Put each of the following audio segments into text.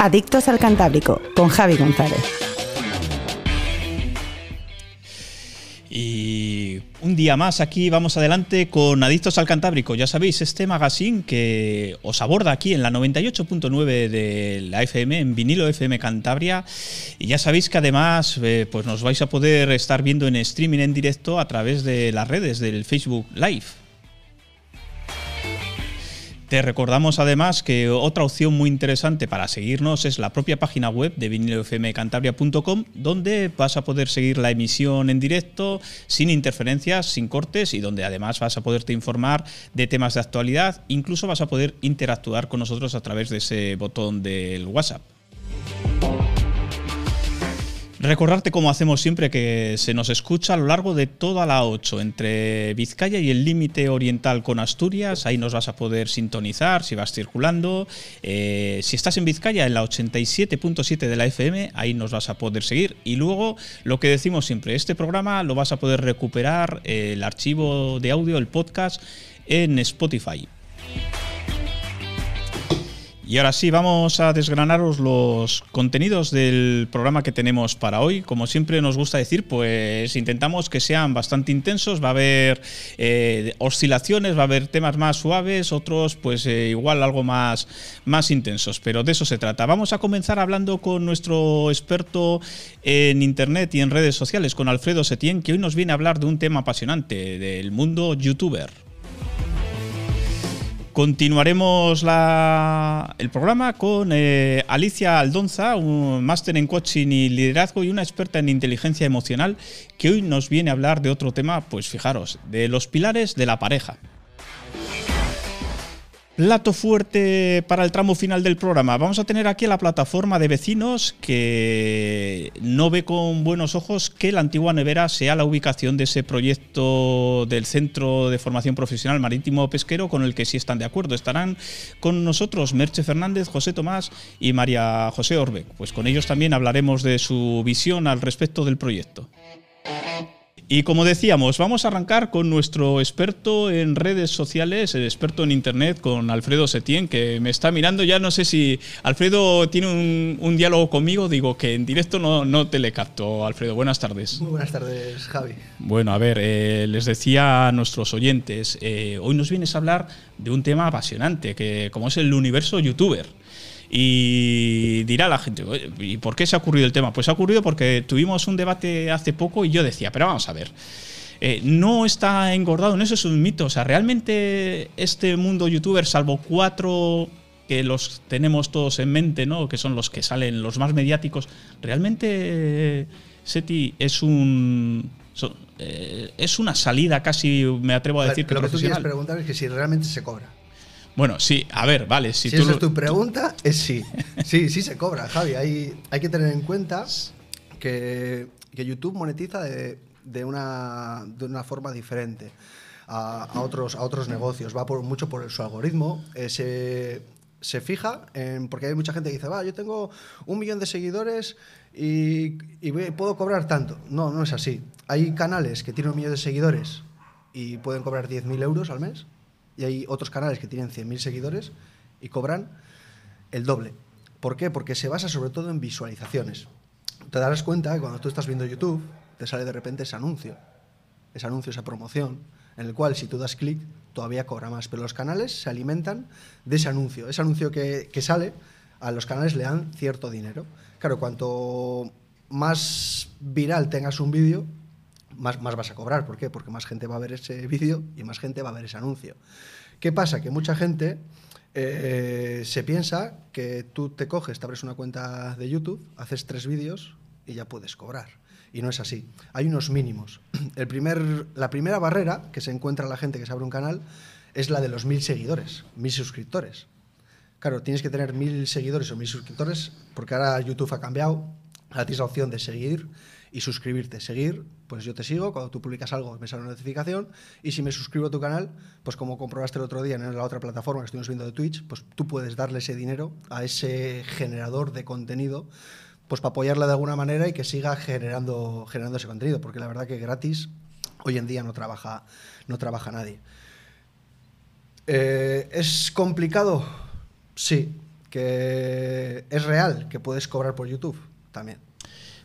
Adictos al Cantábrico, con Javi González. Y un día más aquí vamos adelante con Adictos al Cantábrico. Ya sabéis, este magazine que os aborda aquí en la 98.9 de la FM, en vinilo FM Cantabria. Y ya sabéis que además eh, pues nos vais a poder estar viendo en streaming en directo a través de las redes del Facebook Live. Te recordamos además que otra opción muy interesante para seguirnos es la propia página web de vinilofmcantabria.com, donde vas a poder seguir la emisión en directo, sin interferencias, sin cortes y donde además vas a poderte informar de temas de actualidad, incluso vas a poder interactuar con nosotros a través de ese botón del WhatsApp. Recordarte, como hacemos siempre, que se nos escucha a lo largo de toda la 8, entre Vizcaya y el límite oriental con Asturias. Ahí nos vas a poder sintonizar si vas circulando. Eh, si estás en Vizcaya, en la 87.7 de la FM, ahí nos vas a poder seguir. Y luego, lo que decimos siempre, este programa lo vas a poder recuperar, eh, el archivo de audio, el podcast, en Spotify. Y ahora sí, vamos a desgranaros los contenidos del programa que tenemos para hoy. Como siempre nos gusta decir, pues intentamos que sean bastante intensos. Va a haber eh, oscilaciones, va a haber temas más suaves, otros pues eh, igual algo más, más intensos. Pero de eso se trata. Vamos a comenzar hablando con nuestro experto en Internet y en redes sociales, con Alfredo Setién, que hoy nos viene a hablar de un tema apasionante, del mundo youtuber. Continuaremos el programa con eh, Alicia Aldonza, un máster en coaching y liderazgo y una experta en inteligencia emocional, que hoy nos viene a hablar de otro tema, pues fijaros, de los pilares de la pareja. Plato fuerte para el tramo final del programa. Vamos a tener aquí la plataforma de vecinos que no ve con buenos ojos que la antigua nevera sea la ubicación de ese proyecto del Centro de Formación Profesional Marítimo Pesquero con el que sí están de acuerdo. Estarán con nosotros Merche Fernández, José Tomás y María José Orbeck. Pues con ellos también hablaremos de su visión al respecto del proyecto. Y como decíamos, vamos a arrancar con nuestro experto en redes sociales, el experto en Internet, con Alfredo Setien, que me está mirando. Ya no sé si Alfredo tiene un, diálogo conmigo, digo que en directo no, no, te le capto. Alfredo, buenas tardes. Muy buenas tardes, Javi. Bueno, a ver, eh, les decía a nuestros oyentes, eh, hoy nos vienes a hablar de un tema apasionante, que como es el universo youtuber. Y dirá la gente, ¿y por qué se ha ocurrido el tema? Pues ha ocurrido porque tuvimos un debate hace poco y yo decía, pero vamos a ver. Eh, no está engordado, no eso es un mito. O sea, realmente este mundo youtuber, salvo cuatro que los tenemos todos en mente, ¿no? Que son los que salen, los más mediáticos. Realmente, Seti es un. Eh, es una salida casi, me atrevo a, decir que. Lo que tú quieres preguntar es que si realmente se cobra. Bueno, sí, a ver, vale. Si, esa es tu pregunta, es sí. Sí, sí se cobra, Javi. Hay, hay que tener en cuenta que, YouTube monetiza de, una, de una forma diferente a, otros, a otros negocios. Va por, mucho por su algoritmo. Eh, se, fija en. Porque hay mucha gente que dice, va, yo tengo un millón de seguidores y, y puedo cobrar tanto. No, no es así. Hay canales que tienen un millón de seguidores y pueden cobrar 10.000 euros al mes y hay otros canales que tienen 100.000 seguidores y cobran el doble. ¿Por qué? Porque se basa sobre todo en visualizaciones. Te darás cuenta que cuando tú estás viendo YouTube, te sale de repente ese anuncio, ese anuncio, esa promoción, en el cual si tú das clic todavía cobra más. Pero los canales se alimentan de ese anuncio. Ese anuncio que, que sale, a los canales le dan cierto dinero. Claro, cuanto más viral tengas un vídeo, más, más vas a cobrar. ¿Por qué? Porque más gente va a ver ese vídeo y más gente va a ver ese anuncio. ¿Qué pasa? Que mucha gente eh, se piensa que tú te coges, te abres una cuenta de YouTube, haces tres vídeos y ya puedes cobrar. Y no es así. Hay unos mínimos. El primer, la primera barrera que se encuentra la gente que se abre un canal es la de los mil seguidores, mil suscriptores. Claro, tienes que tener mil seguidores o mil suscriptores porque ahora YouTube ha cambiado. Ahora tienes la opción de seguir y suscribirte. Seguir, pues yo te sigo, cuando tú publicas algo me sale una notificación y si me suscribo a tu canal, pues como comprobaste el otro día en la otra plataforma que estuvimos viendo de Twitch, pues tú puedes darle ese dinero a ese generador de contenido pues para apoyarle de alguna manera y que siga generando, generando ese contenido, porque la verdad que gratis hoy en día no trabaja, no trabaja nadie. Eh, ¿Es complicado? Sí. que es real, que puedes cobrar por YouTube también.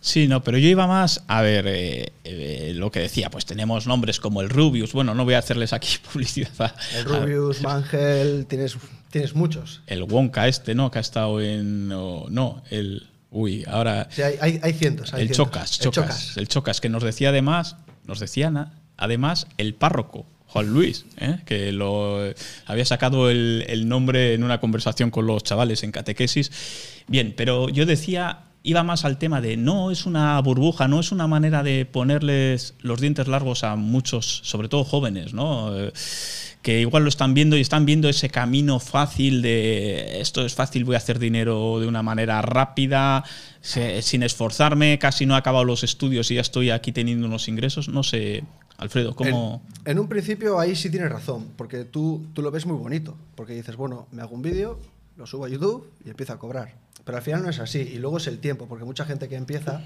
Sí, no, pero yo iba más a ver eh, eh, lo que decía, pues tenemos nombres como el Rubius, bueno, no voy a hacerles aquí publicidad. El Rubius, Mangel, tienes, tienes muchos. El Wonka este, ¿no? Que ha estado en... no, el... Uy, ahora... Sí, hay, hay, cientos. el, Chocas, Chocas, el Chocas, que nos decía además, nos decía además el párroco. Juan Luis, ¿eh? que lo había sacado el, el nombre en una conversación con los chavales en catequesis. Bien, pero yo decía iba más al tema de no es una burbuja, no es una manera de ponerles los dientes largos a muchos, sobre todo jóvenes, ¿no? Eh, que igual lo están viendo y están viendo ese camino fácil de esto es fácil, voy a hacer dinero de una manera rápida, sin esforzarme, casi no he acabado los estudios y ya estoy aquí teniendo unos ingresos. No sé, Alfredo, ¿cómo...? En, en un principio ahí sí tienes razón, porque tú, tú lo ves muy bonito, porque dices, bueno, me hago un vídeo, lo subo a YouTube y empiezo a cobrar pero al final no es así. Y luego es el tiempo, porque mucha gente que empieza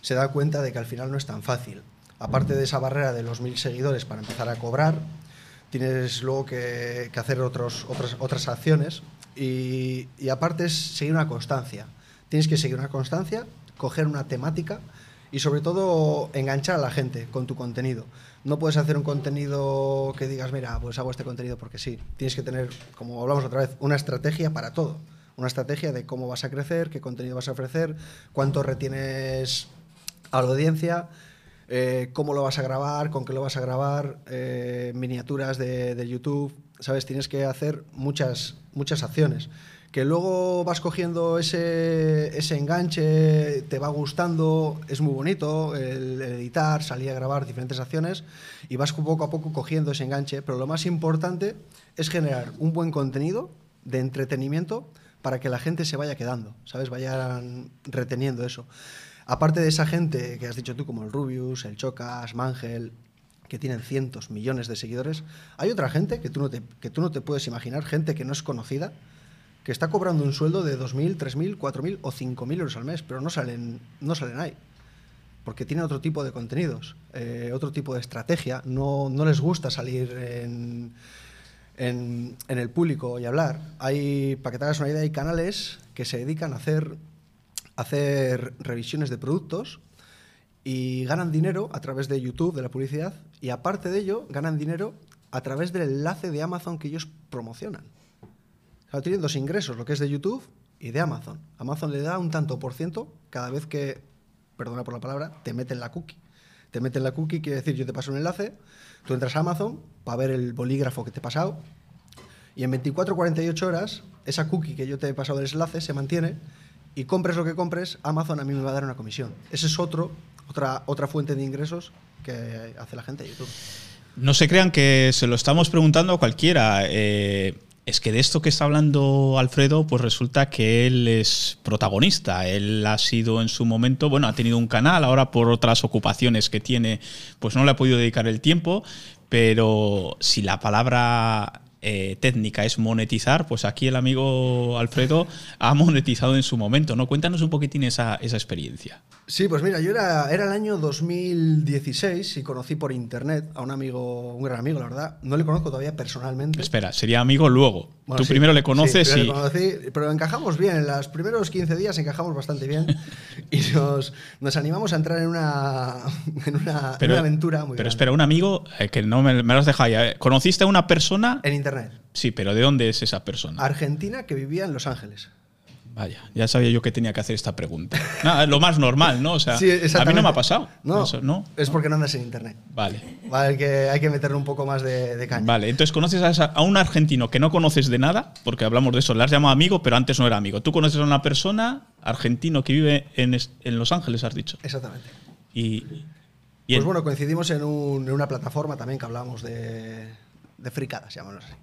se da cuenta de que al final no es tan fácil. Aparte de esa barrera de los mil seguidores para empezar a cobrar, tienes luego que, hacer otros, otras, otras acciones y, y, aparte es seguir una constancia. Tienes que seguir una constancia, coger una temática y sobre todo enganchar a la gente con tu contenido. No puedes hacer un contenido que digas, mira, pues hago este contenido porque sí. Tienes que tener, como hablamos otra vez, una estrategia para todo una estrategia de cómo vas a crecer, qué contenido vas a ofrecer, cuánto retienes a la audiencia, eh, cómo lo vas a grabar, con qué lo vas a grabar, eh, miniaturas de, YouTube, ¿sabes? Tienes que hacer muchas, muchas acciones. Que luego vas cogiendo ese, ese enganche, te va gustando, es muy bonito el, el editar, salir a grabar diferentes acciones y vas poco a poco cogiendo ese enganche, pero lo más importante es generar un buen contenido de entretenimiento para que la gente se vaya quedando, ¿sabes? Vayan reteniendo eso. Aparte de esa gente que has dicho tú, como el Rubius, el Chocas, Mangel, que tienen cientos, millones de seguidores, hay otra gente que tú no te, que tú no te puedes imaginar, gente que no es conocida, que está cobrando un sueldo de 2.000, 3.000, 4.000 o 5.000 euros al mes, pero no salen, no salen ahí. Porque tienen otro tipo de contenidos, eh, otro tipo de estrategia. No, no les gusta salir en, en, el público y hablar. Hay, para que te hagas una idea, hay canales que se dedican a hacer, hacer revisiones de productos y ganan dinero a través de YouTube, de la publicidad, y aparte de ello, ganan dinero a través del enlace de Amazon que ellos promocionan. O tienen dos ingresos, lo que es de YouTube y de Amazon. Amazon le da un tanto por ciento cada vez que, perdona por la palabra, te meten la cookie. Te meten la cookie, quiere decir, yo te paso un enlace, Tú entras a Amazon para ver el bolígrafo que te he pasado y en 24 48 horas esa cookie que yo te he pasado del enlace se mantiene y compres lo que compres, Amazon a mí me va a dar una comisión. Ese es otro, otra, otra fuente de ingresos que hace la gente de YouTube. No se crean que se lo estamos preguntando a cualquiera. Eh, es que de esto que está hablando Alfredo, pues resulta que él es protagonista. Él ha sido en su momento, bueno, ha tenido un canal, ahora por otras ocupaciones que tiene, pues no le ha podido dedicar el tiempo, pero si la palabra eh, técnica es monetizar, pues aquí el amigo Alfredo ha monetizado en su momento, ¿no? Cuéntanos un poquitín esa, esa experiencia. Sí, pues mira, yo era, era el año 2016 y conocí por internet a un amigo, un gran amigo, la verdad. No le conozco todavía personalmente. Espera, sería amigo luego. Tú primero le conoces y... pero encajamos bien, en los primeros 15 días encajamos bastante bien y nos, nos animamos a entrar en una, en una, aventura muy Pero espera, un amigo, eh, que no me, me lo has dejado ya, eh, ¿conociste a una persona? En internet. Sí, pero ¿de dónde es esa persona? Argentina que vivía en Los Ángeles. Vaya, ya sabía yo que tenía que hacer esta pregunta. lo más normal, ¿no? O sea, a mí no me ha pasado. No, es porque no andas en internet. Vale. Vale, que hay que meterle un poco más de, caña. Vale, entonces conoces a, un argentino que no conoces de nada, porque hablamos de eso, le has llamado amigo, pero antes no era amigo. Tú conoces a una persona argentino que vive en, Los Ángeles, has dicho. Exactamente. Y. pues bueno, coincidimos en, una plataforma también que hablábamos de, de fricadas, llamémoslo así.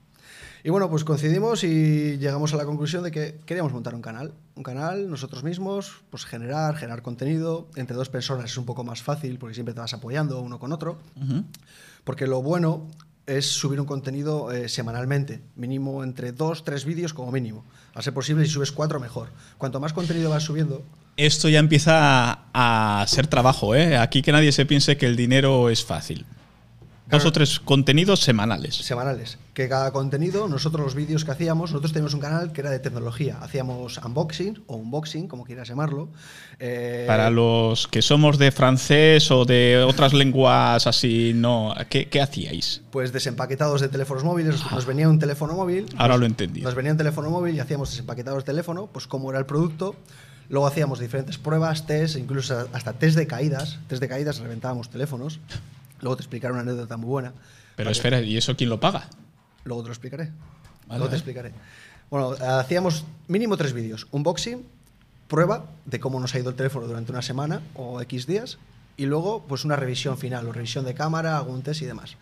Y bueno, pues coincidimos y llegamos a la conclusión de que queríamos montar un canal. Un canal, nosotros mismos, pues generar, generar contenido. Entre dos personas es un poco más fácil porque siempre te vas apoyando uno con otro. Porque lo bueno es subir un contenido eh, semanalmente, mínimo entre dos, tres vídeos como mínimo. A ser posible, si subes cuatro, mejor. Cuanto más contenido vas subiendo... Esto ya empieza a ser trabajo, ¿eh? Aquí que nadie se piense que el dinero es fácil. Dos o tres contenidos semanales. Semanales. Que cada contenido, nosotros los vídeos que hacíamos, nosotros teníamos un canal que era de tecnología. Hacíamos unboxing o unboxing, como quieras llamarlo. Eh, Para los que somos de francés o de otras lenguas así, no, ¿qué, hacíais? Pues desempaquetados de teléfonos móviles. Nos venía un teléfono móvil. Ahora lo entendí. Nos venía un teléfono móvil y hacíamos desempaquetados de teléfono, pues cómo era el producto. Luego hacíamos diferentes pruebas, test, incluso hasta test de caídas. Test de caídas, reventábamos teléfonos. Luego te explicaré una anécdota muy buena. Pero espera, ¿y eso quién lo paga? Luego te lo explicaré. Luego te explicaré. Bueno, hacíamos mínimo tres vídeos. Unboxing, prueba de cómo nos ha ido el teléfono durante una semana o X días. Y luego, pues una revisión final, o revisión de cámara, algún test y demás.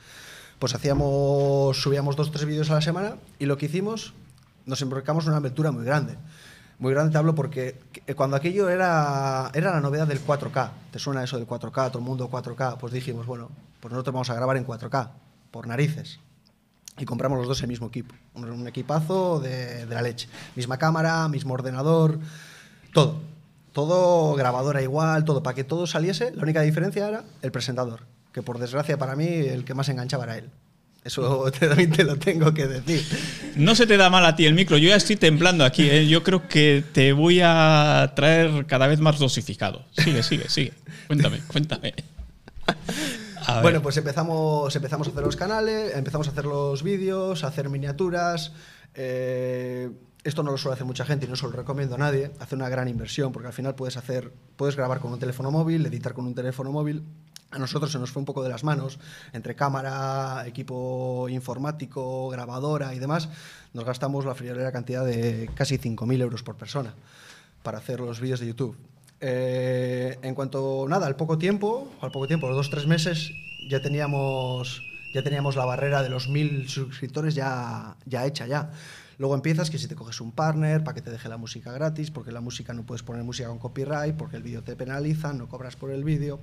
Pues hacíamos, subíamos dos o tres vídeos a la semana y lo que hicimos, nos embarcamos en una aventura muy grande. Muy grande te hablo porque cuando aquello era, era la novedad del 4K, ¿te suena eso del 4K? Todo el mundo 4K, pues dijimos, bueno, pues nosotros vamos a grabar en 4K, por narices. Y compramos los dos el mismo equipo, un equipazo de, la leche. Misma cámara, mismo ordenador, todo. Todo grabadora igual, todo. Para que todo saliese, la única diferencia era el presentador, que por desgracia para mí el que más enganchaba era él. Eso también te lo tengo que decir. No se te da mal a ti el micro. Yo ya estoy temblando aquí. ¿eh? Yo creo que te voy a traer cada vez más dosificado. Sigue, sigue, sigue. Cuéntame, cuéntame. Bueno, pues empezamos, empezamos a hacer los canales, empezamos a hacer los vídeos, a hacer miniaturas. Eh, esto no lo suele hacer mucha gente y no se lo recomiendo a nadie. Hace una gran inversión porque al final puedes hacer, puedes grabar con un teléfono móvil, editar con un teléfono móvil a nosotros se nos fue un poco de las manos, entre cámara, equipo informático, grabadora y demás, nos gastamos la friolera cantidad de casi 5.000 euros por persona para hacer los vídeos de YouTube. Eh, en cuanto, nada, al poco tiempo, al poco tiempo, los dos, tres meses, ya teníamos, ya teníamos la barrera de los 1.000 suscriptores ya, ya hecha ya. Luego empiezas que si te coges un partner para que te deje la música gratis, porque la música no puedes poner música con copyright, porque el vídeo te penaliza, no cobras por el vídeo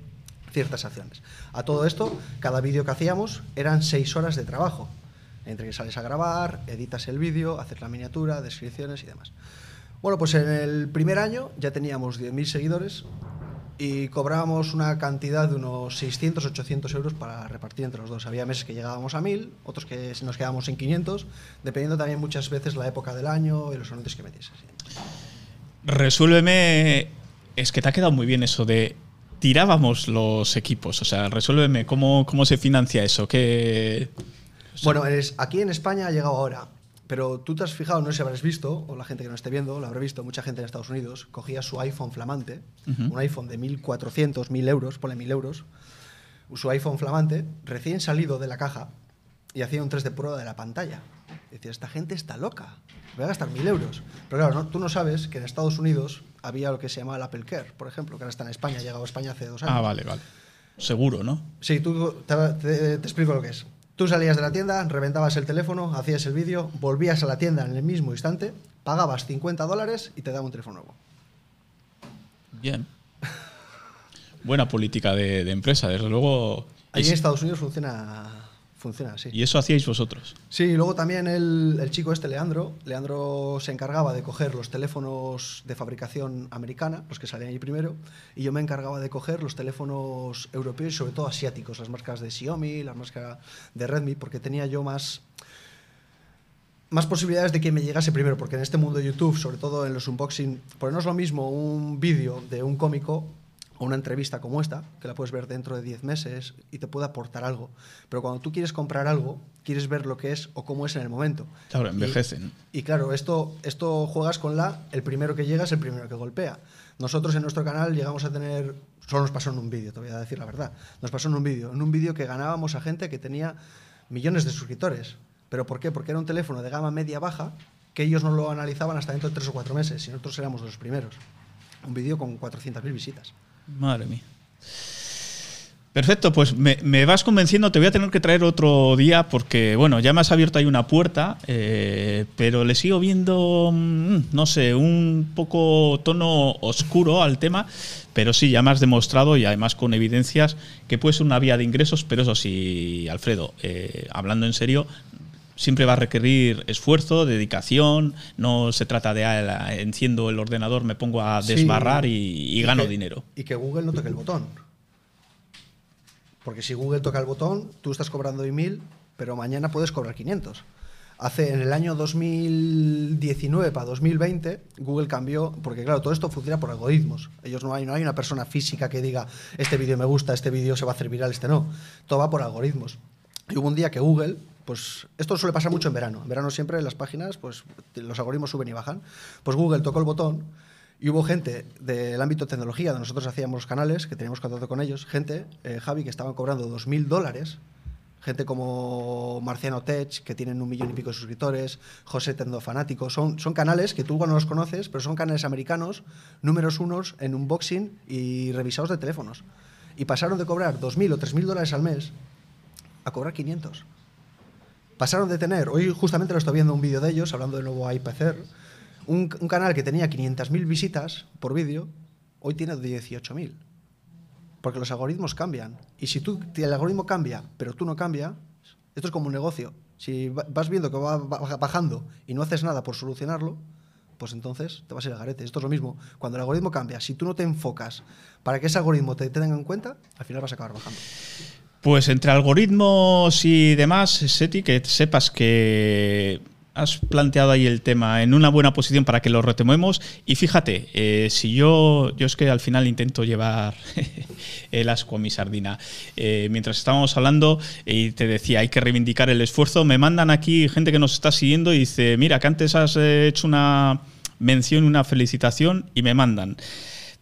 ciertas acciones. A todo esto, cada vídeo que hacíamos eran seis horas de trabajo, entre que sales a grabar, editas el vídeo, haces la miniatura, descripciones y demás. Bueno, pues en el primer año ya teníamos 10.000 seguidores y cobrábamos una cantidad de unos 600, 800 euros para repartir entre los dos. Había meses que llegábamos a 1.000, otros que nos quedábamos en 500, dependiendo también muchas veces la época del año y los anuncios que metiese. Resuélveme, es que te ha quedado muy bien eso de tirábamos los equipos? O sea, resuélveme, ¿cómo, cómo se financia eso? ¿Qué, bueno, aquí en España ha llegado ahora. Pero tú te has fijado, no sé si habrás visto, o la gente que no esté viendo, lo habrá visto, mucha gente en Estados Unidos cogía su iPhone flamante, un iPhone de 1.400, 1.000 euros, pone 1.000 euros, su iPhone flamante, recién salido de la caja, y hacía un 3 de prueba de la pantalla. Decía, esta gente está loca, voy a gastar 1.000 euros. Pero claro, tú no sabes que en Estados Unidos había lo que se llama el Apple Care, por ejemplo, que ahora está en España, ha llegado a España hace dos años. Ah, vale, vale. Seguro, ¿no? Sí, tú, te, explico lo que es. Tú salías de la tienda, reventabas el teléfono, hacías el vídeo, volvías a la tienda en el mismo instante, pagabas 50 dólares y te daba un teléfono nuevo. Bien. Buena política de, empresa, desde luego. Ahí en Estados Unidos funciona funciona así. ¿Y eso hacíais vosotros? Sí, luego también el, el, chico este, Leandro, Leandro se encargaba de coger los teléfonos de fabricación americana, los que salían ahí primero, y yo me encargaba de coger los teléfonos europeos y sobre todo asiáticos, las marcas de Xiaomi, las marcas de Redmi, porque tenía yo más más posibilidades de que me llegase primero, porque en este mundo de YouTube, sobre todo en los unboxing, pues no es lo mismo un vídeo de un cómico o una entrevista como esta, que la puedes ver dentro de 10 meses y te puede aportar algo. Pero cuando tú quieres comprar algo, quieres ver lo que es o cómo es en el momento. Claro, envejecen. Y, claro, esto, esto juegas con la, el primero que llega es el primero que golpea. Nosotros en nuestro canal llegamos a tener, solo nos pasó en un vídeo, te voy a decir la verdad, nos pasó en un vídeo, en un vídeo que ganábamos a gente que tenía millones de suscriptores. ¿Pero por qué? Porque era un teléfono de gama media-baja que ellos no lo analizaban hasta dentro de tres o cuatro meses y nosotros éramos los primeros. Un vídeo con 400.000 visitas. Madre mía. Perfecto, pues me, vas convenciendo, te voy a tener que traer otro día porque, bueno, ya me has abierto ahí una puerta, eh, pero le sigo viendo, mm, no sé, un poco tono oscuro al tema, pero sí, ya me has demostrado y además con evidencias que puede ser una vía de ingresos, pero eso sí, Alfredo, eh, hablando en serio, siempre va a requerir esfuerzo, dedicación, no se trata de ah, enciendo el ordenador, me pongo a desbarrar y, gano dinero. Y que Google no toque el botón. Porque si Google toca el botón, tú estás cobrando hoy 1000, pero mañana puedes cobrar 500. Hace en el año 2019 para 2020 Google cambió, porque claro, todo esto funciona por algoritmos. Ellos no hay, no hay una persona física que diga este vídeo me gusta, este vídeo se va a hacer viral, este no. Todo va por algoritmos. Y hubo un día que Google, pues esto suele pasar mucho en verano. En verano siempre en las páginas, pues los algoritmos suben y bajan. Pues Google tocó el botón y hubo gente del ámbito de tecnología, donde nosotros hacíamos canales, que teníamos contacto con ellos, gente, eh, Javi, que estaban cobrando 2.000 dólares gente como Marciano Tech, que tienen un millón y pico de suscriptores, José Tendo Fanático, son, son canales que tú no los conoces, pero son canales americanos, números unos en unboxing y revisados de teléfonos. Y pasaron de cobrar 2.000 o 3.000 dólares al mes a cobrar 500. Pasaron de tener, hoy justamente lo estoy viendo un vídeo de ellos, hablando de nuevo IPCR, un, un canal que tenía 500.000 visitas por vídeo, hoy tiene 18.000 porque los algoritmos cambian. Y si tú, el algoritmo cambia, pero tú no cambias, esto es como un negocio. Si vas viendo que va bajando y no haces nada por solucionarlo, pues entonces te vas a ir al garete. Esto es lo mismo. Cuando el algoritmo cambia, si tú no te enfocas para que ese algoritmo te tenga en cuenta, al final vas a acabar bajando. Pues entre algoritmos y demás, Seti, que sepas que has planteado ahí el tema en una buena posición para que lo retomemos. Y fíjate, eh, si yo, yo es que al final intento llevar el asco a mi sardina. Eh, mientras estábamos hablando y te decía, hay que reivindicar el esfuerzo, me mandan aquí gente que nos está siguiendo y dice, mira, que antes has eh, hecho una mención, una felicitación y me mandan.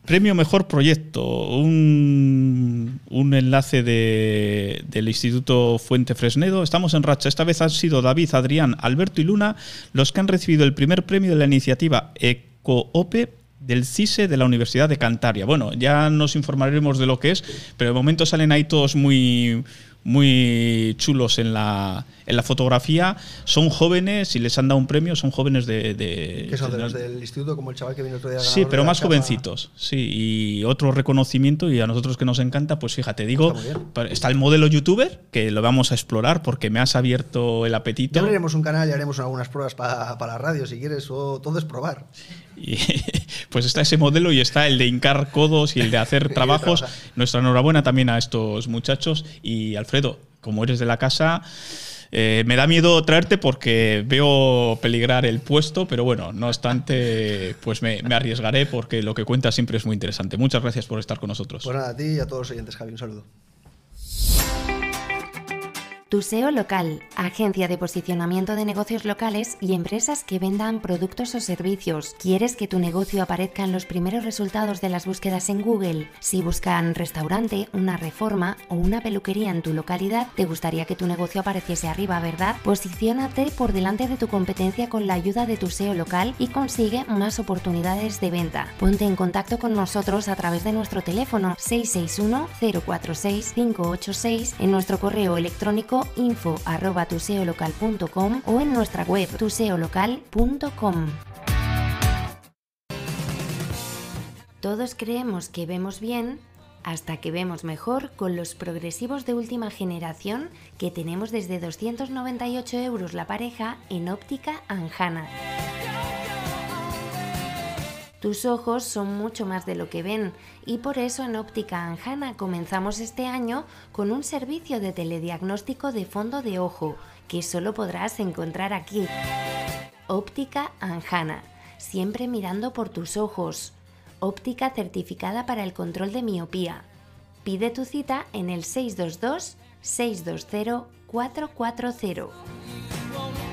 Premio Mejor Proyecto, un, enlace del Instituto Fuente Fresnedo. Estamos en racha. Esta vez han sido David, Adrián, Alberto y Luna los que han recibido el primer premio de la iniciativa ECOOPE del CISE de la Universidad de Cantabria. Bueno, ya nos informaremos de lo que es, pero de momento salen ahí todos muy, muy chulos en la, en la fotografía. Son jóvenes y les han dado un premio, son jóvenes de... de ¿Qué son? ¿De los del instituto, como el chaval que vino otro día? Sí, pero más jovencitos. Sí, y otro reconocimiento y a nosotros que nos encanta, pues fíjate, digo, está, el modelo youtuber, que lo vamos a explorar porque me has abierto el apetito. Ya abriremos un canal y haremos algunas pruebas para, para la radio, si quieres, o todo es probar. Y, pues está ese modelo y está el de hincar codos y el de hacer trabajos. Nuestra enhorabuena también a estos muchachos. Y Alfredo, como eres de la casa, eh, me da miedo traerte porque veo peligrar el puesto, pero bueno, no obstante, pues me, me, arriesgaré porque lo que cuenta siempre es muy interesante. Muchas gracias por estar con nosotros. Pues nada, a ti y a todos los oyentes, Javi, un saludo. Tu SEO local, agencia de posicionamiento de negocios locales y empresas que vendan productos o servicios. ¿Quieres que tu negocio aparezca en los primeros resultados de las búsquedas en Google? Si buscan restaurante, una reforma o una peluquería en tu localidad, te gustaría que tu negocio apareciese arriba, ¿verdad? Posiciónate por delante de tu competencia con la ayuda de tu SEO local y consigue más oportunidades de venta. Ponte en contacto con nosotros a través de nuestro teléfono 661 046 586 en nuestro correo electrónico info arroba tuseolocal.com o en nuestra web tuseolocal.com. Todos creemos que vemos bien hasta que vemos mejor con los progresivos de última generación que tenemos desde 298 euros la pareja en óptica Anjana. Tus ojos son mucho más de lo que ven y por eso en Óptica Anjana comenzamos este año con un servicio de telediagnóstico de fondo de ojo que solo podrás encontrar aquí. Óptica Anjana, siempre mirando por tus ojos. Óptica certificada para el control de miopía. Pide tu cita en el 622 620 440.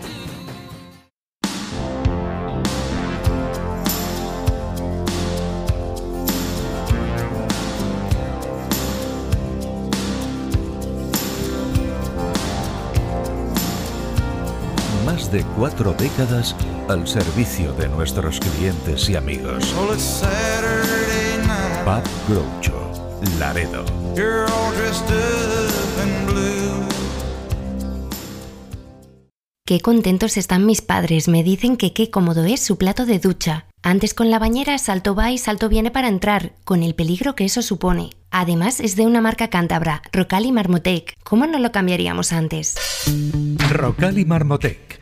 De cuatro décadas al servicio de nuestros clientes y amigos. Pub Groucho, Laredo. Qué contentos están mis padres, me dicen que qué cómodo es su plato de ducha. Antes con la bañera salto va y salto viene para entrar, con el peligro que eso supone. Además es de una marca cántabra, Rocal y Marmotec. ¿Cómo no lo cambiaríamos antes? Rocal y Marmotec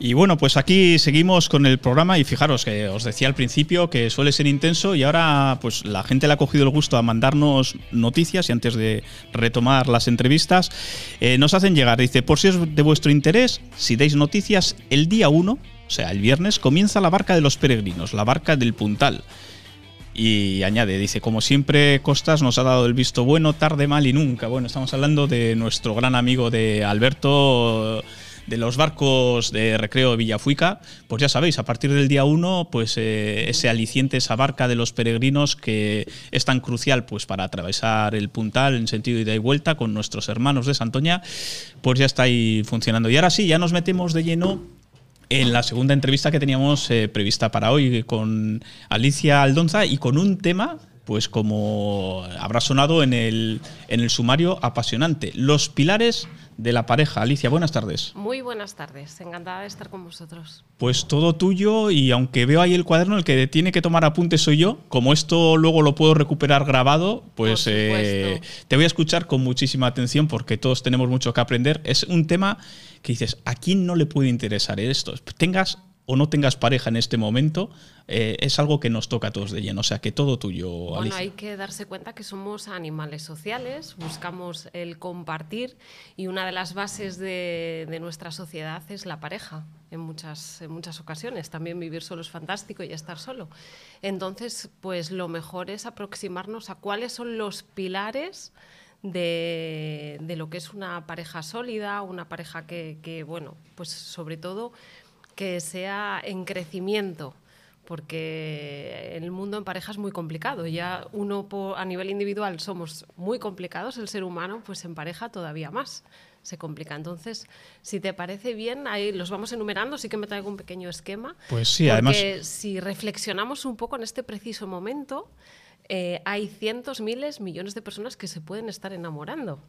Y bueno, pues aquí seguimos con el programa y fijaros que os decía al principio que suele ser intenso y ahora pues la gente le ha cogido el gusto a mandarnos noticias y antes de retomar las entrevistas eh, nos hacen llegar, dice, por si es de vuestro interés, si dais noticias, el día 1, o sea, el viernes, comienza la barca de los peregrinos, la barca del Puntal. Y añade, dice, como siempre, Costas nos ha dado el visto bueno, tarde, mal y nunca. Bueno, estamos hablando de nuestro gran amigo de Alberto de los barcos de recreo de Villafuica, pues ya sabéis, a partir del día 1, pues eh, ese aliciente, esa barca de los peregrinos que es tan crucial pues para atravesar el puntal en sentido ida y vuelta con nuestros hermanos de Santoña, pues ya está ahí funcionando. Y ahora sí, ya nos metemos de lleno en la segunda entrevista que teníamos eh, prevista para hoy con Alicia Aldonza y con un tema pues como habrá sonado en el, en el sumario apasionante, los pilares de la pareja. Alicia, buenas tardes. Muy buenas tardes, encantada de estar con vosotros. Pues todo tuyo y aunque veo ahí el cuaderno, el que tiene que tomar apuntes soy yo, como esto luego lo puedo recuperar grabado, pues eh, te voy a escuchar con muchísima atención porque todos tenemos mucho que aprender. Es un tema que dices, ¿a quién no le puede interesar esto? Tengas o no tengas pareja en este momento, eh, es algo que nos toca a todos de lleno. O sea, que todo tuyo, Bueno, hay que darse cuenta que somos animales sociales, buscamos el compartir y una de las bases de, nuestra sociedad es la pareja. En muchas, en muchas ocasiones. También vivir solo es fantástico y estar solo. Entonces, pues lo mejor es aproximarnos a cuáles son los pilares de, de lo que es una pareja sólida, una pareja que, que, bueno, pues sobre todo que sea en crecimiento, porque el mundo en pareja es muy complicado. Ya uno a nivel individual somos muy complicados, el ser humano, pues en pareja todavía más se complica. Entonces, si te parece bien, ahí los vamos enumerando, sí que me traigo un pequeño esquema. Pues sí, además. Si reflexionamos un poco en este preciso momento, eh, hay cientos, miles, millones de personas que se pueden estar enamorando.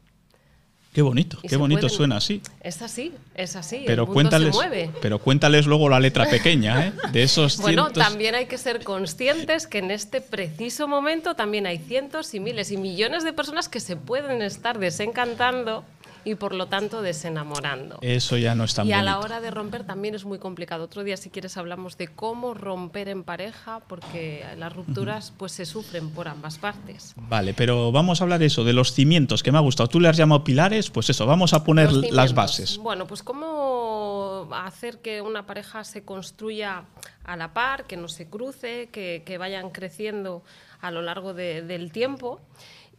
Qué bonito, qué bonito suena así. Es así, es así. Pero cuéntales, pero cuéntales luego la letra pequeña, ¿eh? De esos Bueno, también hay que ser conscientes que en este preciso momento también hay cientos y miles y millones de personas que se pueden estar desencantando y por lo tanto desenamorando. Eso ya no está Y a la hora de romper también es muy complicado. Otro día, si quieres, hablamos de cómo romper en pareja, porque las rupturas pues se sufren por ambas partes. Vale, pero vamos a hablar eso, de los cimientos, que me ha gustado. Tú le has llamado pilares, pues eso, vamos a poner las bases. Bueno, pues cómo hacer que una pareja se construya a la par, que no se cruce, que, que vayan creciendo a lo largo del tiempo.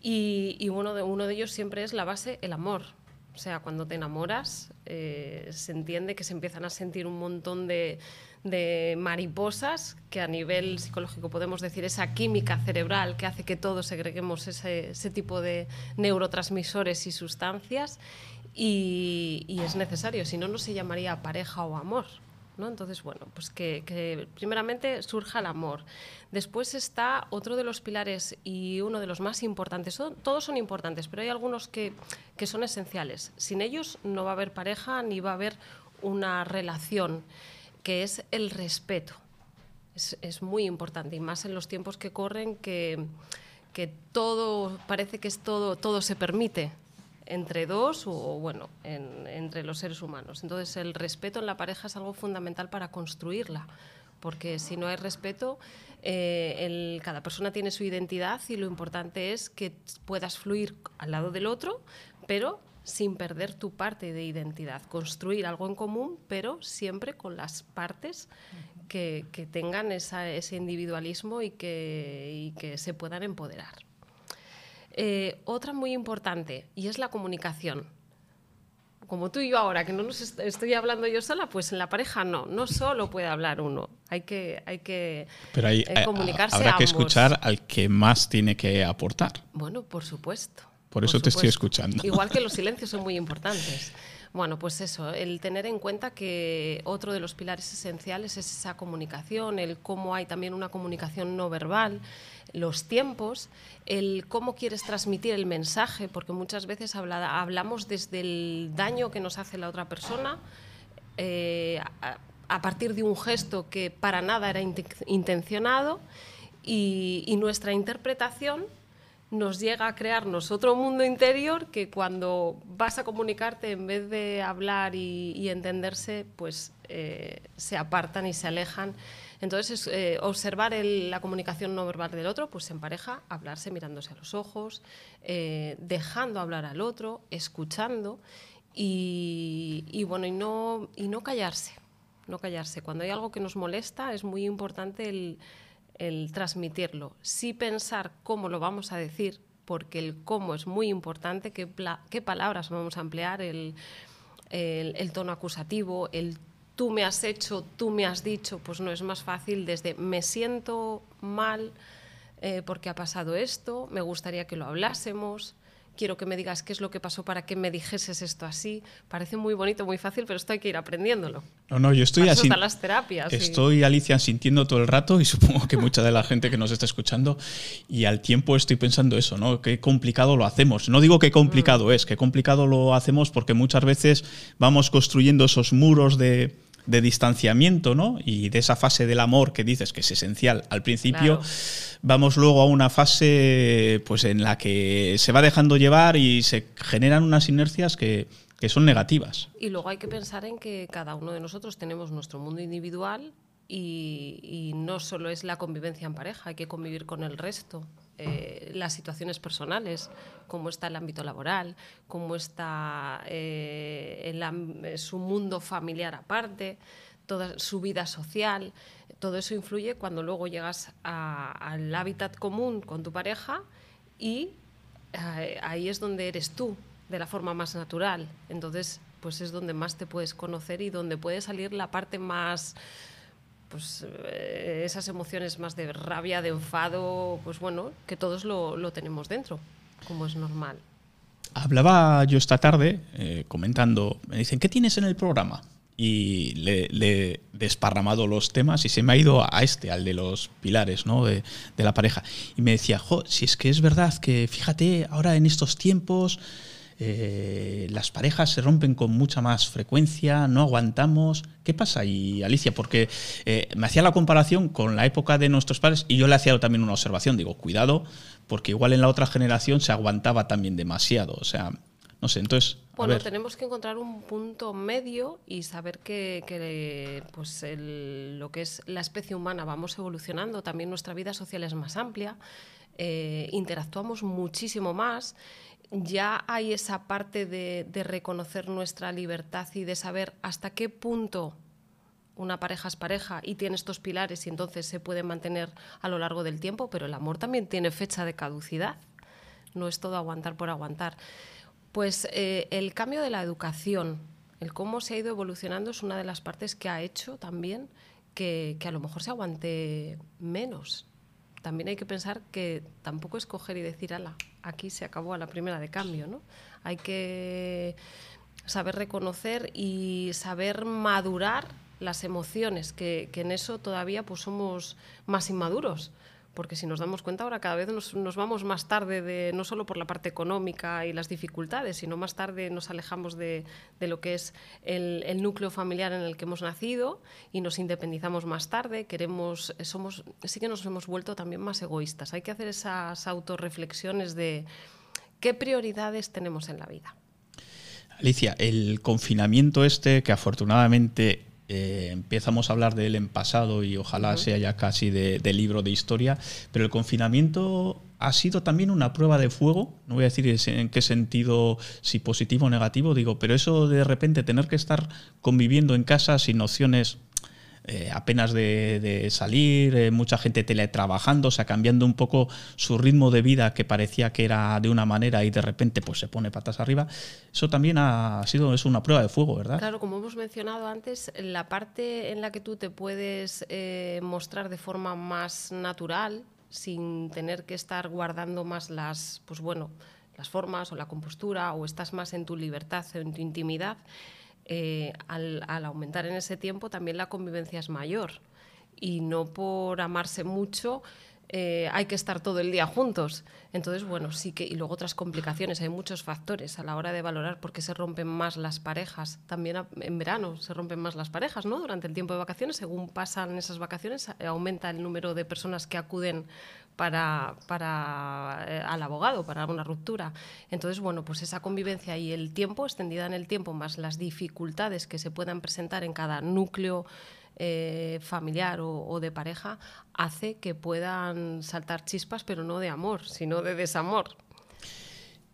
Y, y uno, de, uno de ellos siempre es la base, el amor. O sea, cuando te enamoras, eh, se entiende que se empiezan a sentir un montón de, mariposas, que a nivel psicológico podemos decir esa química cerebral que hace que todos segreguemos ese, tipo de neurotransmisores y sustancias, y, es necesario, si no, no se llamaría pareja o amor. ¿No? Entonces, bueno, pues que primeramente surja el amor. Después está otro de los pilares y uno de los más importantes. Todos son importantes, pero hay algunos que, son esenciales. Sin ellos no va a haber pareja ni va a haber una relación, que es el respeto. Es, muy importante y más en los tiempos que corren que, todo parece que es todo, todo se permite entre dos o, bueno, entre los seres humanos. Entonces el respeto en la pareja es algo fundamental para construirla, porque si no hay respeto eh, cada persona tiene su identidad y lo importante es que puedas fluir al lado del otro, pero sin perder tu parte de identidad, construir algo en común, pero siempre con las partes que, tengan ese individualismo y que, que, se puedan empoderar. Eh, otra muy importante, y es la comunicación. como tú y yo ahora, que no nos estoy hablando yo sola, pues en la pareja no, no solo puede hablar uno, hay que, hay que Pero hay, eh, comunicarse habrá que ambos. escuchar al que más tiene que aportar. Bueno, por supuesto. Por eso te estoy escuchando. Igual que los silencios son muy importantes. Bueno, pues eso, el tener en cuenta que otro de los pilares esenciales es esa comunicación, el cómo hay también una comunicación no verbal, los tiempos, el cómo quieres transmitir el mensaje, porque muchas veces habla- hablamos desde el daño que nos hace la otra persona, eh, a, partir de un gesto que para nada era inte- intencionado y nuestra interpretación nos llega a crearnos otro mundo interior que cuando vas a comunicarte, en vez de hablar y, entenderse, pues eh, se apartan y se alejan. Entonces, es, eh, observar la comunicación no verbal del otro, pues en pareja, hablarse mirándose a los ojos, eh, dejando hablar al otro, escuchando y, y bueno, y no, y no callarse, no callarse. Cuando hay algo que nos molesta, es muy importante el, el transmitirlo. Sí pensar cómo lo vamos a decir, porque el cómo es muy importante, qué, palabras vamos a emplear, el, el- el tono acusativo, el tú me has hecho, tú me has dicho, pues no es más fácil desde me siento mal eh, porque ha pasado esto, me gustaría que lo hablásemos. Quiero que me digas qué es lo que pasó para que me dijeses esto así. Parece muy bonito, muy fácil, pero esto hay que ir aprendiéndolo. No, no, yo estoy así. las terapias. y- Estoy, Alicia, sintiendo todo el rato y supongo que mucha de la gente que nos está escuchando y al tiempo estoy pensando eso, ¿no? Qué complicado lo hacemos. No digo qué complicado Mm. es, qué complicado lo hacemos porque muchas veces vamos construyendo esos muros de, de distanciamiento, ¿no? Y de esa fase del amor que dices que es esencial al principio, Claro. vamos luego a una fase pues en la que se va dejando llevar y se generan unas inercias que, que son negativas. Y luego hay que pensar en que cada uno de nosotros tenemos nuestro mundo individual y, y no solo es la convivencia en pareja, hay que convivir con el resto. Eh, las situaciones personales, cómo está el ámbito laboral, cómo está eh, el eh, su mundo familiar aparte, toda su vida social. Todo eso influye cuando luego llegas a- al hábitat común con tu pareja y eh, ahí es donde eres tú, de la forma más natural. Entonces, pues es donde más te puedes conocer y donde puede salir la parte más, pues eh, esas emociones más de rabia, de enfado, pues bueno, que todos lo, lo tenemos dentro, como es normal. Hablaba yo esta tarde eh, comentando, me dicen, ¿qué tienes en el programa? Y le, he desparramado los temas y se me ha ido a este, al de los pilares ¿no? de, de la pareja. Y me decía, si es que es verdad que fíjate, ahora en estos tiempos eh, las parejas se rompen con mucha más frecuencia, no aguantamos. ¿Qué pasa ahí, Alicia? Porque eh, me hacía la comparación con la época de nuestros padres y yo le hacía también una observación. Digo, cuidado, porque igual en la otra generación se aguantaba también demasiado. O sea, no sé, entonces. Bueno, tenemos que encontrar un punto medio y saber que, que, pues el- lo que es la especie humana vamos evolucionando, también nuestra vida social es más amplia, eh, interactuamos muchísimo más, ya hay esa parte de, reconocer nuestra libertad y de saber hasta qué punto una pareja es pareja y tiene estos pilares y entonces se puede mantener a lo largo del tiempo, pero el amor también tiene fecha de caducidad. No es todo aguantar por aguantar. Pues eh, el cambio de la educación, el cómo se ha ido evolucionando es una de las partes que ha hecho también que a lo mejor se aguante menos. También hay que pensar que tampoco es coger y decir, ala, aquí se acabó a la primera de cambio, ¿no? Hay que saber reconocer y saber madurar las emociones, que, que en eso todavía pues somos más inmaduros. Porque si nos damos cuenta ahora cada vez nos, vamos más tarde, de, no solo por la parte económica y las dificultades, sino más tarde nos alejamos de, lo que es el, núcleo familiar en el que hemos nacido y nos independizamos más tarde. Queremos, somos, sí que nos hemos vuelto también más egoístas. Hay que hacer esas autorreflexiones de qué prioridades tenemos en la vida. Alicia, el confinamiento este, que afortunadamente eh, empezamos a hablar de él en pasado y ojalá sea ya casi de, de libro de historia, pero el confinamiento ha sido también una prueba de fuego, no voy a decir en qué sentido, si positivo o negativo, digo, pero eso de repente tener que estar conviviendo en casa sin nociones eh, apenas de, salir, eh, mucha gente teletrabajando, o sea, cambiando un poco su ritmo de vida que parecía que era de una manera y de repente pues se pone patas arriba. Eso también ha sido una prueba de fuego, ¿verdad? Claro, como hemos mencionado antes, la parte en la que tú te puedes eh, mostrar de forma más natural, sin tener que estar guardando más las, pues bueno, las formas o la compostura, o estás más en tu libertad, en tu intimidad, eh, al, aumentar en ese tiempo también la convivencia es mayor. Y no por amarse mucho eh, hay que estar todo el día juntos. Entonces, bueno, sí que, y luego otras complicaciones, hay muchos factores a la hora de valorar por qué se rompen más las parejas. También en verano se rompen más las parejas, ¿no? Durante el tiempo de vacaciones, según pasan esas vacaciones, eh, aumenta el número de personas que acuden para, para eh, al abogado, para una ruptura. Entonces, bueno, pues esa convivencia y el tiempo, extendida en el tiempo, más las dificultades que se puedan presentar en cada núcleo eh, familiar o, de pareja, hace que puedan saltar chispas, pero no de amor, sino de desamor.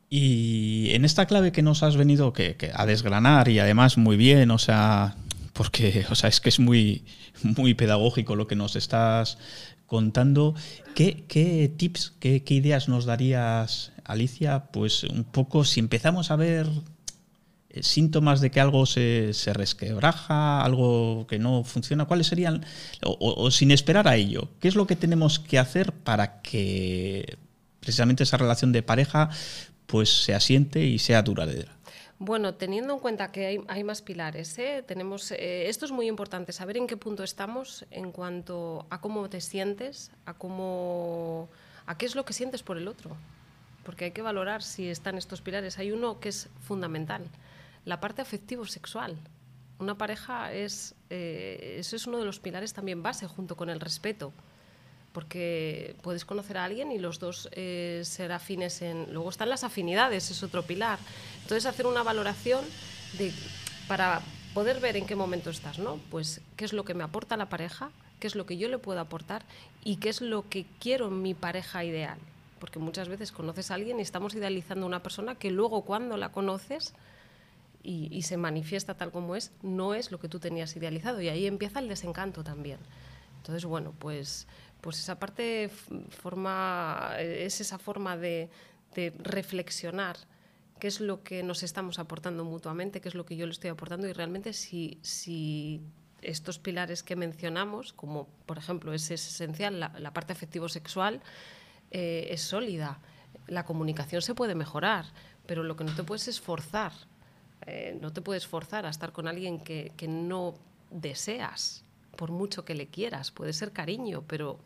Y en esta clave que nos has venido que, a desgranar y además muy bien, o sea, porque o sea, es que es muy, muy pedagógico lo que nos estás contando. ¿Qué, tips, qué, ideas nos darías, Alicia? Pues un poco, si empezamos a ver eh, síntomas de que algo se, resquebraja, algo que no funciona, ¿cuáles serían, o, sin esperar a ello, qué es lo que tenemos que hacer para que precisamente esa relación de pareja pues se asiente y sea duradera? Bueno, teniendo en cuenta que hay, más pilares, ¿eh? tenemos, eh, esto es muy importante, saber en qué punto estamos en cuanto a cómo te sientes, a cómo, a qué es lo que sientes por el otro, porque hay que valorar si están estos pilares. Hay uno que es fundamental, la parte afectivo-sexual. Una pareja es, eh, eso es uno de los pilares también base junto con el respeto porque puedes conocer a alguien y los dos eh, ser afines en... Luego están las afinidades, es otro pilar. Entonces hacer una valoración de, para poder ver en qué momento estás, ¿no? Pues qué es lo que me aporta la pareja, qué es lo que yo le puedo aportar y qué es lo que quiero en mi pareja ideal. Porque muchas veces conoces a alguien y estamos idealizando a una persona que luego cuando la conoces y, y se manifiesta tal como es, no es lo que tú tenías idealizado y ahí empieza el desencanto también. Entonces, bueno, pues pues esa parte forma, es esa forma de, reflexionar qué es lo que nos estamos aportando mutuamente, qué es lo que yo le estoy aportando y realmente si, si estos pilares que mencionamos, como por ejemplo es, esencial la, parte afectivo-sexual, eh, es sólida. La comunicación se puede mejorar, pero lo que no te puedes esforzar, eh, no te puedes forzar a estar con alguien que, que no deseas por mucho que le quieras. Puede ser cariño, pero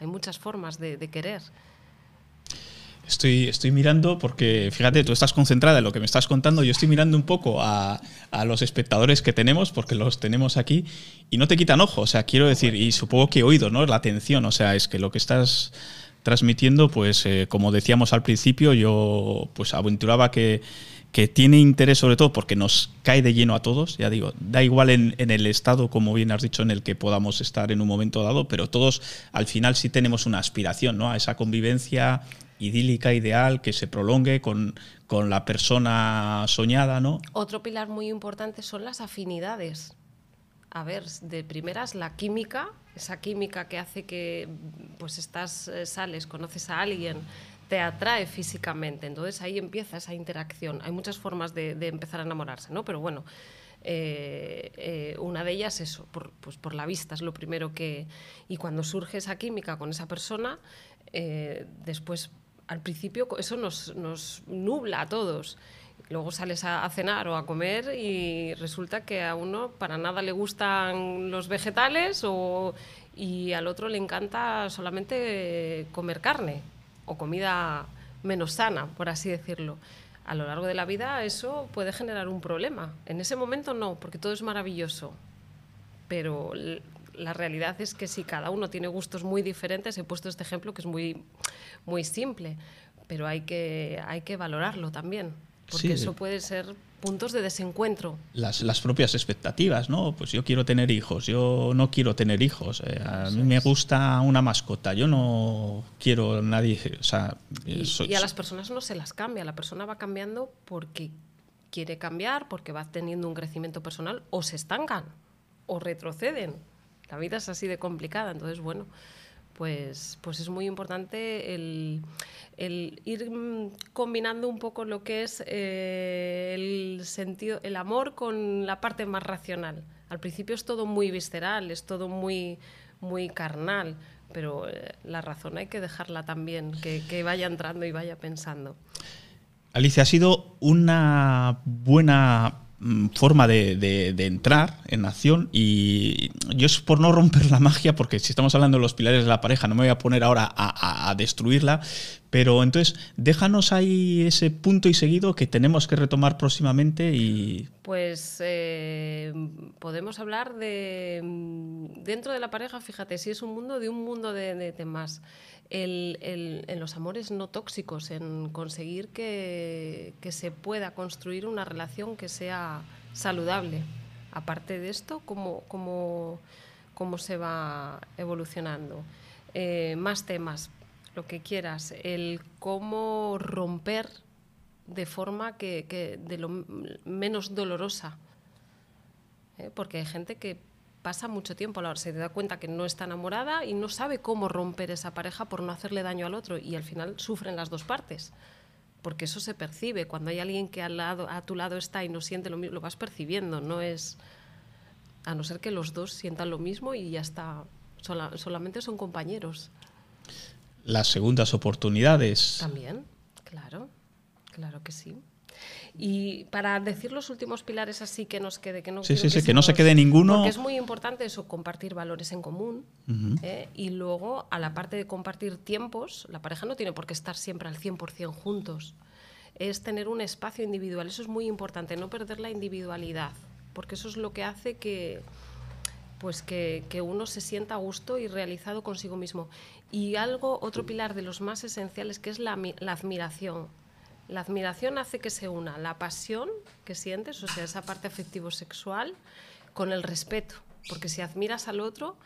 hay muchas formas de, querer. Estoy, estoy mirando porque, fíjate, tú estás concentrada en lo que me estás contando, yo estoy mirando un poco a, los espectadores que tenemos, porque los tenemos aquí, y no te quitan ojo, o sea, quiero decir, y supongo que oído, ¿no? La atención, o sea, es que lo que estás transmitiendo, pues eh, como decíamos al principio, yo pues aventuraba que, que tiene interés sobre todo porque nos cae de lleno a todos, ya digo, da igual en, el estado, como bien has dicho, en el que podamos estar en un momento dado, pero todos al final sí tenemos una aspiración ¿no? a esa convivencia idílica, ideal, que se prolongue con, con la persona soñada. ¿no? Otro pilar muy importante son las afinidades. A ver, de primeras la química, esa química que hace que pues estás, eh, sales, conoces a alguien, te atrae físicamente. Entonces ahí empieza esa interacción. Hay muchas formas de, empezar a enamorarse, ¿no? Pero bueno, eh, eh, una de ellas es por, pues por la vista, es lo primero que... Y cuando surge esa química con esa persona, eh, después, al principio, eso nos, nos, nubla a todos. Luego sales a, cenar o a comer y resulta que a uno para nada le gustan los vegetales o, y al otro le encanta solamente comer carne o comida menos sana, por así decirlo. A lo largo de la vida eso puede generar un problema. En ese momento no, porque todo es maravilloso. Pero la realidad es que si cada uno tiene gustos muy diferentes, he puesto este ejemplo que es muy, muy simple, pero hay que, hay que valorarlo también, porque eso puede ser puntos de desencuentro. Las, las, propias expectativas, ¿no? Pues yo quiero tener hijos, yo no quiero tener hijos, eh, a mí me gusta una mascota, yo no quiero nadie, o sea... Y, a las personas no se las cambia, la persona va cambiando porque quiere cambiar, porque va teniendo un crecimiento personal, o se estancan, o retroceden. La vida es así de complicada, entonces bueno, pues, pues es muy importante el, ir mm, combinando un poco lo que es eh, el sentido, el amor con la parte más racional. Al principio es todo muy visceral, es todo muy, muy carnal, pero eh, la razón hay que dejarla también, que, que vaya entrando y vaya pensando. Alicia, ha sido una buena forma de, entrar en acción y yo es por no romper la magia, porque si estamos hablando de los pilares de la pareja, no me voy a poner ahora a, destruirla, pero entonces déjanos ahí ese punto y seguido que tenemos que retomar próximamente y... Pues eh, podemos hablar de... Dentro de la pareja, fíjate, si es un mundo de un mundo de temas en los amores no tóxicos, en conseguir que, se pueda construir una relación que sea saludable. Aparte de esto, ¿cómo, cómo, se va evolucionando? Eh, más temas, lo que quieras, el cómo romper de forma que, de lo menos dolorosa. ¿eh? Porque hay gente que pasa mucho tiempo, se da cuenta que no está enamorada y no sabe cómo romper esa pareja por no hacerle daño al otro y al final sufren las dos partes. Porque eso se percibe. Cuando hay alguien que al lado, a tu lado está y no siente lo mismo, lo vas percibiendo. No es. A no ser que los dos sientan lo mismo y ya está. solamente son compañeros. Las segundas oportunidades. También, claro. Claro que sí. Y para decir los últimos pilares así que nos quede, que no, sí, sí, sí, que no se quede ninguno. Porque es muy importante eso, compartir valores en común. ¿eh? Y luego, a la parte de compartir tiempos, la pareja no tiene por qué estar siempre al 100% juntos. Es tener un espacio individual. Eso es muy importante, no perder la individualidad. Porque eso es lo que hace que, pues que, que, uno se sienta a gusto y realizado consigo mismo. Y algo, otro pilar de los más esenciales, que es la, la admiración. La admiración hace que se una la pasión que sientes, o sea, esa parte afectivo-sexual, con el respeto. Porque si admiras al otro,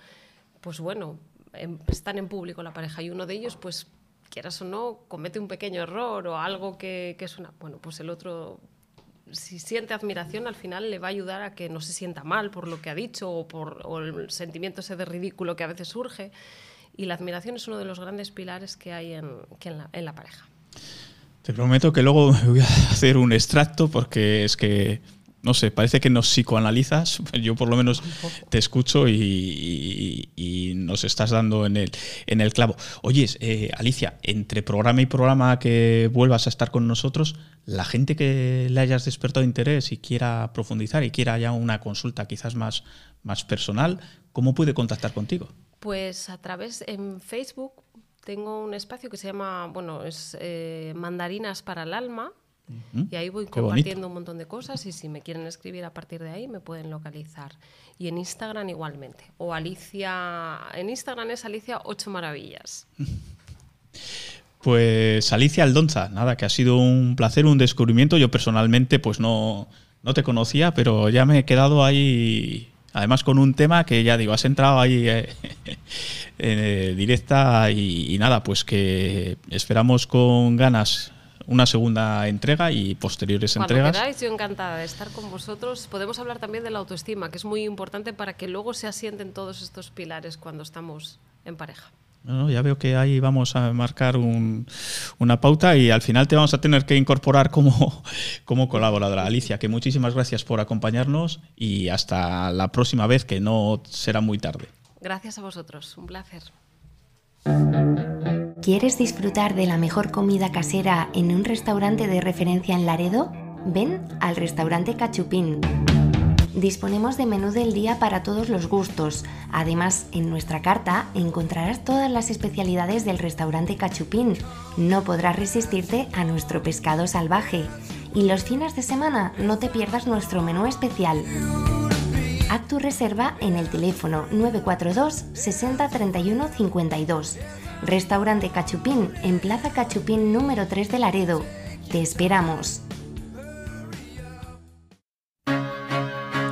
pues bueno, em, están en público la pareja y uno de ellos, pues quieras o no, comete un pequeño error o algo que, es una... Bueno, pues el otro, si siente admiración, al final le va a ayudar a que no se sienta mal por lo que ha dicho o por el sentimiento ese de ridículo que a veces surge. Y la admiración es uno de los grandes pilares que hay en, en la pareja. Te prometo que luego me voy a hacer un extracto porque es que, no sé, parece que nos psicoanalizas. Yo por lo menos te escucho y, nos estás dando en el, en el clavo. Oye, eh, Alicia, entre programa y programa que vuelvas a estar con nosotros, la gente que le hayas despertado interés y quiera profundizar y quiera ya una consulta quizás más, más personal, ¿cómo puede contactar contigo? Pues a través en Facebook tengo un espacio que se llama, bueno, es eh, Mandarinas para el Alma. Y ahí voy compartiendo un montón de cosas y si me quieren escribir a partir de ahí me pueden localizar. Y en Instagram igualmente. O Alicia, en Instagram es Alicia 8 Maravillas. Pues Alicia Aldonza, nada, que ha sido un placer, un descubrimiento. Yo personalmente pues no, no te conocía, pero ya me he quedado ahí Además con un tema que ya digo, has entrado ahí eh, eh, directa y, nada, pues que esperamos con ganas una segunda entrega y posteriores Cuando entregas. Queráis, yo encantada de estar con vosotros. Podemos hablar también de la autoestima, que es muy importante para que luego se asienten todos estos pilares cuando estamos en pareja ya veo que ahí vamos a marcar una pauta y al final te vamos a tener que incorporar como, como colaboradora. Alicia, que muchísimas gracias por acompañarnos y hasta la próxima vez, que no será muy tarde. Gracias a vosotros, un placer. ¿Quieres disfrutar de la mejor comida casera en un restaurante de referencia en Laredo? Ven al restaurante Cachupín Disponemos de menú del día para todos los gustos. Además, en nuestra carta encontrarás todas las especialidades del restaurante Cachupín. No podrás resistirte a nuestro pescado salvaje. Y los fines de semana no te pierdas nuestro menú especial. Haz tu reserva en el teléfono 942 60 31 52. Restaurante Cachupín en Plaza Cachupín número 3 de Laredo. Te esperamos.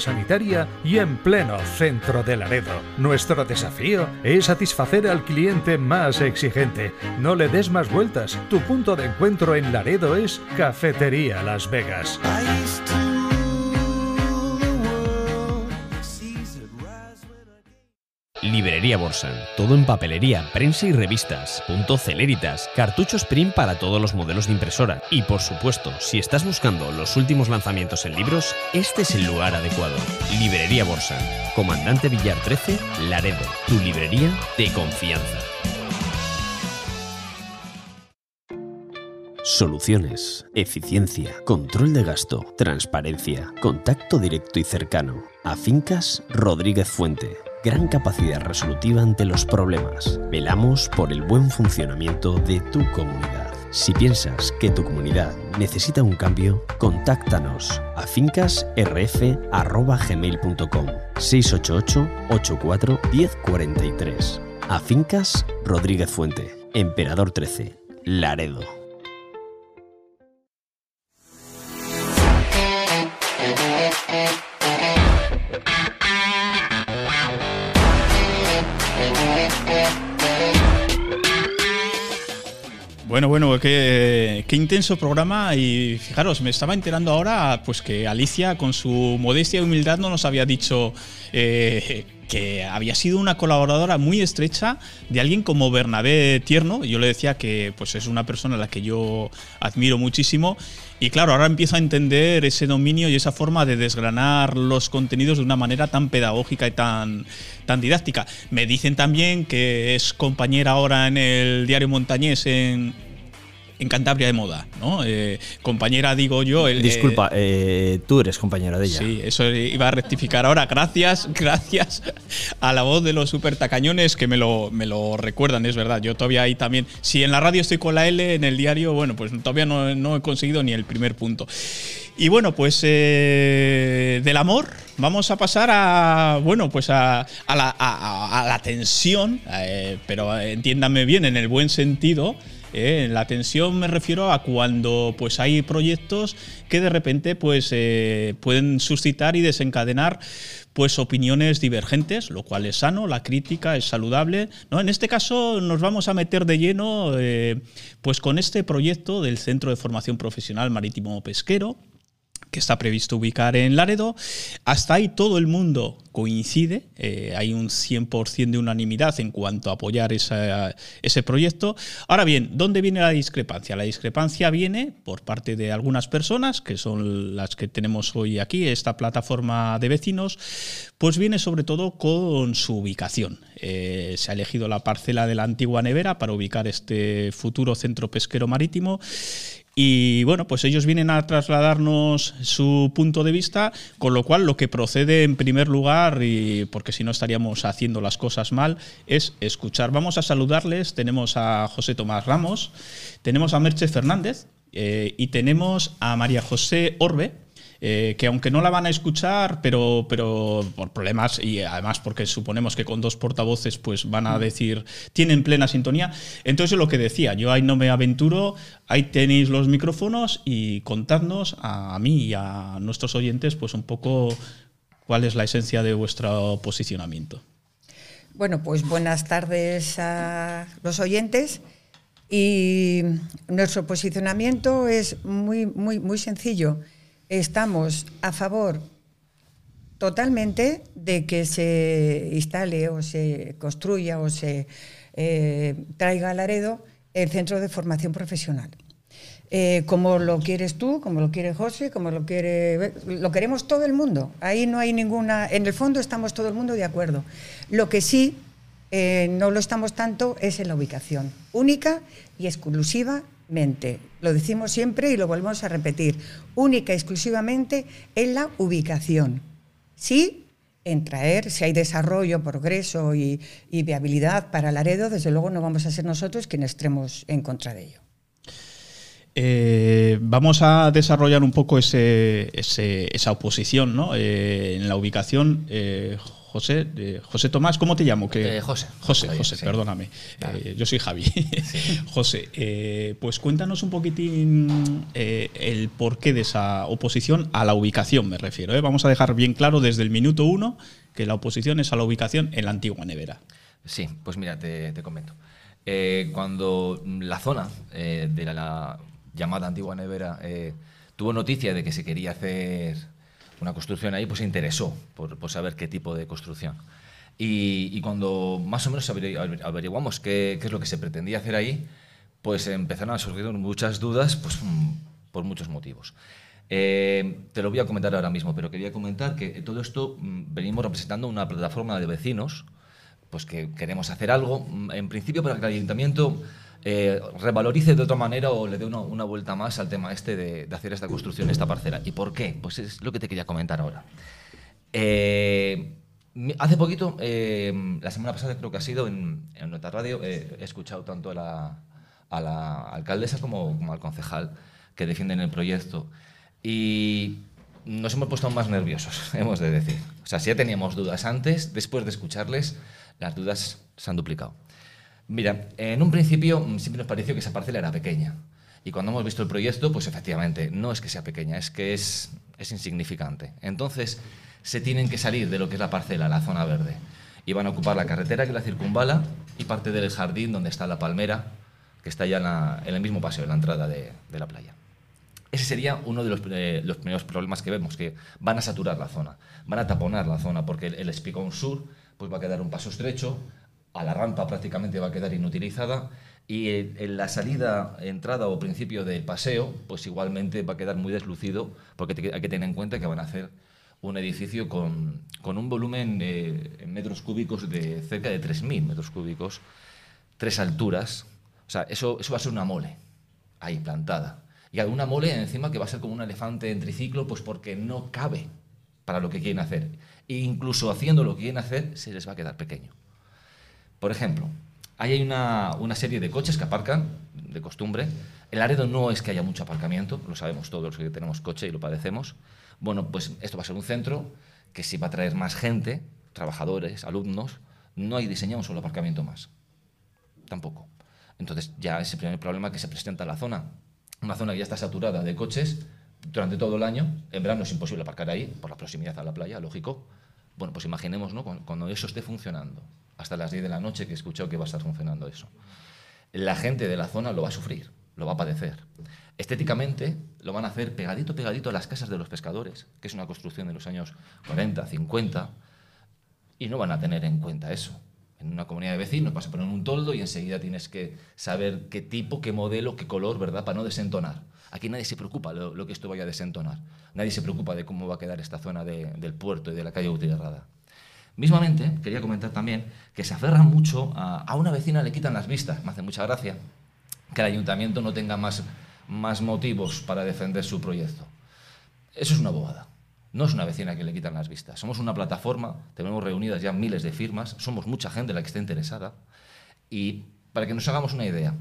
sanitaria y en pleno centro de Laredo. Nuestro desafío es satisfacer al cliente más exigente. No le des más vueltas. Tu punto de encuentro en Laredo es Cafetería Las Vegas. Librería Borsan. Todo en papelería, prensa y revistas. Punto Celeritas. Cartuchos print para todos los modelos de impresora. Y por supuesto, si estás buscando los últimos lanzamientos en libros, este es el lugar adecuado. Librería Borsan. Comandante Villar 13, Laredo. Tu librería de confianza. Soluciones, eficiencia, control de gasto, transparencia, contacto directo y cercano. A Fincas Rodríguez Fuente gran capacidad resolutiva ante los problemas. Velamos por el buen funcionamiento de tu comunidad. Si piensas que tu comunidad necesita un cambio, contáctanos a fincasrf.gmail.com 688 84 1043 A Fincas Rodríguez Fuente, Emperador 13, Laredo. Bueno, bueno, qué, intenso programa y fijaros, me estaba enterando ahora pues que Alicia con su modestia y humildad no nos había dicho eh, que había sido una colaboradora muy estrecha de alguien como Bernabé Tierno. Yo le decía que pues es una persona a la que yo admiro muchísimo y claro, ahora empiezo a entender ese dominio y esa forma de desgranar los contenidos de una manera tan pedagógica y tan, tan didáctica. Me dicen también que es compañera ahora en el diario Montañés en, en Cantabria de Moda, ¿no? Eh, compañera, digo yo. El, Disculpa, eh, tú eres compañera de ella. Sí, eso iba a rectificar ahora. Gracias, gracias a la voz de los super tacañones que me lo, me lo recuerdan, es verdad. Yo todavía ahí también. Si en la radio estoy con la L, en el diario, bueno, pues todavía no, no he conseguido ni el primer punto. Y bueno, pues eh, del amor vamos a pasar a, bueno, pues a, a, la, a la, tensión, eh, pero entiéndame bien, en el buen sentido. Eh, la tensión me refiero a cuando pues hay proyectos que de repente pues eh, pueden suscitar y desencadenar pues opiniones divergentes, lo cual es sano, la crítica es saludable. ¿no? En este caso nos vamos a meter de lleno eh, pues con este proyecto del Centro de Formación Profesional Marítimo Pesquero, está previsto ubicar en Laredo. Hasta ahí todo el mundo coincide, eh, hay un 100% de unanimidad en cuanto a apoyar ese proyecto. Ahora bien, ¿dónde viene la discrepancia? La discrepancia viene por parte de algunas personas, que son las que tenemos hoy aquí, esta plataforma de vecinos, pues viene sobre todo con su ubicación. Eh, se ha elegido la parcela de la antigua nevera para ubicar este futuro centro pesquero marítimo y bueno, pues ellos vienen a trasladarnos su punto de vista, con lo cual lo que procede en primer lugar, y porque si no estaríamos haciendo las cosas mal, es escuchar. Vamos a saludarles. Tenemos a José Tomás Ramos, tenemos a Merche Fernández eh, y tenemos a María José Orbe eh, que aunque no la van a escuchar, pero, pero por problemas y además porque suponemos que con dos portavoces pues van a decir, tienen plena sintonía. Entonces lo que decía, yo ahí no me aventuro, ahí tenéis los micrófonos y contadnos a, a mí y a nuestros oyentes pues un poco cuál es la esencia de vuestro posicionamiento. Bueno, pues buenas tardes a los oyentes. Y nuestro posicionamiento es muy, muy, muy sencillo estamos a favor totalmente de que se instale o se construya o se eh, traiga a Laredo el centro de formación profesional. Eh, como lo quieres tú, como lo quiere José, como lo quiere. Lo queremos todo el mundo. Ahí no hay ninguna. En el fondo estamos todo el mundo de acuerdo. Lo que sí eh, no lo estamos tanto es en la ubicación. Única y exclusiva Lo decimos siempre y lo volvemos a repetir. Única y exclusivamente en la ubicación. Sí, en traer, si hay desarrollo, progreso y, y viabilidad para Laredo, desde luego no vamos a ser nosotros quienes estemos en contra de ello. Eh, vamos a desarrollar un poco ese, esa oposición ¿no? Eh, en la ubicación. Eh, José, José Tomás, ¿cómo te llamo? Que, José. José, José, perdóname. yo soy Javi. José, pues cuéntanos un poquitín el porqué de esa oposición a la ubicación, me refiero. Vamos a dejar bien claro desde el minuto uno que la oposición es a la ubicación en la antigua nevera. Sí, pues mira, te, comento. cuando la zona de la, llamada Antigua Nevera, eh, tuvo noticia de que se quería hacer una construcción ahí, pues se interesó por, saber qué tipo de construcción. Y, cuando más o menos averiguamos qué, es lo que se pretendía hacer ahí, pues empezaron a surgir muchas dudas pues, por muchos motivos. Eh, te lo voy a comentar ahora mismo, pero quería comentar que todo esto mm, venimos representando una plataforma de vecinos, pues que queremos hacer algo, mm, en principio para que el ayuntamiento eh, revalorice de otra manera o le dé una, vuelta más al tema este de, hacer esta construcción, esta parcela. ¿Y por qué? Pues es lo que te quería comentar ahora. Eh, hace poquito, eh, la semana pasada creo que ha sido en, nuestra radio, he escuchado tanto a la, a la alcaldesa como, como, al concejal que defienden el proyecto. Y nos hemos puesto más nerviosos, hemos de decir. O sea, si ya teníamos dudas antes, después de escucharles, las dudas se han duplicado. Mira, en un principio mm, siempre nos pareció que esa parcela era pequeña. Y cuando hemos visto el proyecto, pues efectivamente, no es que sea pequeña, es que es, es insignificante. Entonces, se tienen que salir de lo que es la parcela, la zona verde. Y van a ocupar la carretera que la circunvala y parte del jardín donde está la palmera, que está ya en, el mismo paseo, en la entrada de, la playa. Ese sería uno de los, eh, los, primeros problemas que vemos, que van a saturar la zona, van a taponar la zona, porque el, el sur pues va a quedar un paso estrecho, a la rampa prácticamente va a quedar inutilizada y en la salida, entrada o principio del paseo, pues igualmente va a quedar muy deslucido porque hay que tener en cuenta que van a hacer un edificio con, con un volumen en metros cúbicos de cerca de 3.000 metros cúbicos, tres alturas. O sea, eso, eso va a ser una mole ahí plantada. Y alguna mole encima que va a ser como un elefante en triciclo, pues porque no cabe para lo que quieren hacer. E incluso haciendo lo que quieren hacer, se les va a quedar pequeño. Por ejemplo, hay una, serie de coches que aparcan, de costumbre. El Aredo no es que haya mucho aparcamiento, lo sabemos todos los que tenemos coche y lo padecemos. Bueno, pues esto va a ser un centro que si va a traer más gente, trabajadores, alumnos, no hay diseñado un solo aparcamiento más. Tampoco. Entonces ya es el primer problema que se presenta en la zona. Una zona que ya está saturada de coches durante todo el año. En verano es imposible aparcar ahí, por la proximidad a la playa, lógico. Bueno, pues imaginemos ¿no? cuando eso esté funcionando hasta las 10 de la noche que he escuchado que va a estar funcionando eso. La gente de la zona lo va a sufrir, lo va a padecer. Estéticamente lo van a hacer pegadito, pegadito a las casas de los pescadores, que es una construcción de los años 40, 50, y no van a tener en cuenta eso. En una comunidad de vecinos vas a poner un toldo y enseguida tienes que saber qué tipo, qué modelo, qué color, ¿verdad? Para no desentonar. Aquí nadie se preocupa de lo, que esto vaya a desentonar. Nadie se preocupa de cómo va a quedar esta zona del puerto y de la calle Gutiérrez Mismamente, quería comentar también que se aferran mucho a, una vecina, le quitan las vistas. Me hace mucha gracia que el ayuntamiento no tenga más, más motivos para defender su proyecto. Eso es una bobada. No es una vecina que le quitan las vistas. Somos una plataforma, tenemos reunidas ya miles de firmas, somos mucha gente la que está interesada. Y para que nos hagamos una idea,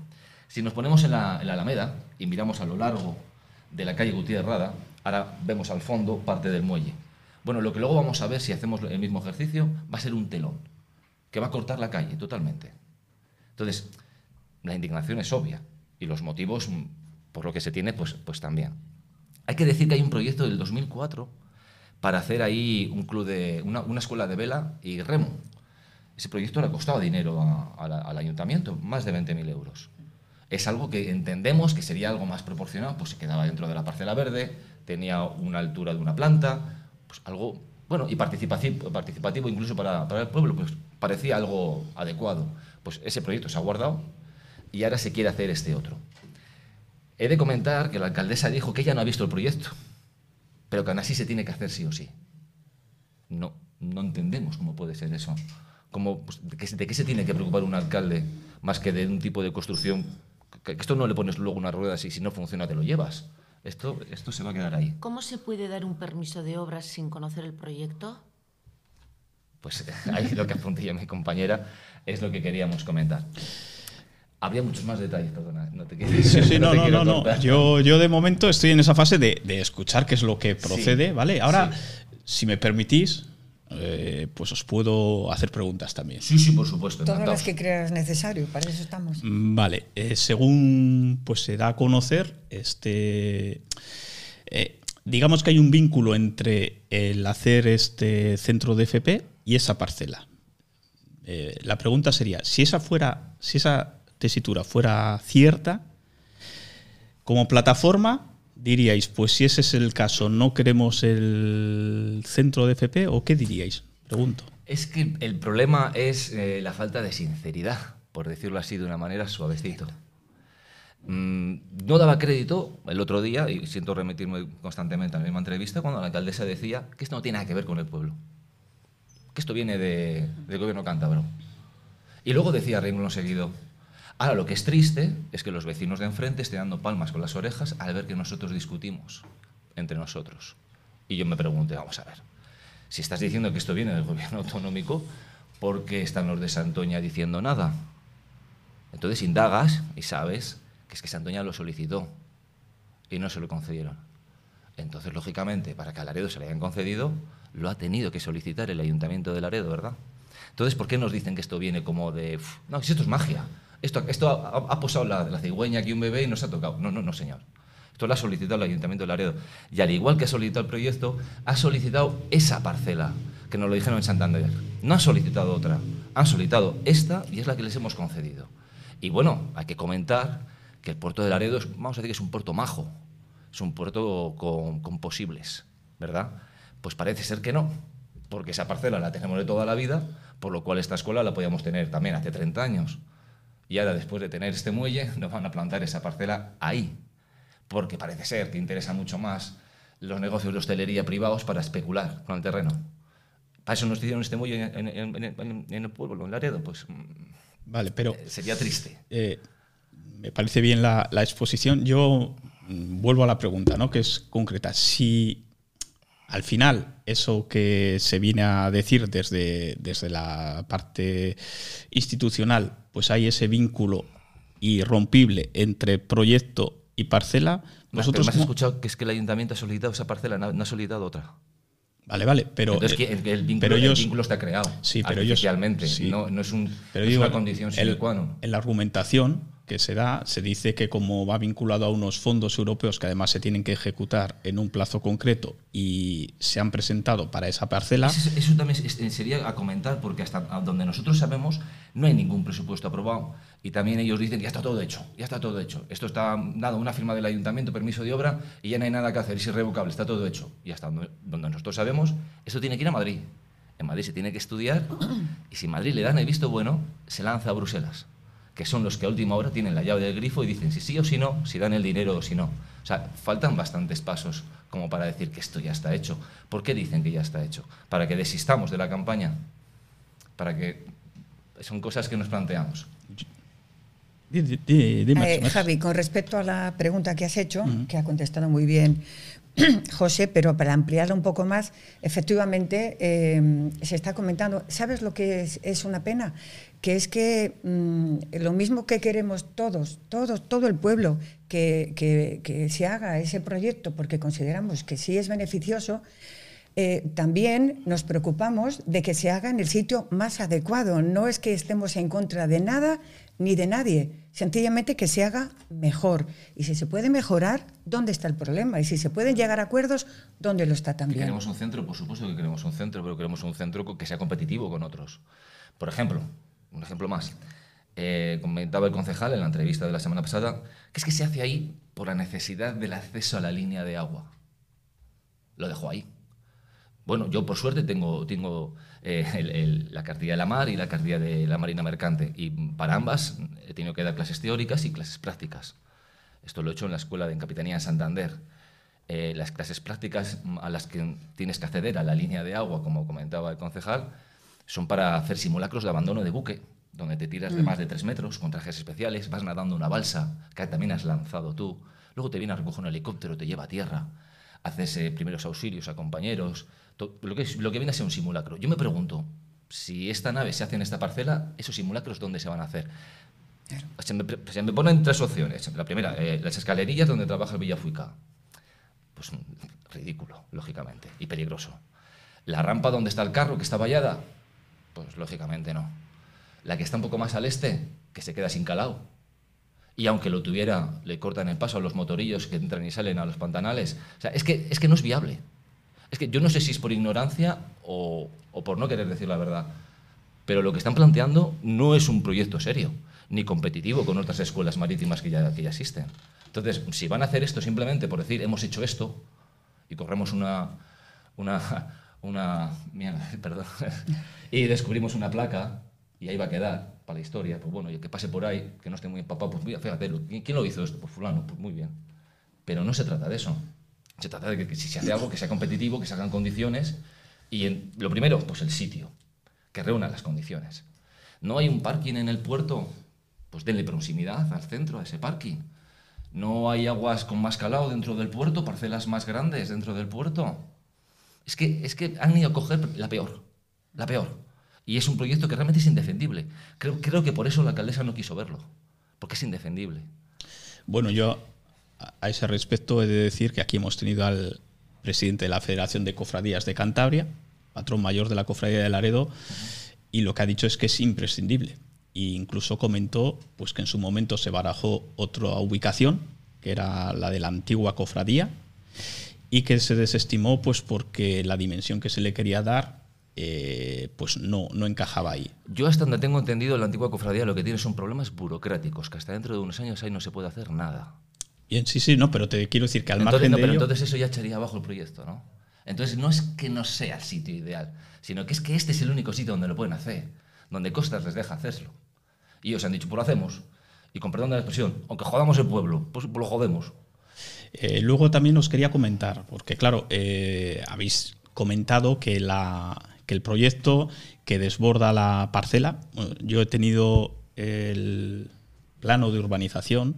si nos ponemos en la, en la Alameda y miramos a lo largo de la calle Gutiérrez Rada, ahora vemos al fondo parte del muelle. Bueno, lo que luego vamos a ver si hacemos el mismo ejercicio va a ser un telón, que va a cortar la calle totalmente. Entonces, la indignación es obvia y los motivos mm, por lo que se tiene, pues, pues también. Hay que decir que hay un proyecto del 2004 para hacer ahí un club de una, escuela de vela y remo. Ese proyecto le ha costado dinero al ayuntamiento, más de 20.000 euros. Es algo que entendemos que sería algo más proporcionado, pues se quedaba dentro de la parcela verde, tenía una altura de una planta, pues algo, bueno, y participativo, participativo incluso para, el pueblo, pues parecía algo adecuado. Pues ese proyecto se ha guardado y ahora se quiere hacer este otro. He de comentar que la alcaldesa dijo que ella no ha visto el proyecto, pero que aún así se tiene que hacer sí o sí. No, no entendemos cómo puede ser eso. Como, pues, de, qué, se tiene que preocupar un alcalde más que de un tipo de construcción? Que, esto no le pones luego una rueda así, si no funciona te lo llevas. Esto, esto se va a quedar ahí. ¿Cómo se puede dar un permiso de obras sin conocer el proyecto? Pues ahí lo que apuntilla mi compañera es lo que queríamos comentar. Habría muchos más detalles, perdona. No te quiero, sí, sí, no, no, no, no. Yo, yo de momento estoy en esa fase de, de escuchar qué es lo que procede, ¿vale? Ahora, si me permitís, eh, pues os puedo hacer preguntas también. Sí, sí, por supuesto. Todas las que creas necesario, para eso estamos. Mm, vale, eh, según pues se da a conocer, este, eh, digamos que hay un vínculo entre el hacer este centro de FP y esa parcela. la pregunta sería, si esa fuera, si esa tesitura fuera cierta, como plataforma, diríais, pues si ese es el caso, ¿no queremos el centro de FP o qué diríais? Pregunto. Es que el problema es eh, la falta de sinceridad, por decirlo así de una manera suavecito. Mm, no daba crédito el otro día, y siento remitirme constantemente a la misma entrevista, cuando la alcaldesa decía que esto no tiene nada que ver con el pueblo, que esto viene de, del gobierno cántabro. Y luego decía, renglón seguido, Ahora, lo que es triste es que los vecinos de enfrente estén dando palmas con las orejas al ver que nosotros discutimos entre nosotros. Y yo me pregunté, vamos a ver, si estás diciendo que esto viene del gobierno autonómico, ¿por qué están los de Santoña diciendo nada? Entonces indagas y sabes que es que Santoña lo solicitó y no se lo concedieron. Entonces, lógicamente, para que a Laredo se le hayan concedido, lo ha tenido que solicitar el ayuntamiento de Laredo, ¿verdad? Entonces, ¿por qué nos dicen que esto viene como de... no, si esto es magia. Esto, esto ha, posado la, cigüeña aquí un bebé y no se ha tocado. No, no, no, señor. Esto lo ha solicitado el Ayuntamiento de Laredo. Y al igual que ha solicitado el proyecto, ha solicitado esa parcela, que nos lo dijeron en Santander. No ha solicitado otra. Han solicitado esta y es la que les hemos concedido. Y bueno, hay que comentar que el puerto de Laredo es, vamos a decir que es un puerto majo. Es un puerto con, con posibles, ¿verdad? Pues parece ser que no, porque esa parcela la tenemos de toda la vida, por lo cual esta escuela la podíamos tener también hace 30 años. Y ahora, después de tener este muelle, nos van a plantar esa parcela ahí, porque parece ser que interesa mucho más los negocios de hostelería privados para especular con el terreno. Para eso nos hicieron este muelle en, el pueblo, en Laredo, pues... Mm, vale, pero... Eh, sería triste. Eh, me parece bien la, la, exposición. Yo mm, vuelvo a la pregunta, ¿no? Que es concreta. Si al final, eso que se viene a decir desde, desde la parte institucional, pues hay ese vínculo irrompible entre proyecto y parcela. Vosotros me has escuchado que es que el ayuntamiento ha solicitado esa parcela, no ha solicitado otra. Vale, vale, pero. Entonces, el, el, vínculo, el, vínculo, está creado. Sí, pero artificialmente. no, no, es, un, no es una condición sine qua non. En la argumentación que se da, se dice que como va vinculado a unos fondos europeos que además se tienen que ejecutar en un plazo concreto y se han presentado para esa parcela. Eso, también sería a comentar, porque hasta donde nosotros sabemos no hay ningún presupuesto aprobado. Y también ellos dicen, ya está todo hecho, ya está todo hecho. Esto está dado una firma del ayuntamiento, permiso de obra, y ya no hay nada que hacer, es irrevocable, está todo hecho. Y hasta donde nosotros sabemos, esto tiene que ir a Madrid. En Madrid se tiene que estudiar, y si Madrid le dan el visto bueno, se lanza a Bruselas que son los que a última hora tienen la llave del grifo y dicen si sí o si no, si dan el dinero o si no. O sea, faltan bastantes pasos como para decir que esto ya está hecho. ¿Por qué dicen que ya está hecho? ¿Para que desistamos de la campaña? Para que... Son cosas que nos planteamos. Eh, Javi, con respecto a la pregunta que has hecho, que ha contestado muy bien José, pero para ampliarlo un poco más, efectivamente eh, se está comentando, ¿sabes lo que es, una pena? Que es que mm, lo mismo que queremos todos, todos, todo el pueblo, que, se haga ese proyecto porque consideramos que sí es beneficioso, eh, también nos preocupamos de que se haga en el sitio más adecuado. No es que estemos en contra de nada ni de nadie, sencillamente que se haga mejor. Y si se puede mejorar, ¿dónde está el problema? Y si se pueden llegar a acuerdos, ¿dónde lo está también? Queremos un centro, por supuesto que queremos un centro, pero queremos un centro que sea competitivo con otros. Por ejemplo, un ejemplo más. Eh, comentaba el concejal en la entrevista de la semana pasada que es que se hace ahí por la necesidad del acceso a la línea de agua. Lo dejó ahí. Bueno, yo por suerte tengo, tengo eh, la cartilla de la mar y la cartilla de la marina mercante y para ambas he tenido que dar clases teóricas y clases prácticas. Esto lo he hecho en la escuela de Capitanía en Santander. Eh, las clases prácticas a las que tienes que acceder a la línea de agua, como comentaba el concejal, son para hacer simulacros de abandono de buque, donde te tiras de mm. más de tres metros con trajes especiales, vas nadando una balsa que también has lanzado tú, luego te viene a recoger un helicóptero, te lleva a tierra, haces eh, primeros auxilios a compañeros, lo que, lo que viene a ser un simulacro. Yo me pregunto, si esta nave se hace en esta parcela, esos simulacros, ¿dónde se van a hacer? Se me, se me ponen tres opciones. La primera, eh, las escalerillas donde trabaja el Villafuica. Pues ridículo, lógicamente, y peligroso. La rampa donde está el carro, que está vallada, pues lógicamente no. La que está un poco más al este, que se queda sin calao. Y aunque lo tuviera, le cortan el paso a los motorillos que entran y salen a los pantanales. O sea, es que, es que no es viable. Es que yo no sé si es por ignorancia o, por no querer decir la verdad. Pero lo que están planteando no es un proyecto serio ni competitivo con otras escuelas marítimas que ya, que ya existen. Entonces, si van a hacer esto simplemente por decir hemos hecho esto y corremos una, una, una mierda, perdón, y descubrimos una placa y ahí va a quedar para la historia, pues bueno, y que pase por ahí, que no esté muy empapado, pues fíjate, ¿quién lo hizo esto? Pues fulano, pues muy bien. Pero no se trata de eso. Se trata de que, si se hace algo que sea competitivo, que se hagan condiciones y en, lo primero, pues el sitio, que reúna las condiciones. No hay un parking en el puerto pues denle proximidad al centro, a ese parking. No hay aguas con más calado dentro del puerto, parcelas más grandes dentro del puerto. Es que, es que han ido a coger la peor, la peor. Y es un proyecto que realmente es indefendible. Creo, creo que por eso la alcaldesa no quiso verlo, porque es indefendible. Bueno, yo a ese respecto he de decir que aquí hemos tenido al presidente de la Federación de Cofradías de Cantabria, patrón mayor de la Cofradía de Laredo, y lo que ha dicho es que es imprescindible e incluso comentó pues, que en su momento se barajó otra ubicación, que era la de la antigua cofradía, y que se desestimó pues, porque la dimensión que se le quería dar eh, pues no, no encajaba ahí. Yo hasta donde tengo entendido, la antigua cofradía lo que tiene son problemas burocráticos, que hasta dentro de unos años ahí no se puede hacer nada. Sí, sí, no, pero te quiero decir que al entonces, margen no, de pero ello- entonces eso ya echaría abajo el proyecto, ¿no? Entonces no es que no sea el sitio ideal, sino que es que este es el único sitio donde lo pueden hacer, donde Costas les deja hacerlo. Y ellos han dicho, pues lo hacemos. Y con perdón de la expresión, aunque jodamos el pueblo, pues lo jodemos. Eh, luego también os quería comentar, porque claro, eh, habéis comentado que, la, que el proyecto que desborda la parcela, yo he tenido el plano de urbanización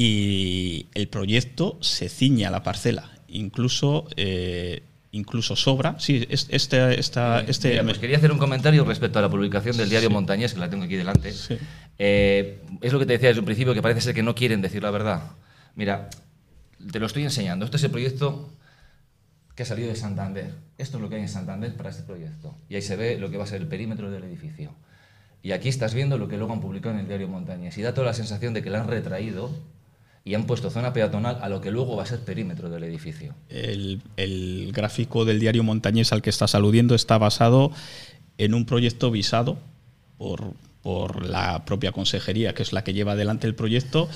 y el proyecto se ciñe a la parcela, incluso, eh, incluso sobra. Sí, es- este, esta, este, Mira, pues quería hacer un comentario respecto a la publicación del diario Montañés, que la tengo aquí delante. Eh, es lo que te decía desde un principio, que parece ser que no quieren decir la verdad. Mira, te lo estoy enseñando. Este es el proyecto que ha salido de Santander. Esto es lo que hay en Santander para este proyecto. Y ahí se ve lo que va a ser el perímetro del edificio. Y aquí estás viendo lo que luego han publicado en el diario Montañés. Y da toda la sensación de que la han retraído y han puesto zona peatonal a lo que luego va a ser perímetro del edificio. El, el gráfico del diario Montañés al que estás aludiendo está basado en un proyecto visado por, por la propia consejería, que es la que lleva adelante el proyecto,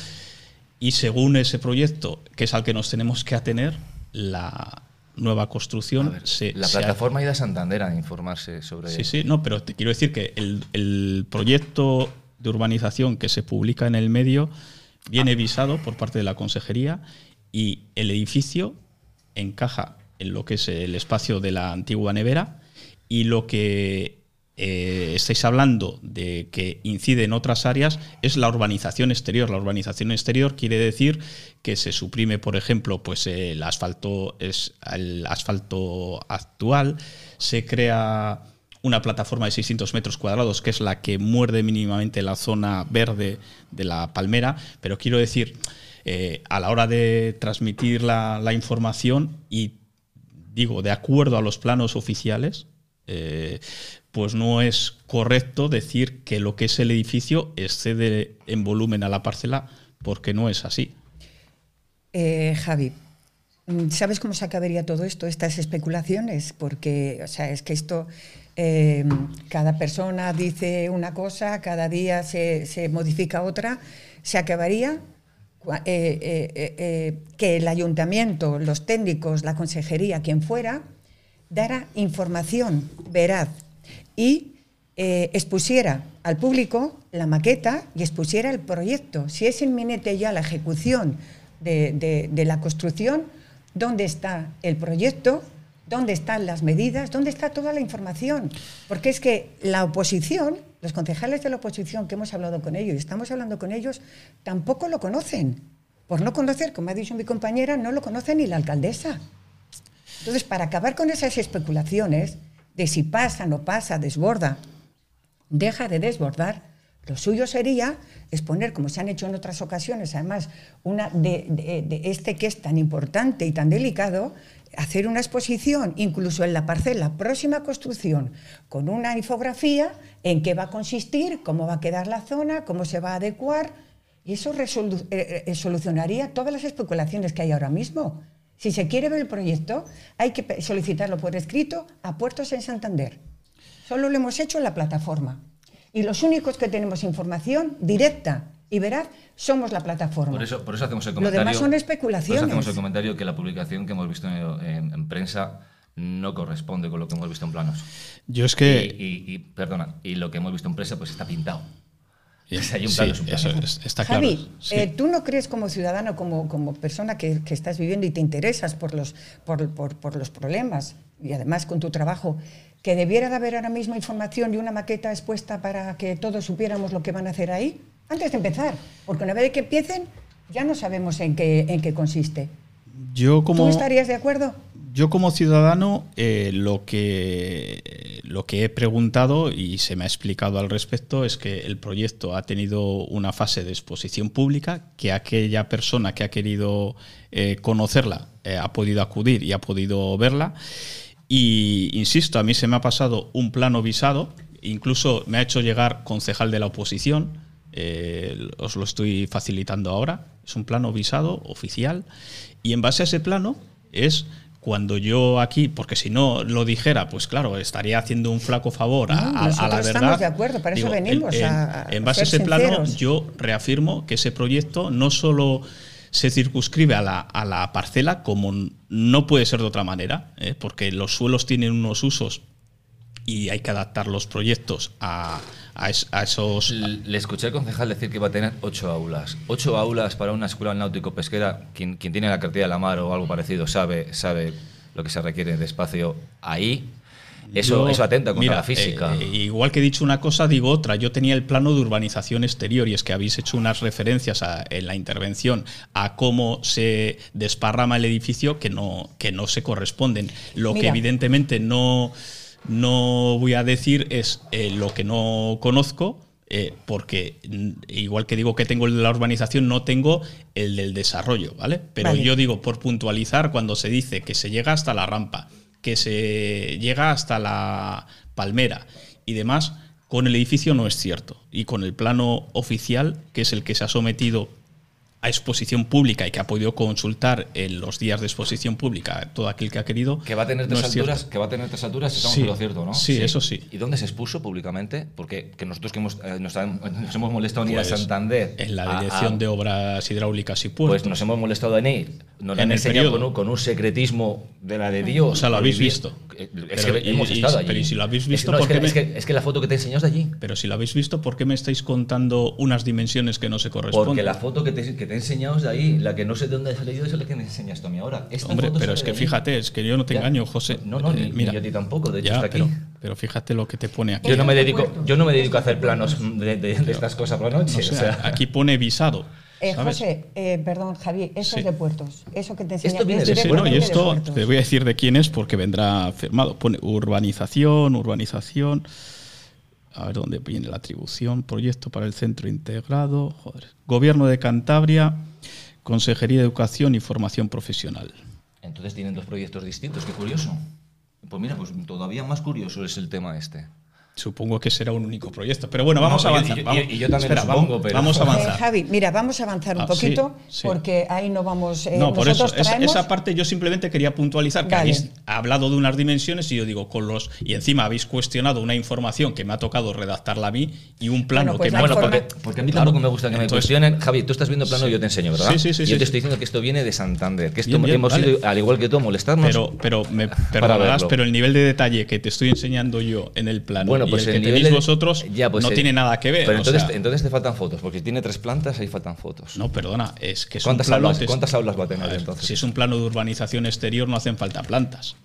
y según ese proyecto, que es al que nos tenemos que atener, la nueva construcción se, La se plataforma ha ido a Santander a informarse sobre Sí, sí, no, pero te quiero decir que el, el proyecto de urbanización que se publica en el medio viene visado por parte de la consejería y el edificio encaja en lo que es el espacio de la antigua nevera y lo que eh, estáis hablando de que incide en otras áreas es la urbanización exterior. La urbanización exterior quiere decir que se suprime, por ejemplo, pues el asfalto es el asfalto actual, se crea una plataforma de 600 metros cuadrados, que es la que muerde mínimamente la zona verde de la palmera, pero quiero decir, eh, a la hora de transmitir la, información y digo, de acuerdo a los planos oficiales, eh, pues no es correcto decir que lo que es el edificio excede en volumen a la parcela, porque no es así. Eh, Javi, ¿sabes cómo se acabaría todo esto, estas especulaciones? Porque, o sea, es que esto, eh, cada persona dice una cosa, cada día se, se modifica otra, se acabaría eh, eh, eh, que el ayuntamiento, los técnicos, la consejería, quien fuera, dara información veraz y expusiera al público la maqueta y expusiera el proyecto. Si es inminente ya la ejecución de- de la construcción, ¿dónde está el proyecto? ¿Dónde están las medidas? ¿Dónde está toda la información? Porque es que la oposición, los concejales de la oposición que hemos hablado con ellos y estamos hablando con ellos, tampoco lo conocen. Por no conocer, como ha dicho mi compañera, no lo conoce ni la alcaldesa. Entonces, para acabar con esas especulaciones, de si pasa, no pasa, desborda, deja de desbordar, lo suyo sería exponer, como se han hecho en otras ocasiones, además, de, este que es tan importante y tan delicado, hacer una exposición, incluso en la parcela próxima construcción, con una infografía en qué va a consistir, cómo va a quedar la zona, cómo se va a adecuar, y eso resolu- eh, eh, solucionaría todas las especulaciones que hay ahora mismo. Si se quiere ver el proyecto, hay que solicitarlo por escrito a Puertos en Santander. Solo lo hemos hecho en la plataforma. Y los únicos que tenemos información directa y veraz somos la plataforma. Por eso, por eso hacemos el Lo comentario. demás son Por eso especulaciones. hacemos el comentario que la publicación que hemos visto en, en- en prensa no corresponde con lo que hemos visto en planos. Yo es que. Y, y- y, perdona, y lo que hemos visto en prensa pues está pintado. Y- Si hay un sí, plano, es un eso plano. es- está claro. Javi, sí. eh, ¿tú no crees como ciudadano, como, como persona que, que estás viviendo y te interesas por los, por, por- por los problemas y además con tu trabajo, que debiera de haber ahora mismo información y una maqueta expuesta para que todos supiéramos lo que van a hacer ahí? Antes de empezar, porque una vez que empiecen ya no sabemos en qué, en qué consiste. Yo como. ¿Tú estarías de acuerdo? Yo como ciudadano eh, lo, que, lo que he preguntado y se me ha explicado al respecto es que el proyecto ha tenido una fase de exposición pública, que aquella persona que ha querido eh, conocerla eh, ha podido acudir y ha podido verla. Y insisto, a mí se me ha pasado un plano visado, incluso me ha hecho llegar concejal de la oposición, eh, os lo estoy facilitando ahora, es un plano visado oficial, y en base a ese plano es cuando yo aquí, porque si no lo dijera, pues claro, estaría haciendo un flaco favor a, No, a- a la verdad. estamos de acuerdo, para eso en- venimos, En, a- a en base a ese plano, sinceros. yo reafirmo que ese proyecto no solo se circunscribe a la, a la parcela, como no puede ser de otra manera, ¿eh? porque los suelos tienen unos usos y hay que adaptar los proyectos a, a es- esos... Le escuché al concejal decir que iba a tener ocho aulas. Ocho aulas para una escuela náutico-pesquera. Quien, quien tiene la cartilla de la mar o algo parecido sabe, sabe lo que se requiere de espacio ahí. Eso, Yo- eso atenta contra mira, la física. eh, igual que he dicho una cosa, digo otra. Yo tenía el plano de urbanización exterior y es que habéis hecho unas referencias a- en la intervención a cómo se desparrama el edificio que no, que no se corresponden. Lo que evidentemente no, no voy a decir es eh, lo que no conozco. eh, porque mm, igual que digo que tengo el de la urbanización, no tengo el del desarrollo, ¿vale? Pero Vale. yo digo, por puntualizar, cuando se dice que se llega hasta la rampa, que se llega hasta la palmera y demás, con el edificio no es cierto. Y con el plano oficial, que es el que se ha sometido a exposición pública y que ha podido consultar en los días de exposición pública todo aquel que ha querido. Que va a tener no tres es cierto. alturas, que va a tener tres alturas, estamos Sí. lo cierto, ¿no? Sí, eso sí. ¿Y dónde se expuso públicamente? Porque que nosotros que hemos, eh, nos, han- nos hemos molestado en ir Pues, a Santander. En la a- Dirección a- de Obras Hidráulicas y Puertos. Pues nos hemos molestado en ir. Nos En han el con un, con un secretismo de la de Dios. O sea, lo habéis visto. Eh, Pero, Es que y- hemos y- estado allí. pero y si lo habéis Es- visto, no, es, ¿por que, me- es, que, es que la foto que te enseñas de allí. Pero si lo habéis visto, ¿por qué me estáis contando unas dimensiones que no se corresponden? Porque la foto que te, que te he enseñado es de ahí, la que no sé de dónde ha salido, es la que me enseñas tú a mí ahora. Esta Hombre, foto pero es que fíjate, es que yo no te Ya. engaño, José. No, no, ni- Eh, ni mira, yo a ti tampoco, de hecho ya, está aquí. Pero, pero fíjate lo que te pone aquí. Yo no me dedico, yo no me dedico a hacer planos de, de- de estas cosas por la noche. O sea, o sea. aquí pone visado. Eh. José, eh, perdón, Javier, eso Sí. es de puertos. Eso que te enseña Esto viene es de Sí, Bueno, no, y de esto te voy a decir de quién es porque vendrá firmado. Pone urbanización, urbanización. A ver dónde viene la atribución. Proyecto para el centro integrado. Joder. Gobierno de Cantabria, Consejería de Educación y Formación Profesional. Entonces tienen dos proyectos distintos, qué curioso. Pues mira, pues todavía más curioso es el tema este. Supongo que será un único proyecto. Pero bueno, vamos No, a y- avanzar. y- y- vamos, y yo también espera, supongo, vamos, pero- vamos a Eh, avanzar. Javi, mira, vamos a avanzar un Ah, poquito sí. porque ahí no vamos. eh, No, por eso, esa, parte yo simplemente quería puntualizar que habéis hablado de unas dimensiones y yo digo, con los. Y encima habéis cuestionado una información que me ha tocado redactarla a mí y un plano Bueno, pues que la me ha Bueno, informa- porque, porque a mí Claro. tampoco me gusta que me Entonces- cuestionen. Javi, tú estás viendo plano, Sí. yo te enseño, ¿verdad? Sí, sí, sí, yo sí. te estoy diciendo que esto viene de Santander, que esto Bien, bien, hemos vale. ido, al igual que tú, a molestarnos. Pero, pero me perdonarás, pero el nivel de detalle que te estoy enseñando yo en el plano bueno, y pues el que el nivel tenéis de- vosotros ya, pues, no tiene nada que ver. Pero o entonces, sea, entonces te faltan fotos, porque si tiene tres plantas, ahí faltan fotos. no, perdona, es que es un ¿Cuántas, plano aulas, ¿Cuántas aulas va a tener A ver, entonces? Si es un plano de urbanización exterior, no hacen falta plantas.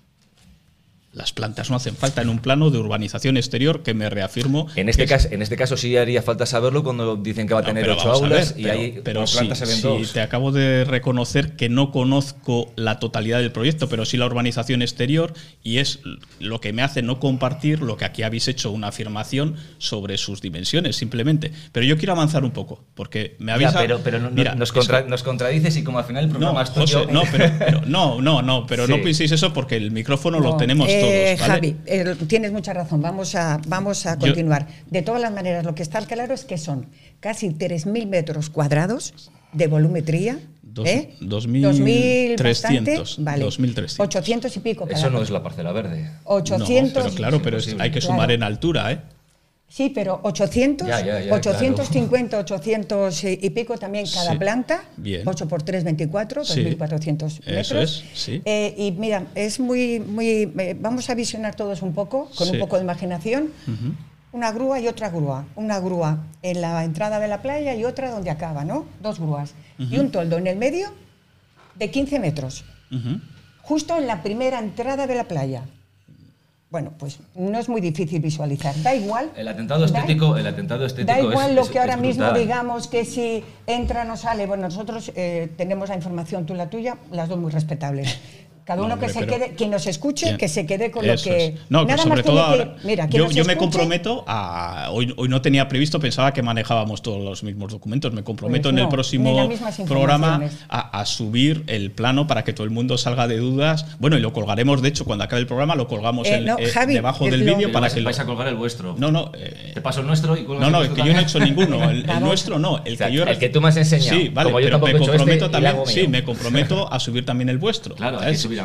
Las plantas no hacen falta en un plano de urbanización exterior que me reafirmo. En este, caso, en este caso sí haría falta saberlo cuando dicen que va a tener ocho aulas y hay pero plantas se ven sí, te acabo de reconocer que no conozco la totalidad del proyecto, pero sí la urbanización exterior y es lo que me hace no compartir lo que aquí habéis hecho una afirmación sobre sus dimensiones, simplemente. Pero yo quiero avanzar un poco, porque me habéis... pero, pero no, Mira, nos, nos, contradices y como al final el programa no, José, no, pero, no, no, no, pero no penséis eso porque el micrófono lo tenemos eh, eh, Javi, eh, tienes mucha razón. Vamos a, vamos a continuar. de todas las maneras, lo que está claro es que son casi 3.000 metros cuadrados de volumetría. ¿eh? 2.300. Vale. 800 y pico. Eso no es la parcela verde. 800. pero claro, pero hay que sumar en altura, ¿eh? Sí, pero 800, 850, 800 y pico también cada planta. 8 por 3, 24, 2.400 metros. sí. Eh, y mira, es muy, muy. Eh, vamos a visionar todos un poco, con un poco de imaginación. Una grúa y otra grúa. Una grúa en la entrada de la playa y otra donde acaba, ¿no? Dos grúas. Y un toldo en el medio de 15 metros. Justo en la primera entrada de la playa. Bueno, pues no es muy difícil visualizar. Da igual. El atentado estético, el atentado estético Da igual lo que ahora mismo digamos que si entra o no sale. Bueno, nosotros eh, tenemos la información, tú la tuya, las dos muy respetables. Cada uno que se quede, quien nos escuche, que se quede con lo que. No, nada sobre todo ahora, mira, yo, yo me comprometo a. Hoy, hoy no tenía previsto, pensaba que manejábamos todos los mismos documentos. Me comprometo pues en el próximo programa a, subir el plano para que todo el mundo salga de dudas. Bueno, y lo colgaremos, de hecho, cuando acabe el programa, lo colgamos eh, eh, debajo del vídeo para que. Vais a colgar el vuestro. No, no. Eh, Te paso el nuestro y No, no, el que yo no he hecho ninguno. El, nuestro no. El, que, yo, el que tú me has enseñado. Sí, vale, pero me comprometo este también. Sí, me comprometo a subir también el vuestro. Claro,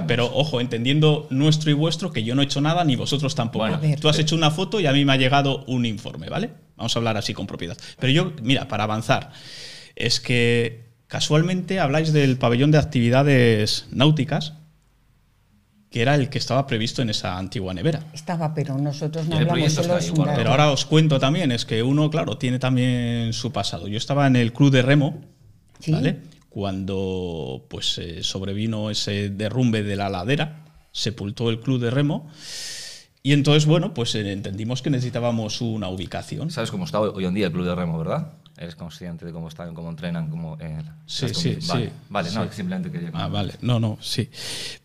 pero ojo, entendiendo nuestro y vuestro, que yo no he hecho nada ni vosotros tampoco. Tú has hecho una foto y a mí me ha llegado un informe, ¿vale? Vamos a hablar así con propiedad. Pero yo, mira, para avanzar, es que casualmente habláis del pabellón de actividades náuticas, que era el que estaba previsto en esa antigua nevera. Estaba, pero nosotros no hablamos de los Pero ahora os cuento también, es que uno, claro, tiene también su pasado. Yo estaba en el club de remo, ¿vale? Cuando pues eh, sobrevino ese derrumbe de la ladera, sepultó el club de remo. Y entonces, bueno, pues eh, entendimos que necesitábamos una ubicación. ¿Sabes cómo está hoy en día el club de remo, verdad? ¿Eres consciente de cómo están, cómo entrenan? Cómo, eh, sí, sí, vale, sí. Vale, no, simplemente quería... Ah, vale, no, no, sí.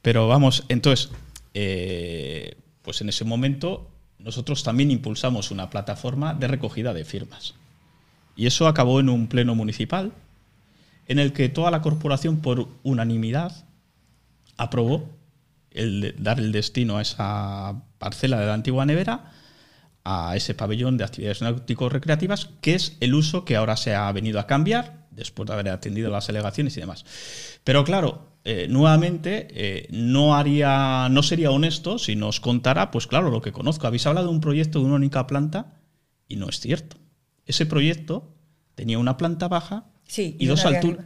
Pero vamos, entonces, pues en ese momento nosotros también impulsamos una plataforma de recogida de firmas. Y eso acabó en un pleno municipal en el que toda la corporación, por unanimidad, aprobó el dar el destino a esa parcela de la antigua nevera a ese pabellón de actividades náutico-recreativas, que es el uso que ahora se ha venido a cambiar después de haber atendido las alegaciones y demás. Pero claro, eh, nuevamente eh, no haría, no sería honesto si nos contara, pues claro, lo que conozco. Habéis hablado de un proyecto de una única planta y no es cierto. Ese proyecto tenía una planta baja Sí, y, dos, alturas.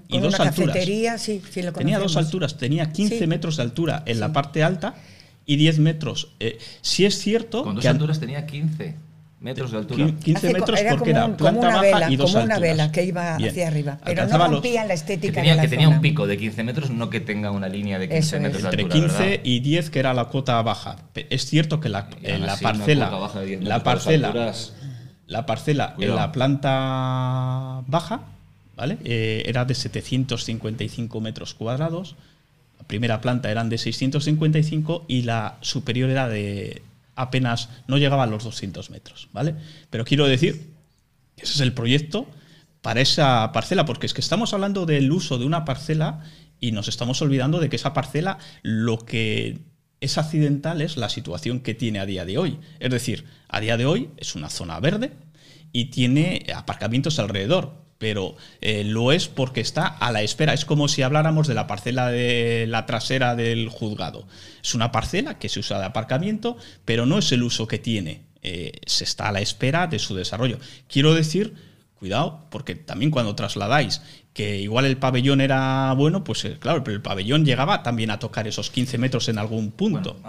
Sí, tenía dos alturas, tenía 15 metros de altura en la parte alta y 10 metros. Eh, si es cierto. Con dos alturas tenía 15 metros de altura. 15 metros porque era planta baja vela, y dos como una vela que iba hacia arriba. Pero no rompía la estética. Que tenía, que tenía un pico de 15 metros, no que tenga una línea de 15 metros de altura. Entre 15 y 10, que era la cuota baja. Es cierto que la, en la parcela. La parcela. La parcela en la planta baja eh, era de 755 metros cuadrados, la primera planta eran de 655 y la superior era de apenas, no llegaba a los 200 metros, ¿vale? Pero quiero decir que ese es el proyecto para esa parcela, porque es que estamos hablando del uso de una parcela y nos estamos olvidando de que esa parcela lo que es accidental es la situación que tiene a día de hoy. Es decir, a día de hoy es una zona verde y tiene aparcamientos alrededor pero eh, lo es porque está a la espera. Es como si habláramos de la parcela de la trasera del juzgado. Es una parcela que se usa de aparcamiento, pero no es el uso que tiene. Eh, se está a la espera de su desarrollo. Quiero decir, cuidado, porque también cuando trasladáis que igual el pabellón era bueno, pues eh, claro, pero el pabellón llegaba también a tocar esos 15 metros en algún punto.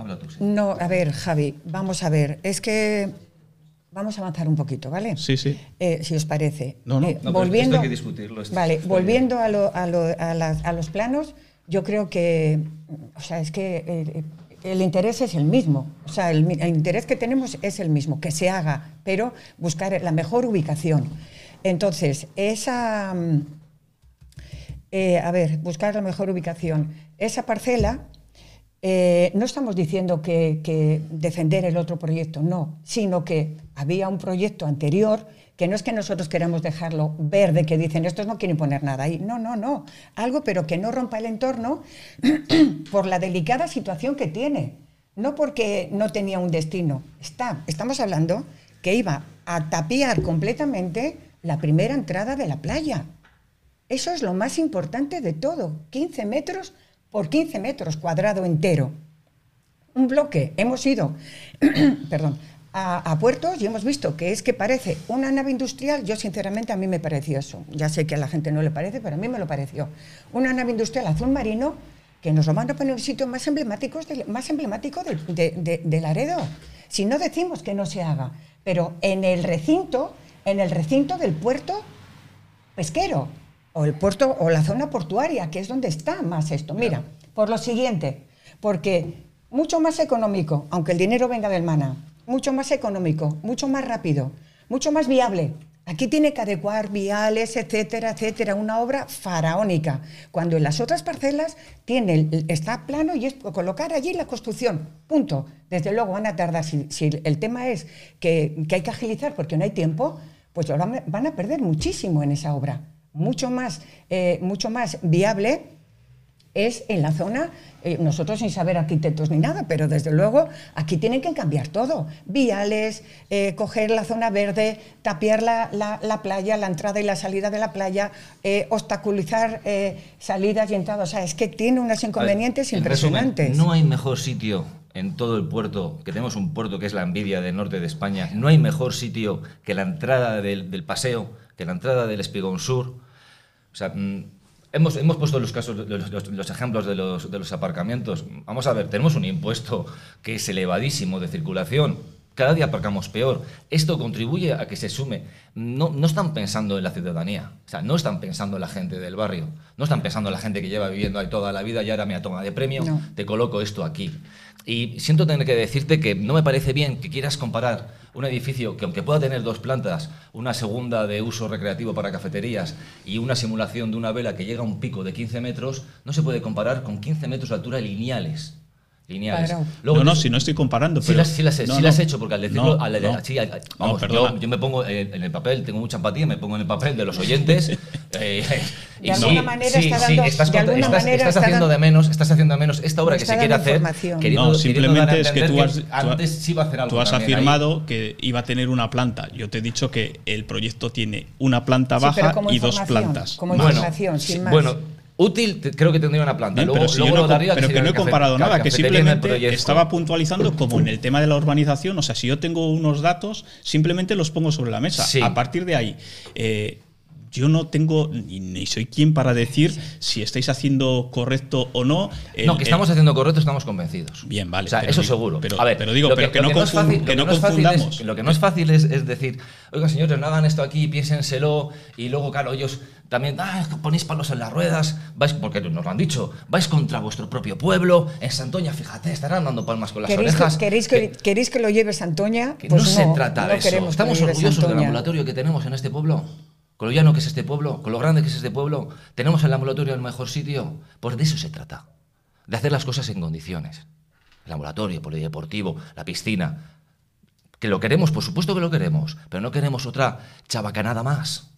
No, a ver, Javi, vamos a ver. Es que Vamos a avanzar un poquito, ¿vale? Sí, sí. Eh, si os parece. No, no. Eh, volviendo, hay que discutirlo. vale, volviendo a, lo, a, lo, a, los planos, yo creo que, o sea, es que eh, el interés es el mismo. O sea, el, el, interés que tenemos es el mismo, que se haga, pero buscar la mejor ubicación. Entonces, esa. mm, eh, a ver, buscar la mejor ubicación. Esa parcela, eh, no estamos diciendo que, defender el otro proyecto, no, sino que había un proyecto anterior que no es que nosotros queramos dejarlo verde, que dicen estos no quieren poner nada ahí. No, no, no. Algo, pero que no rompa el entorno por la delicada situación que tiene. No porque no tenía un destino. Estamos hablando que iba a tapiar completamente la primera entrada de la playa. Eso es lo más importante de todo. 15 metros por 15 metros cuadrado entero. Un bloque. Hemos ido, perdón, a, puertos y hemos visto que es que parece una nave industrial. Yo, sinceramente, a mí me pareció eso. Ya sé que a la gente no le parece, pero a mí me lo pareció. Una nave industrial azul marino que nos lo van a poner en un sitio más emblemático, más emblemático de Laredo. Si no decimos que no se haga, pero en el recinto, en el recinto del puerto pesquero o el puerto o la zona portuaria, que es donde está más esto. Mira, por lo siguiente, porque mucho más económico, aunque el dinero venga del mana, mucho más económico, mucho más rápido, mucho más viable. Aquí tiene que adecuar viales, etcétera, etcétera, una obra faraónica, cuando en las otras parcelas tiene está plano y es colocar allí la construcción, punto. Desde luego van a tardar, si, si el tema es que, que, hay que agilizar porque no hay tiempo, pues ahora van a perder muchísimo en esa obra. Mucho más, eh, mucho más viable es en la zona, eh, nosotros sin saber arquitectos ni nada, pero desde luego aquí tienen que cambiar todo. Viales, eh, coger la zona verde, tapiar la, la, la, playa, la entrada y la salida de la playa, eh, obstaculizar salidas y entradas. O sea, es que tiene unos inconvenientes ver, impresionantes. Resumen, no hay mejor sitio en todo el puerto, que tenemos un puerto que es la envidia del norte de España, no hay mejor sitio que la entrada del, del paseo, que la entrada del Espigón Sur. O sea, mmm, Hemos, hemos, puesto los casos, los, los, los ejemplos de los, de los, aparcamientos. Vamos a ver, tenemos un impuesto que es elevadísimo de circulación. Cada día aparcamos peor. Esto contribuye a que se sume. No, no están pensando en la ciudadanía. O sea, no están pensando en la gente del barrio. No están pensando en la gente que lleva viviendo ahí toda la vida y ahora me toma de premio, no. te coloco esto aquí. Y siento tener que decirte que no me parece bien que quieras comparar un edificio que aunque pueda tener dos plantas, una segunda de uso recreativo para cafeterías y una simulación de una vela que llega a un pico de 15 metros, no se puede comparar con 15 metros de altura lineales. Lineales. Luego, no, no, si no estoy comparando. Pero... Sí, las, sí, las, no, sí las he hecho, porque al decirlo. al, sí, al, vamos, yo, yo, me pongo en el papel, tengo mucha empatía, me pongo en el papel de los oyentes. eh, de alguna manera está dando, estás, de alguna estás, manera estás haciendo de menos, estás haciendo de menos esta obra que se quiere hacer. Queriendo, no, simplemente es que tú has, que antes sí iba a hacer algo tú has afirmado ahí. que iba a tener una planta. Yo te he dicho que el proyecto tiene una planta baja sí, y dos plantas. Como información, sin más. Bueno, útil creo que tendría una planta. Bien, luego, pero si luego yo no, de arriba, pero que, que no he comparado nada, que simplemente estaba puntualizando como en el tema de la urbanización, o sea, si yo tengo unos datos, simplemente los pongo sobre la mesa. Sí. A partir de ahí, eh, yo no tengo ni, ni, soy quien para decir si estáis haciendo correcto o no. El, no, que estamos el, haciendo correcto, estamos convencidos. Bien, vale. O sea, eso digo, seguro. Pero, a ver, pero digo, pero que, que, no, fácil, que no, no confundamos. Es, lo que no es fácil es, es, decir, oigan, señores, no hagan esto aquí, piénsenselo, y luego, claro, ellos también, ah, ponéis palos en las ruedas, vais, porque nos lo han dicho, vais contra vuestro propio pueblo, en Santoña, fíjate, estarán dando palmas con las ¿Queréis orejas. Que, ¿queréis, que, ¿Queréis que lo lleve Santoña? Pues no, se trata de eso. Estamos orgullosos del ambulatorio que tenemos en este pueblo con lo llano que es este pueblo, con lo grande que es este pueblo, tenemos el ambulatorio en el mejor sitio. Pues de eso se trata, de hacer las cosas en condiciones. El ambulatorio, el polideportivo, la piscina. Que lo queremos, por supuesto que lo queremos, pero no queremos otra chabacanada más.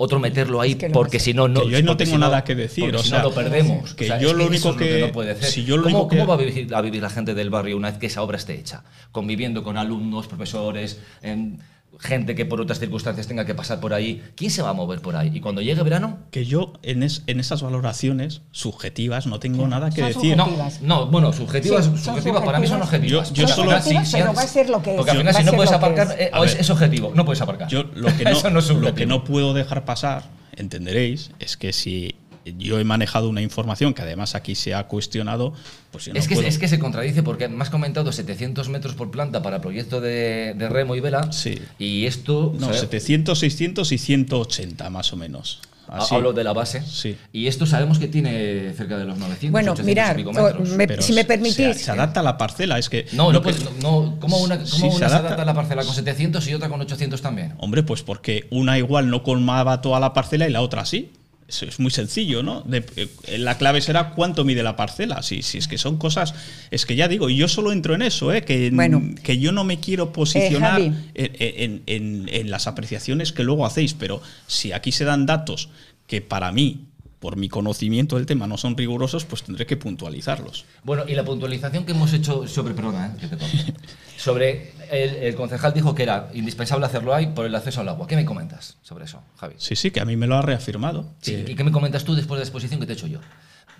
Otro meterlo ahí es que porque si no, no. Yo no tengo si nada que decir. O si sea, no lo perdemos. Que o sea, yo lo único que. que no puede ser. Si yo lo ¿Cómo, único que... ¿Cómo, va a vivir, a vivir, la gente del barrio una vez que esa obra esté hecha? Conviviendo con alumnos, profesores. En, gente que por otras circunstancias tenga que pasar por ahí, ¿quién se va a mover por ahí? Y cuando llegue verano... Que yo en, es, en esas valoraciones subjetivas no tengo sí, nada que decir. No, no, bueno, subjetivas, sí, subjetivas, subjetivas, para mí son objetivas. Yo, yo solo... Sí, pero va a ser lo que es. Porque al final si no puedes aparcar, es. Eh, es, es, objetivo, no puedes aparcar. Yo lo que no, Eso no, es lo que no puedo dejar pasar, entenderéis, es que si yo he manejado una información que además aquí se ha cuestionado, pues no es, que, puedo... es que se contradice porque me has comentado 700 metros por planta para proyecto de, de remo y vela. Sí. Y esto. No, o sea, 700, 600 y 180 más o menos. así. Hablo de la base. Sí. Y esto sabemos que tiene cerca de los 900. Bueno, 800 mirad, y pico metros. me- Pero si me se- permitís. Se, se adapta a la parcela, es que. No, no, puede- pues, no, ¿cómo una, cómo una se se, adapta. adapta a la parcela con 700 y otra con 800 también? Hombre, pues porque una igual no colmaba toda la parcela y la otra sí. Es muy sencillo, ¿no? De- eh, la clave será cuánto mide la parcela. Si, si es que son cosas. Es que ya digo, y yo solo entro en eso, ¿eh? Que, Bueno. que yo no me quiero posicionar en, en- en- en las apreciaciones que luego hacéis, pero si aquí se dan datos que para mí, por mi conocimiento del tema, no son rigurosos, pues tendré que puntualizarlos. Bueno, y la puntualización que hemos hecho sobre, perdona, ¿eh? que te sobre el, el concejal dijo que era indispensable hacerlo ahí por el acceso al agua. ¿Qué me comentas sobre eso, Javi? Sí, sí, que a mí me lo ha reafirmado. Sí, que- ¿Y qué me comentas tú después de la exposición que te he hecho yo?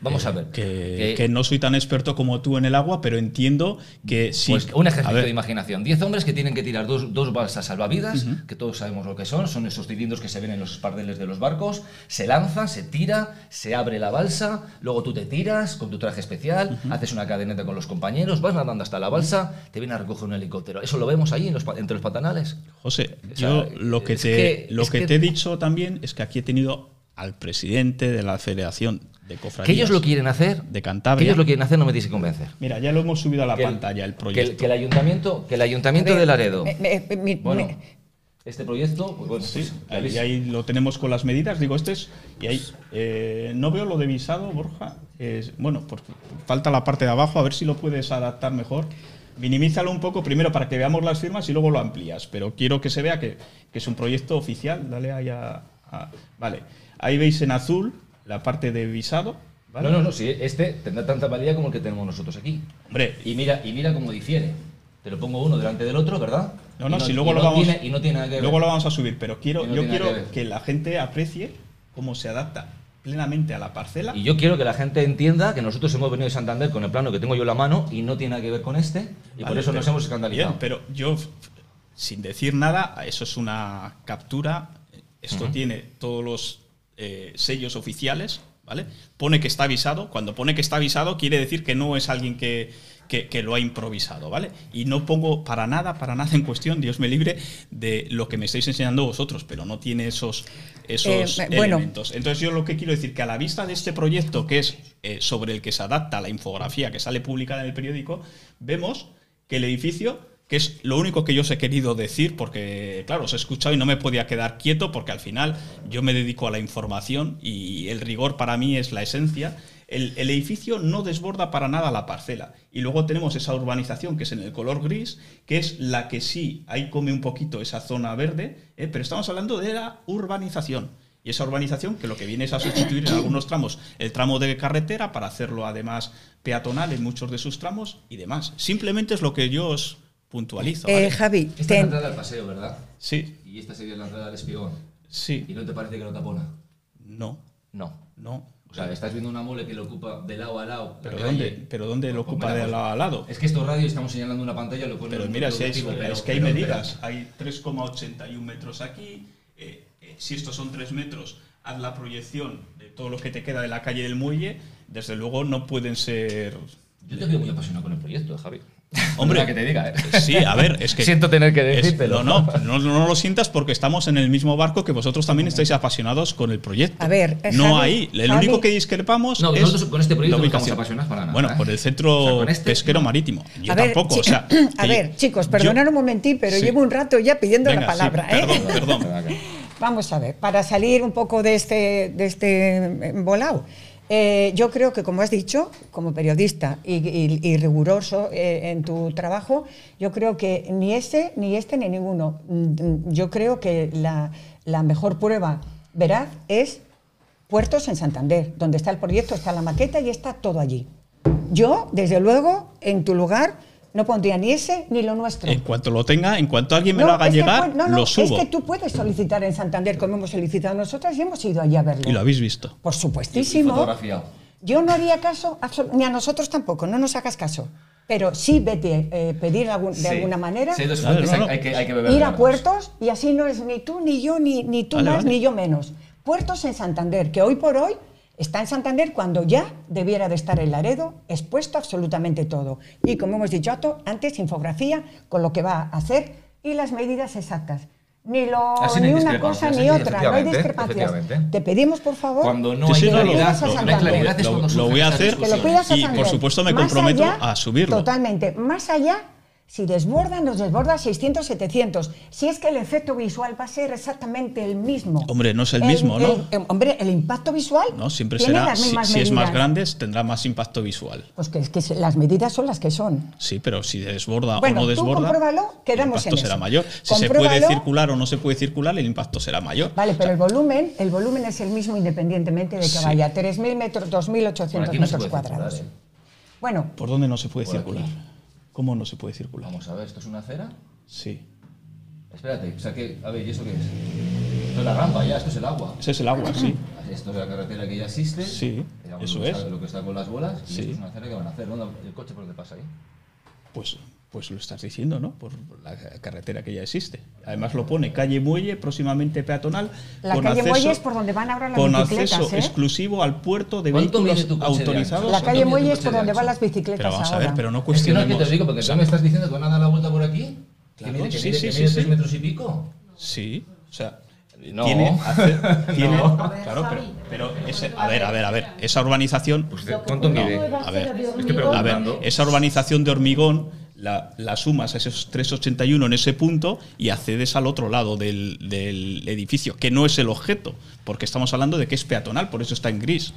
Vamos a ver. que, que no soy tan experto como tú en el agua, pero entiendo que sí. Pues un ejercicio de imaginación. Diez hombres que tienen que tirar dos, dos balsas salvavidas, que todos sabemos lo que son, son esos cilindros que se ven en los espardeles de los barcos, se lanza, se tira, se abre la balsa, luego tú te tiras con tu traje especial, haces una cadeneta con los compañeros, vas nadando hasta la balsa, te viene a recoger un helicóptero. ¿Eso lo vemos ahí en los entre los pantanales? José, O sea, yo lo que te, que- lo que- te he dicho también es que aquí he tenido al presidente de la Federación de Cofradías Que ellos lo quieren hacer, de que Cantabria. ellos lo quieren hacer, no me tienes que convencer. Mira, ya lo hemos subido a la Que pantalla el Que proyecto. el, que el ayuntamiento, que el ayuntamiento ver, de Laredo. me- me- me- bueno, me- este proyecto, pues Sí, pues, ahí, lo tenemos con las medidas. Digo, este es. Y ahí eh, no veo lo de visado, Borja. Es- bueno, por- falta la parte de abajo, a ver si lo puedes adaptar mejor. Minimízalo un poco primero para que veamos las firmas y luego lo amplías. Pero quiero que se vea que, que es un proyecto oficial. Dale ahí a, a- Vale. Ahí veis en azul la parte de visado. ¿vale? No, no, no, sí, este tendrá tanta valía como el que tenemos nosotros aquí. Hombre, Y mira, y mira cómo difiere. Te lo pongo uno delante del otro, ¿verdad? No, no, Y si luego lo no vamos, tiene- y no tiene nada que ver. luego lo vamos a subir, pero quiero, no yo quiero que que la gente aprecie cómo se adapta plenamente a la parcela. Y yo quiero que la gente entienda que nosotros hemos venido de Santander con el plano que tengo yo en la mano y no tiene nada que ver con este. Y por Vale, eso nos pero- hemos escandalizado. Bien, pero yo, sin decir nada, eso es una captura. Esto Ujú. tiene todos los eh, sellos oficiales, ¿vale? Pone que está avisado. Cuando pone que está avisado, quiere decir que no es alguien que, que- que lo ha improvisado, ¿vale? Y no pongo para nada, para nada en cuestión, Dios me libre, de lo que me estáis enseñando vosotros, pero no tiene esos, esos Eh, bueno. elementos. Entonces yo lo que quiero decir que a la vista de este proyecto, que es eh, sobre el que se adapta la infografía que sale publicada en el periódico, vemos que el edificio, que es lo único que yo os he querido decir, porque claro, os he escuchado y no me podía quedar quieto, porque al final yo me dedico a la información y el rigor para mí es la esencia. El, edificio no desborda para nada la parcela. Y luego tenemos esa urbanización que es en el color gris, que es la que sí, ahí come un poquito esa zona verde, ¿eh? pero estamos hablando de la urbanización. Y esa urbanización que lo que viene es a sustituir en algunos tramos el tramo de carretera para hacerlo además peatonal en muchos de sus tramos y demás. Simplemente es lo que yo os puntualizo. Eh, ¿vale? Javi, Esta es la entrada al paseo, ¿verdad? Sí, Y esta sería la entrada al espigón. sí, ¿Y no te parece que lo tapona? no, No. no. O sea, estás viendo una mole que lo ocupa de lado a lado. la ¿Pero dónde, pero dónde lo Pues ocupa mira, de lado a lado? Es que esto radio estamos señalando una pantalla, lo pone Pero mira, si hay, pero- es que hay pero- medidas. Hay 3,81 metros aquí. eh, eh, si estos son 3 metros, haz la proyección de todo lo que te queda de la calle del muelle. Desde luego no pueden ser. Yo te veo muy apasionado con el proyecto, eh, Javi. Hombre, que te diga, ¿eh? Sí, a ver, es que. Siento tener que decírtelo. no, no, no, no lo sientas porque estamos en el mismo barco que vosotros también estáis apasionados con el proyecto. A ver, eh, no Javi- hay. El Javi- único que discrepamos No, es nosotros con este proyecto no estamos apasionados para nada, Bueno, ¿eh? por el centro O sea, con este, pesquero no. marítimo. Yo a ver, tampoco. o sea, a ver, chicos, perdonad un momentín, pero Sí. llevo un rato ya pidiendo Venga, la sí, palabra. ¿eh? perdón, perdón. Vamos a ver, para salir un poco de este, de este volado. Yo creo que, como has dicho, como periodista y riguroso eh, en tu trabajo, yo creo que ni ese, ni este, ni ninguno. Mm, Yo creo que la, la mejor prueba veraz es Puertos en Santander, donde está el proyecto, está la maqueta y está todo allí. Yo, desde luego, en tu lugar, no pondría ni ese ni lo nuestro. En cuanto lo tenga, en cuanto alguien me No, lo haga llegar, no, no, lo subo. Es que tú puedes solicitar en Santander, como hemos solicitado nosotras, y hemos ido allí a verlo. Y lo habéis visto. Por supuestísimo. fotografiado. Yo no haría caso, ni a nosotros tampoco, no nos hagas caso. Pero sí vete eh, pedir algún- de Sí. alguna manera, Sí, hay no, no. que, hay que beber ir a puertos y así no es ni tú, ni yo, ni, ni tú Vale, más, vale. ni yo menos. Puertos en Santander, que hoy por hoy está en Santander cuando ya debiera de estar en Laredo, expuesto absolutamente todo. Y como hemos dicho antes, infografía con lo que va a hacer y las medidas exactas. ni, lo, hay ni una cosa ni sí, otra, no hay discrepancias. Te pedimos, por favor, Cuando no hay claridad, lo- claridad es lo- lo voy a hacer Y, por supuesto, me comprometo allá, a subirlo. Totalmente. Más allá, si desborda, nos desborda 600, 700. Si es que el efecto visual va a ser exactamente el mismo. Hombre, no es el mismo, ¿no? el- el- hombre, el impacto visual No, siempre tiene será, las si, mismas si es más grande, tendrá más impacto visual. Pues que, es que las medidas son las que son. Sí, pero si desborda Bueno, o no tú desborda, compruébalo, quedamos el en será eso. mayor. Si se puede circular o no se puede circular, el impacto será mayor. Vale, pero el volumen, el volumen es el mismo independientemente de que Sí. vaya 3.000 metros, 2.800 Por aquí no metros cuadrados. circular, ¿eh? Bueno, ¿Por dónde no se puede Por circular? aquí. ¿Cómo no se puede circular? Vamos a ver, ¿esto es una acera? Sí. Espérate, o sea que, a ver, ¿y eso qué es? Esto es la rampa ya, esto es el agua. Ese es el agua, sí. Esto es la carretera que ya existe. Sí, Digamos, eso lo es. está- lo que está con las bolas. Y Sí. esto es una acera que van a hacer. ¿Dónde el coche por dónde pasa ahí? Pues, pues lo estás diciendo, ¿no? Por la carretera que ya existe. Además lo pone calle Muelle, próximamente peatonal. La con calle acceso- Muelle es por donde van ahora las Con bicicletas, acceso ¿eh? exclusivo al puerto de ¿Cuánto vehículos autorizados. la ¿Cuánto calle Muelle es por de donde van las bicicletas Pero vamos a ver, pero no Es que no es que cuestionemos. te digo, porque tú me estás diciendo que van a dar la vuelta por aquí. Que Claro, mide, que sí, mide, sí, que sí, mide sí. tres metros y pico. Sí, o sea, No. tiene, hace- tiene- No. claro, pero, pero ese- a ver, a ver, a ver, esa urbanización, Pues, ¿Cuánto mide? a ver, Estoy a ver, preguntando. esa urbanización de hormigón la, la sumas a esos 381 en ese punto y accedes al otro lado del, del edificio, que no es el objeto, porque estamos hablando de que es peatonal, por eso está en gris.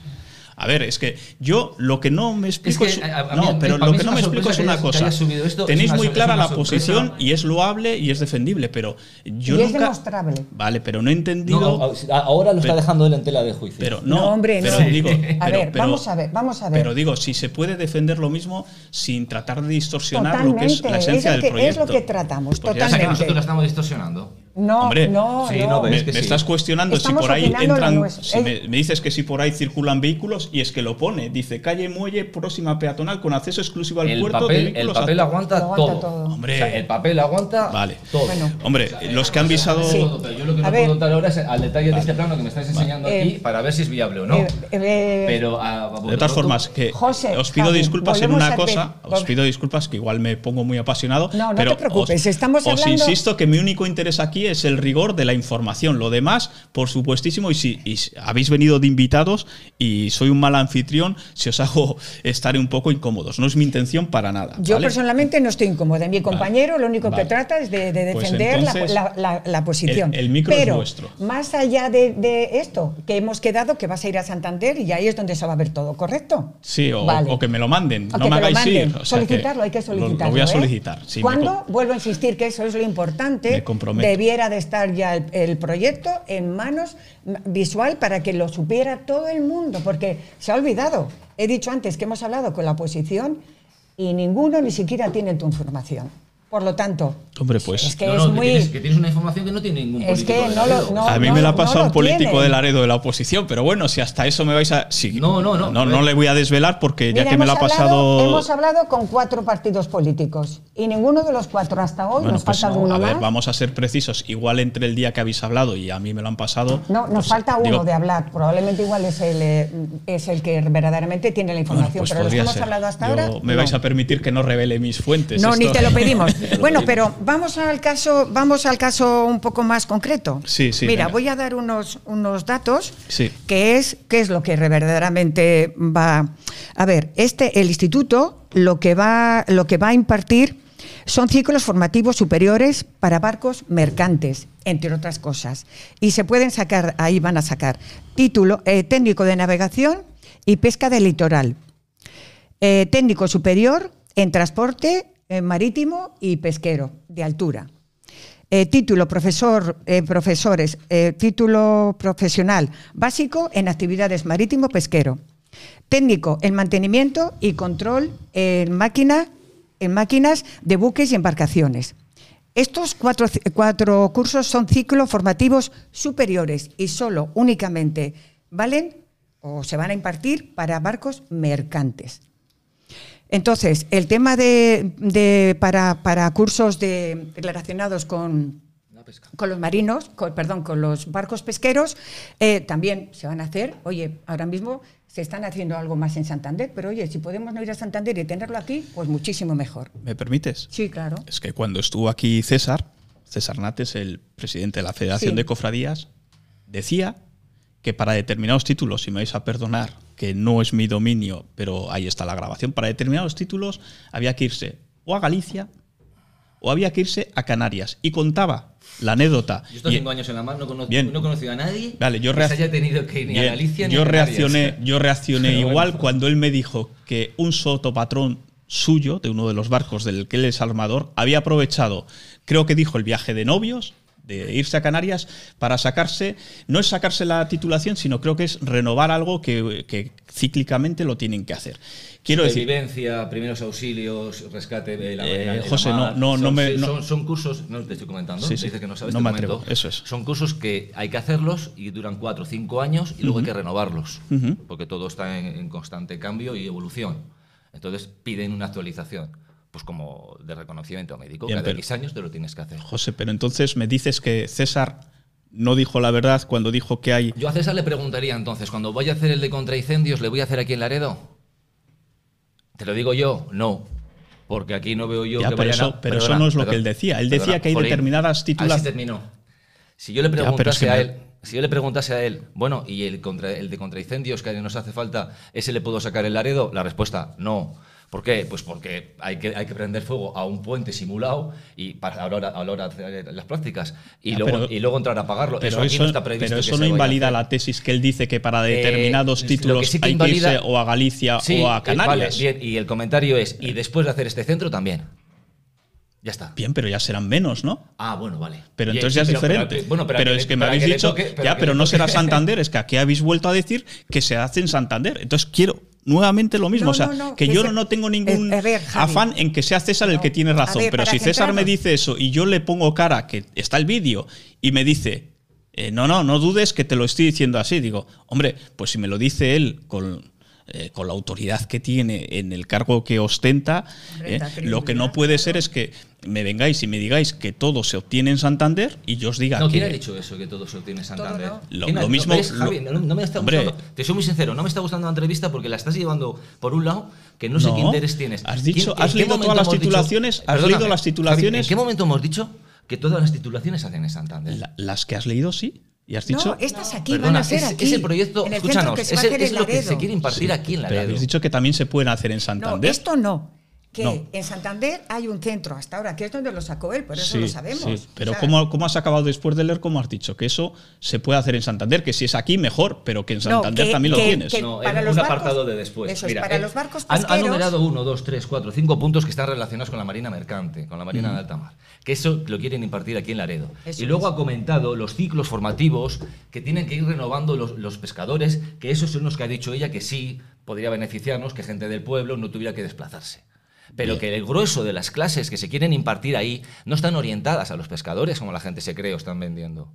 A ver, es que yo lo que no me explico que es, a- a mí- no, pero lo que es no me explico es que una que cosa. esto, es Tenéis una muy clara es la posición y es loable y es defendible, pero yo Y es demostrable. Vale, pero no he entendido No, ahora lo está dejando él en tela de juicio. pero no, No, hombre, pero no. digo, A ver, pero- vamos a ver, vamos a ver. Pero digo, si se puede defender lo mismo sin tratar de distorsionar lo que es la Totalmente, esencia es del que- es proyecto. lo que tratamos, Pues ya O sea, que totalmente. nosotros la estamos distorsionando. No, Hombre, no, sí, no. no, Me, ves que me sí. estás cuestionando Estamos si por ahí entran. Si me, me dices que si por ahí circulan vehículos y es que lo pone, dice calle Muelle, próxima peatonal con acceso exclusivo al El puerto de papel, el vehículos. papel aguanta, todo. todo. Hombre. O sea, el papel aguanta Vale. todo. Bueno. Hombre, los que han visado. Sí. Todo, pero yo lo que A no ver. puedo dar ahora es al detalle de este plano que me estáis enseñando Eh, aquí para ver si es viable o no. Eh, eh, pero a, a De todas formas, que José, os pido Javi, disculpas en una cosa, os pido disculpas que igual me pongo muy apasionado, No, no pero te preocupes, os, estamos os hablando- insisto que mi único interés aquí es el rigor de la información, lo demás, por supuestísimo, y si y habéis venido de invitados y soy un mal anfitrión, si os hago estar un poco incómodos, no es mi intención para nada. Yo ¿vale? personalmente no estoy incómoda. Mi compañero lo único vale. que trata es de, de Pues defender la- entonces, la, la- la posición. el- el micro es Pero, vuestro. más allá de, de esto, que hemos quedado que vas a ir a Santander y ahí es donde se va a ver todo, ¿correcto? Sí, o, Vale. o que me lo manden, O no me lo hagáis ir. o sea que solicitarlo, hay que lo- solicitarlo. Lo, voy a ¿eh? solicitar. sí, me ¿Cuándo? Vuelvo a insistir que eso es lo importante. Me comprometo. Debiera de estar ya el, el proyecto en manos visual para que lo supiera todo el mundo, porque se ha olvidado. He dicho antes que hemos hablado con la oposición y ninguno ni siquiera tiene tu información. Por lo tanto, Hombre, pues. es que No, es que muy... tienes, que tienes una información que no tiene ningún Es político que de no lo- no- a mí no- me la ha no pasado un político tiene. de Laredo de la oposición, pero bueno, si hasta eso me vais a. si- No, no, no. No, no le voy a desvelar porque ya que me lo ha pasado. hablado- hemos hablado con cuatro partidos políticos y ninguno de los cuatro hasta hoy, Bueno, nos pues falta no, uno a ver, más. vamos a ser precisos. Igual entre el día que habéis hablado y a mí me lo han pasado. No, nos pues, falta uno digo, de hablar. Probablemente igual es el, eh, es el que verdaderamente tiene la bueno, información. pues pero los que hemos ser. hablado hasta Yo- ahora. Me no. vais a permitir que no revele mis fuentes. No, esto- ni te lo pedimos. bueno, pero vamos al caso, vamos al caso un poco más concreto. Sí, sí, Mira, venga. voy a dar unos, unos datos. Sí. que es qué es lo que verdaderamente va a ver este el instituto lo que va lo que va a impartir son ciclos formativos superiores para barcos mercantes entre otras cosas y se pueden sacar ahí van a sacar título eh, técnico de navegación y pesca del litoral eh, técnico superior en transporte eh, marítimo y pesquero de altura eh, título profesor, eh, profesores, título profesional básico en actividades marítimo pesquero. Técnico en mantenimiento y control en, en máquinas de buques y embarcaciones. Estos cuatro, cuatro cursos son ciclos formativos superiores y solo únicamente valen o se van a impartir para barcos mercantes. Entonces, el tema de, de- para, para cursos de, relacionados con, con los marinos, con- perdón, con los barcos pesqueros, eh, también se van a hacer. Oye, ahora mismo se están haciendo algo más en Santander, pero oye, si podemos no ir a Santander y tenerlo aquí, pues muchísimo mejor. ¿Me permites? Sí, claro. Es que cuando estuvo aquí César, César Nates, el presidente de la Federación Sí. de Cofradías, decía que para determinados títulos, si me vais a perdonar, que no es mi dominio, pero ahí está la grabación, para determinados títulos había que irse o a Galicia o había que irse a Canarias. Y contaba la anécdota. Yo estos cinco años en la mar no, cono- Bien. no he conocido a nadie Vale, yo que se haya tenido que ir ni a Galicia ni yo a Canarias. reaccioné, yo reaccioné igual bueno. cuando él me dijo que un sotopatrón suyo, de uno de los barcos del que él es armador, había aprovechado, creo que dijo el viaje de novios, de irse a Canarias, para sacarse, no es sacarse la titulación, sino creo que es renovar algo que, que cíclicamente lo tienen que hacer. Quiero decir, Supervivencia, primeros auxilios, rescate de la, Eh, la José, mar. no- no- no me- no- son, son cursos, no te estoy comentando, Sí, sí. dices que no sabes, No te me comento. atrevo, eso es. Son cursos que hay que hacerlos y duran cuatro o cinco años y luego hay que renovarlos, porque todo está en, en constante cambio y evolución. Entonces piden una actualización, pues como de reconocimiento médico, Bien, cada X años te lo tienes que hacer. José, pero entonces me dices que César no dijo la verdad cuando dijo que hay Yo a César le preguntaría entonces, cuando vaya a hacer el de contraincendios, ¿le voy a hacer aquí en Laredo? ¿Te lo digo yo? No. Porque aquí no veo yo Ya, que pero vayan a- eso- pero Perdona, eso no es lo perdona, que él decía. Él perdona, decía que hay Jolín. determinadas A ver titula- si terminó. Si yo le preguntase a él, si yo le preguntase a él, bueno, ¿y el, contra, el de contraincendios que nos hace falta, ese le puedo sacar el Laredo? La respuesta, no. ¿Por qué? Pues porque hay que, hay que prender fuego a un puente simulado y para a la hora, a la hora de hacer las prácticas y, Ya, luego, pero- y luego entrar a pagarlo. Pero eso aquí eso, no está previsto pero eso no invalida la tesis que él dice que para Eh, determinados que títulos sí que hay invalida- que irse o a Galicia Sí, o a eh, Canarias. vale, bien, y el comentario es, y después de hacer este centro también. Ya está. Bien, pero ya serán menos, ¿no? Ah, bueno, vale. Pero entonces ya es diferente. pero- bueno, pero es que me habéis dicho, ya, pero no será Santander, es que aquí habéis vuelto a decir que se hace en Santander. Entonces quiero nuevamente lo mismo, No, o sea, no, no, que que yo se- no tengo ningún a ver, Javi. afán en que sea César el que tiene razón, ver, pero si César me dice eso y yo le pongo cara que está el vídeo y me dice, eh, no, no, no dudes que te lo estoy diciendo así, digo, hombre, pues si me lo dice él con eh, con la autoridad que tiene en el cargo que ostenta, eh, lo que no puede ser es que me vengáis y me digáis que todo se obtiene en Santander y yo os diga No, que ¿quién ha dicho eso? Que todo se obtiene en Santander. no. Lo- ¿Quién ha- lo mismo- ¿ves, Javi? lo- no, no me está Hombre. gustando. Te soy muy sincero, no me está gustando la entrevista porque la estás llevando por un lado que no sé No. qué interés tienes. Has dicho- ¿Quién- has leído todas las dicho- titulaciones, has leído las Javi, titulaciones. ¿En qué momento hemos dicho que todas las titulaciones se hacen en Santander? la- las que has leído sí. Y has No, dicho, estas aquí Perdona, van a ser es, aquí. es el proyecto, en el escúchanos, que se es, va a hacer es en lo que se quiere impartir aquí en pero Laredo. habéis dicho que también se pueden hacer en No, Santander. esto no. Que No. en Santander hay un centro hasta ahora, que es donde lo sacó él, por eso Sí, lo sabemos. sí, pero O sea, ¿cómo, cómo has acabado después de leer cómo has dicho? Que eso se puede hacer en Santander, que si es aquí mejor, pero que en No, Santander que- también lo que- tienes. que- No, para es los un barcos- apartado de después. eso es, Mira, para eh, los barcos han, han pesqueros- numerado uno, dos, tres, cuatro, cinco puntos que están relacionados con la marina mercante, con la marina de alta mar. Que eso lo quieren impartir aquí en Laredo. Eso y luego es. ha comentado los ciclos formativos que tienen que ir renovando los, los pescadores, que esos son los que ha dicho ella que sí podría beneficiarnos, que gente del pueblo no tuviera que desplazarse. Pero que el grueso de las clases que se quieren impartir ahí no están orientadas a los pescadores como la gente se cree o están vendiendo.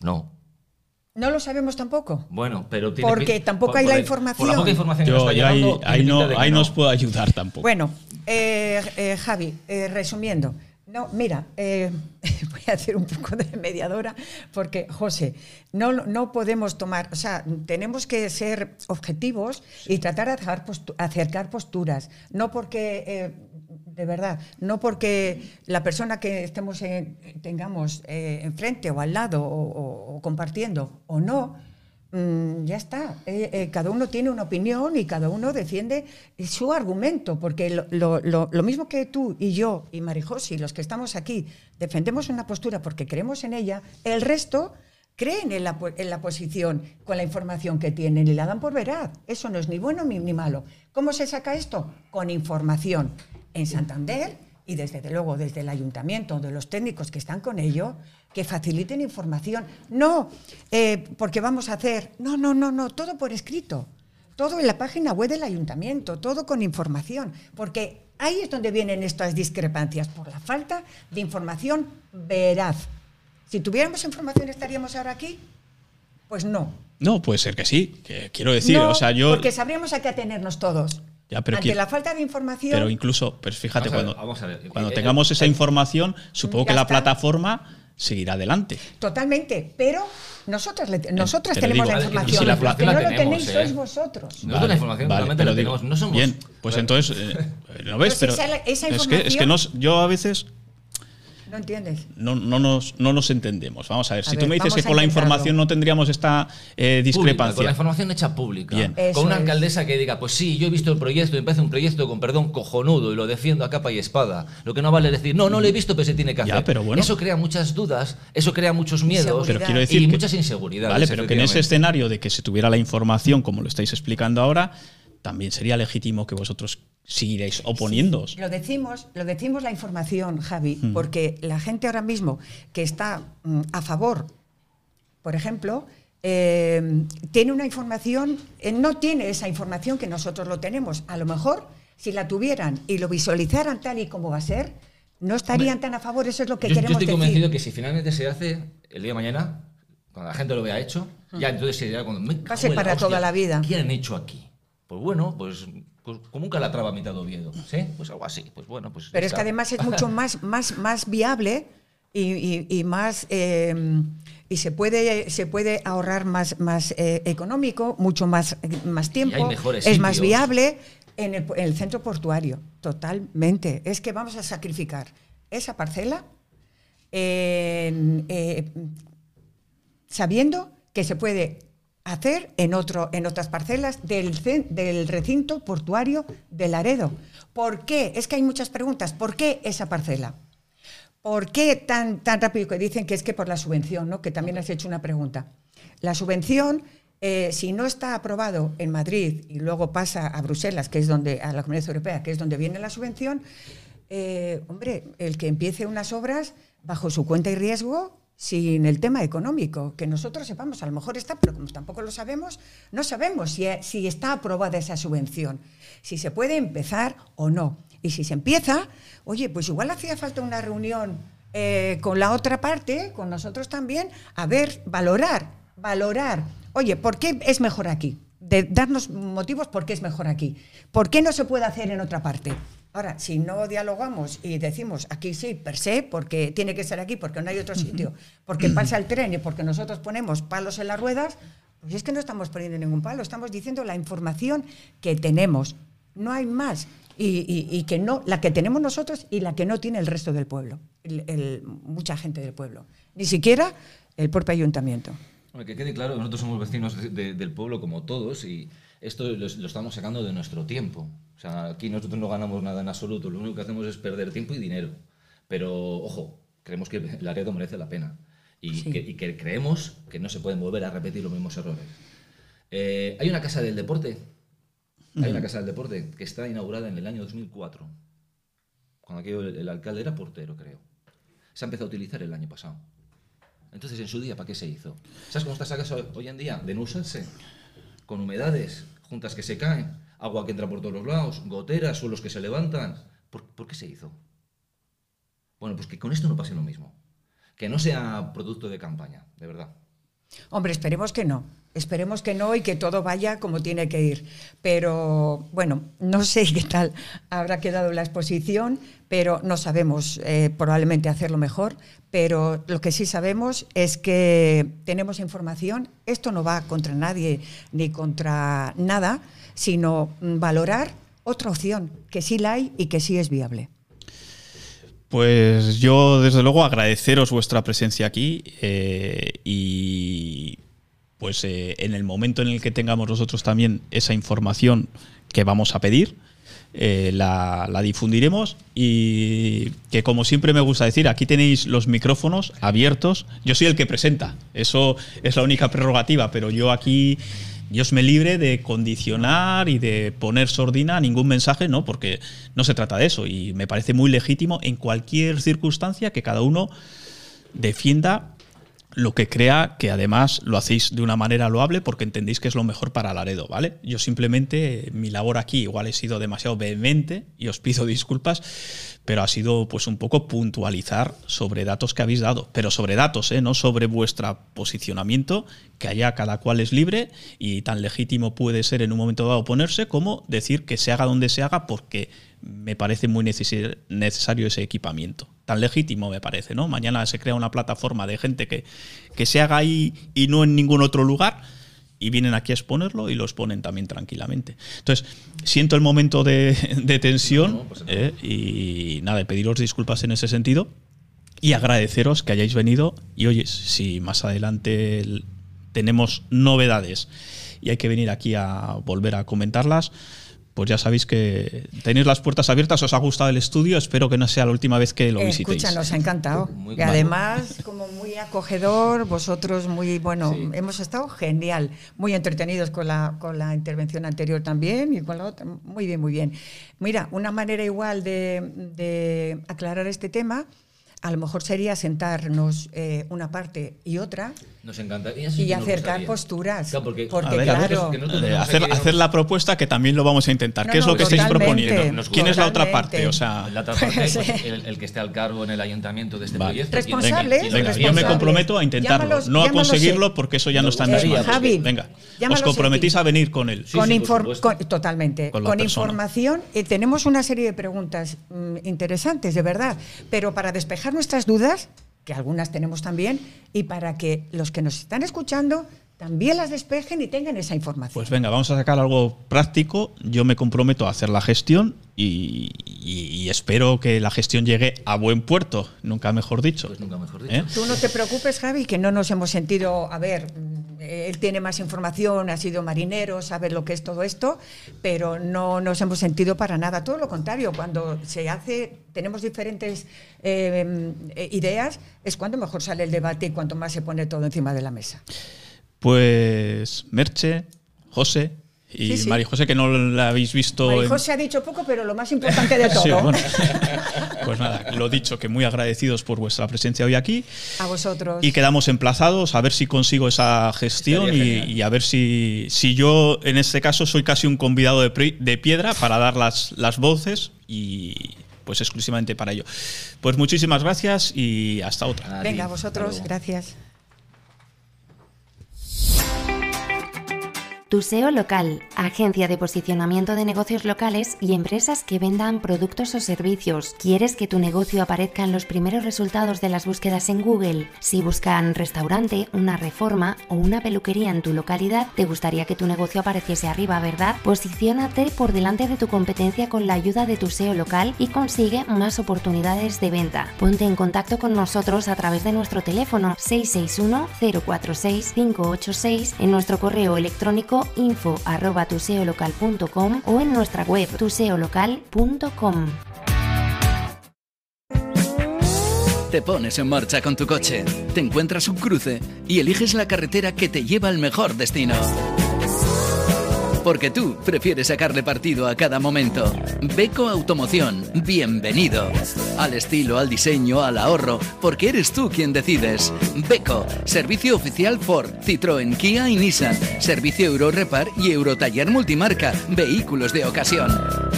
No. No lo sabemos tampoco. Bueno, pero tiene Porque pi- tampoco por- hay por la el- información. Por la poca información que Yo, nos está yo ahí, llegando, ahí tiene no, ahí no no. os puedo ayudar tampoco. Bueno, eh, eh, Javi, eh, resumiendo. No, mira, eh, voy a hacer un poco de mediadora porque, José, no, no podemos tomar, o sea, tenemos que ser objetivos y tratar de acercar, postu- acercar posturas, no porque, eh, de verdad, no porque la persona que estemos en- tengamos eh, enfrente o al lado o compartiendo o no, Mm, ya está. Eh, eh, cada uno tiene una opinión y cada uno defiende su argumento, porque lo, mismo que tú y yo y Marijosi, los que estamos aquí, defendemos una postura porque creemos en ella, el resto creen en la, en la posición con la información que tienen y la dan por veraz. Eso no es ni bueno ni, ni malo. ¿Cómo se saca esto? Con información. En Santander y desde luego desde el ayuntamiento, de los técnicos que están con ello, que faciliten información. No, eh, porque vamos a hacer, no, no, no, no, todo por escrito, todo en la página web del ayuntamiento, todo con información, porque ahí es donde vienen estas discrepancias, por la falta de información veraz. Si tuviéramos información, ¿estaríamos ahora aquí? Pues no. No, puede ser que sí, que quiero decir, No, o sea, yo... Porque sabríamos a qué atenernos todos. Ya, pero Ante la falta de información. Pero incluso, pues fíjate, Vamos a ver, cuando, vamos a ver. cuando Eh, tengamos eh, esa eh, información, supongo que la está. plataforma seguirá adelante. Totalmente, pero nosotras, le- nosotras pero tenemos digo, la vale, información. si la Los que información no la lo tenemos, tenéis ¿eh? sois vosotros. Nosotros la información solamente pero la digo, tenemos, no somos- Bien, pues Bueno. entonces, eh, ¿no ves? Pero Pero si esa- esa es que, es que no, yo a veces No entiendes. no, no, nos, no nos entendemos. Vamos a ver, A si ver, tú me dices que con la información no tendríamos esta eh, Pública, discrepancia. con la información hecha pública. Bien. Con una es. alcaldesa que diga, pues sí, yo he visto el proyecto y me parece un proyecto con perdón cojonudo y lo defiendo a capa y espada. Lo que no vale es decir, no, no lo he visto, pero se tiene que Ya, hacer. pero bueno. Eso crea muchas dudas, eso crea muchos miedos Pero quiero decir y que- muchas inseguridades. Vale, pero que en ese escenario de que se tuviera la información, como lo estáis explicando ahora, también sería legítimo que vosotros siguierais oponiéndoos. Lo decimos, lo decimos la información, Javi, Mm. porque la gente ahora mismo que está mm, a favor, por ejemplo, eh, tiene una información, eh, no tiene esa información que nosotros lo tenemos. A lo mejor, si la tuvieran y lo visualizaran tal y como va a ser, no estarían tan a favor. Eso es lo que yo, yo queremos estoy decir. convencido que si finalmente se hace el día de mañana, cuando la gente lo vea hecho, ya entonces sería cuando me cago Va a ser en la para hostia, toda la vida. ¿Qué han hecho aquí? Pues bueno, pues, pues como un calatrava a mitad de Oviedo, ¿sí? Pues algo así, pues bueno, pues Pero es que además es mucho más, más, más viable y, y- y más eh, y se puede, se puede ahorrar más, más eh, económico, mucho más, más tiempo. hay mejores es más viable en el, en el centro portuario, totalmente. Es que vamos a sacrificar esa parcela en, eh, sabiendo que se puede hacer en, otro, en otras parcelas del, recinto portuario de Laredo. ¿Por qué? Es que hay muchas preguntas. ¿Por qué esa parcela? ¿Por qué tan, tan rápido que dicen que es que por la subvención, ¿no? que también has hecho una pregunta? La subvención, eh, si no está aprobado en Madrid y luego pasa a Bruselas, que es donde, a la Comunidad Europea, que es donde viene la subvención, eh, hombre, el que empiece unas obras bajo su cuenta y riesgo, sin el tema económico, que nosotros sepamos, a lo mejor está, pero como tampoco lo sabemos, no sabemos si, si está aprobada esa subvención, si se puede empezar o no. Y si se empieza, oye, pues igual hacía falta una reunión eh, con la otra parte, con nosotros también, a ver, valorar, valorar, oye, ¿por qué es mejor aquí? De darnos motivos por qué es mejor aquí. ¿Por qué no se puede hacer en otra parte? Ahora, si no dialogamos y decimos aquí sí, per se, porque tiene que ser aquí, porque no hay otro sitio, porque pasa el tren y porque nosotros ponemos palos en las ruedas, pues es que no estamos poniendo ningún palo, estamos diciendo la información que tenemos, no hay más. Y, y- y que no, la que tenemos nosotros y la que no tiene el resto del pueblo, el- el- mucha gente del pueblo, ni siquiera el propio ayuntamiento. Que quede claro, nosotros somos vecinos de- de- del pueblo como todos y esto lo, lo estamos sacando de nuestro tiempo. O sea, aquí nosotros no ganamos nada en absoluto, lo único que hacemos es perder tiempo y dinero. Pero, ojo, creemos que el Laredo merece la pena y, Sí. que, y que creemos que no se pueden volver a repetir los mismos errores. Eh, hay una casa del deporte, hay una casa del deporte que está inaugurada en el año 2004, cuando aquello el, el alcalde era portero, creo. Se ha empezado a utilizar el año pasado. Entonces, en su día, ¿para qué se hizo? ¿Sabes cómo está esa casa hoy en día? De no usarse. Con humedades, juntas que se caen, agua que entra por todos los lados, goteras, suelos que se levantan. ¿Por, por qué se hizo? Bueno, pues que con esto no pase lo mismo. Que no sea producto de campaña, de verdad. Hombre, esperemos que no. Esperemos que no y que todo vaya como tiene que ir. Pero bueno, no sé qué tal habrá quedado la exposición, pero no sabemos eh, probablemente hacerlo mejor. Pero lo que sí sabemos es que tenemos información. Esto no va contra nadie ni contra nada, sino valorar otra opción, que sí la hay y que sí es viable. Pues yo, desde luego, agradeceros vuestra presencia aquí eh, y pues eh, en el momento en el que tengamos nosotros también esa información que vamos a pedir, eh, la, la difundiremos y que como siempre me gusta decir, aquí tenéis los micrófonos abiertos. Yo soy el que presenta, eso es la única prerrogativa, pero yo aquí Dios me libre de condicionar y de poner sordina a ningún mensaje, no, porque no se trata de eso. Y me parece muy legítimo en cualquier circunstancia que cada uno defienda lo que crea que además lo hacéis de una manera loable porque entendéis que es lo mejor para Laredo, ¿vale? Yo simplemente, mi labor aquí igual he sido demasiado vehemente y os pido disculpas, pero ha sido pues un poco puntualizar sobre datos que habéis dado, pero sobre datos, ¿eh? no sobre vuestro posicionamiento, que allá cada cual es libre y tan legítimo puede ser en un momento dado oponerse como decir que se haga donde se haga porque me parece muy necesario ese equipamiento. Tan legítimo me parece, ¿no? Mañana se crea una plataforma de gente que, que se haga ahí y no en ningún otro lugar y vienen aquí a exponerlo y lo exponen también tranquilamente. Entonces, siento el momento de, de tensión No, no pasa nada. ¿eh? y nada, pediros disculpas en ese sentido y agradeceros que hayáis venido. Y oye, si más adelante el- tenemos novedades y hay que venir aquí a volver a comentarlas, pues ya sabéis que tenéis las puertas abiertas. Os ha gustado el estudio. Espero que no sea la última vez que lo visitéis. Escucha, nos ha encantado. Muy y mal. además, como muy acogedor, vosotros muy, bueno, Sí. hemos estado genial, muy entretenidos con la, con la intervención anterior también y con la otra. Muy bien, muy bien. Mira, una manera igual de, de aclarar este tema, a lo mejor sería sentarnos eh, una parte y otra Nos encantaría. sí y acercar posturas. Claro, porque, porque A ver, a ver, claro, que hacer, la propuesta que también lo vamos a intentar. No, ¿Qué es no, lo que estáis proponiendo? ¿Quién es la otra parte? O sea, La otra parte, Pues, el, el que esté al cargo en el ayuntamiento de este Vale. proyecto. Responsables, ¿quién- quién- venga, yo me comprometo a intentarlo, Llámalos- no a conseguirlo porque eso ya no está en mis manos. Javi, venga, os comprometís a venir con él. Sí, con, sí, totalmente. Con información eh, tenemos una serie de preguntas mm, interesantes, de verdad, pero para despejar nuestras dudas, que algunas tenemos también, y para que los que nos están escuchando también las despejen y tengan esa información. Pues venga, vamos a sacar algo práctico. Yo me comprometo a hacer la gestión y, y- y espero que la gestión llegue a buen puerto, nunca mejor dicho. Pues nunca mejor dicho. ¿Eh? Tú no te preocupes, Javi, que no nos hemos sentido, a ver, él tiene más información, ha sido marinero, sabe lo que es todo esto, pero no nos hemos sentido para nada. Todo lo contrario, cuando se hace, tenemos diferentes eh, eh, ideas, es cuando mejor sale el debate y cuanto más se pone todo encima de la mesa. Pues Merche, José y Sí, sí. María José, que no la habéis visto. María en- José ha dicho poco, pero lo más importante de todo. Sí, bueno. Pues nada, lo dicho, que muy agradecidos por vuestra presencia hoy aquí. A vosotros. Y quedamos emplazados a ver si consigo esa gestión y, a ver si, si yo, en este caso, soy casi un convidado de, de piedra para dar las, las voces y pues exclusivamente para ello. Pues muchísimas gracias y hasta otra. Venga, vosotros, gracias. Tu SEO local, agencia de posicionamiento de negocios locales y empresas que vendan productos o servicios. ¿Quieres que tu negocio aparezca en los primeros resultados de las búsquedas en Google? Si buscan restaurante, una reforma o una peluquería en tu localidad, te gustaría que tu negocio apareciese arriba, ¿verdad? Posiciónate por delante de tu competencia con la ayuda de tu SEO local y consigue más oportunidades de venta. Ponte en contacto con nosotros a través de nuestro teléfono 661-046-586 en nuestro correo electrónico info arroba tuseolocal.com o en nuestra web tuseolocal.com. Te pones en marcha con tu coche, te encuentras un cruce y eliges la carretera que te lleva al mejor destino. Porque tú prefieres sacarle partido a cada momento. Beco Automoción, bienvenido. Al estilo, al diseño, al ahorro, porque eres tú quien decides. Beco, servicio oficial Ford, Citroën, Kia y Nissan. Servicio Euro Repar y Eurotaller Multimarca, vehículos de ocasión.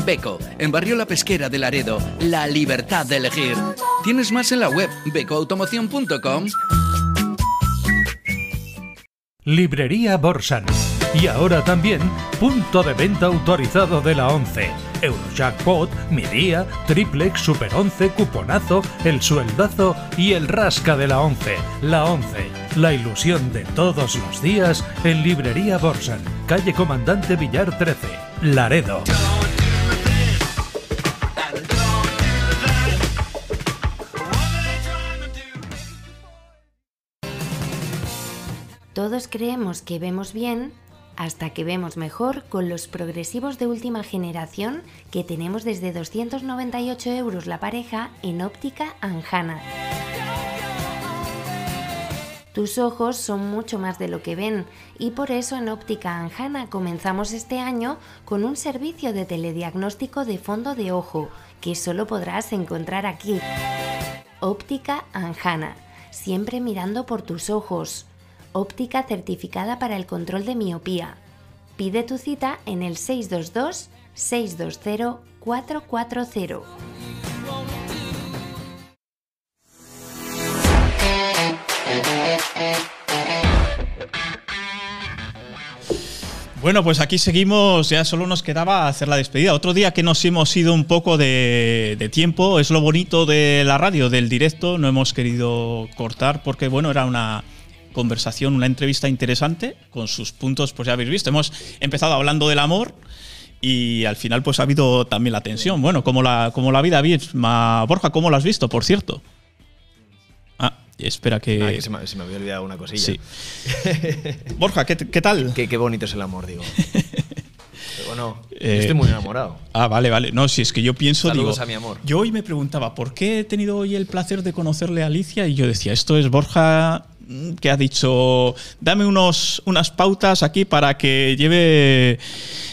Beco, en Barrio La Pesquera de Laredo, la libertad de elegir. Tienes más en la web becoautomoción.com. Librería Borsan. Y ahora también punto de venta autorizado de la 11. Eurojackpot, Mi Día, Triplex, Super 11, Cuponazo, El Sueldazo y el Rasca de la 11. La 11. La ilusión de todos los días en Librería Borsan. Calle Comandante Villar 13. Laredo. Todos creemos que vemos bien hasta que vemos mejor con los progresivos de última generación que tenemos desde 298 euros la pareja en óptica Anjana. Tus ojos son mucho más de lo que ven y por eso en Óptica Anjana comenzamos este año con un servicio de telediagnóstico de fondo de ojo que solo podrás encontrar aquí. Óptica Anjana, siempre mirando por tus ojos. Óptica certificada para el control de miopía. Pide tu cita en el 622 620 440. Bueno, pues aquí seguimos, ya solo nos quedaba hacer la despedida. Otro día que nos hemos ido un poco de, de tiempo, es lo bonito de la radio, del directo, no hemos querido cortar porque, bueno, era una conversación, una entrevista interesante, con sus puntos, pues ya habéis visto, hemos empezado hablando del amor y al final pues ha habido también la tensión. Bueno, como la, como la vida misma. Borja, ¿cómo lo has visto, por cierto? espera que. Ah, que se, me, se me había olvidado una cosilla. Sí. Borja, ¿qué, qué tal? Qué, qué bonito es el amor, digo. Pero no, yo Eh, estoy muy enamorado. Ah, vale, vale. No, si es que yo pienso, Saludos digo, a mi amor. yo hoy me preguntaba, ¿por qué he tenido hoy el placer de conocerle a Alicia? Y yo decía, esto es Borja que ha dicho, dame unos, unas pautas aquí para que lleve,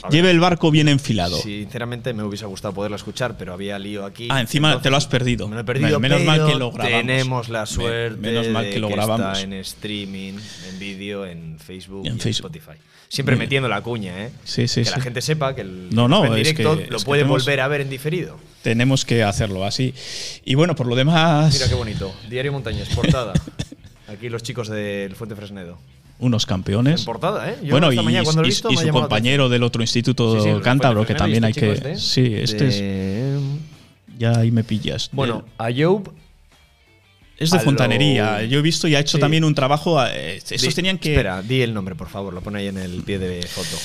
lleve el barco bien enfilado. Sinceramente me hubiese gustado poderlo escuchar, pero había lío aquí. Ah, encima Entonces, te lo has perdido. Me lo he perdido, Menos mal que lo grabamos. Tenemos la Me- suerte menos mal de que lo grabamos. está en streaming, en vídeo, en Facebook En y en Facebook. Spotify. Siempre bien. metiendo la cuña, ¿eh? Sí, sí, que la gente sepa que el No, no, en es directo que- lo puede tenemos- volver a ver en diferido. Tenemos que hacerlo así. Y bueno, por lo demás, Mira qué bonito. Diario Montañés, portada. Aquí los chicos del Fuente Fresnedo. unos campeones. En portada, ¿eh? Yo bueno, y, mañana visto su compañero del otro instituto Sí, sí, el cántabro, que también hay que. este Sí, es este de- es. Ya ahí me pillas. Bueno, De- a Job es de a lo- fontanería. Yo he visto y ha hecho Sí. también un trabajo. eh, Estos Di- tenían que. Espera, di el nombre, por favor. Lo pone ahí en el pie de foto.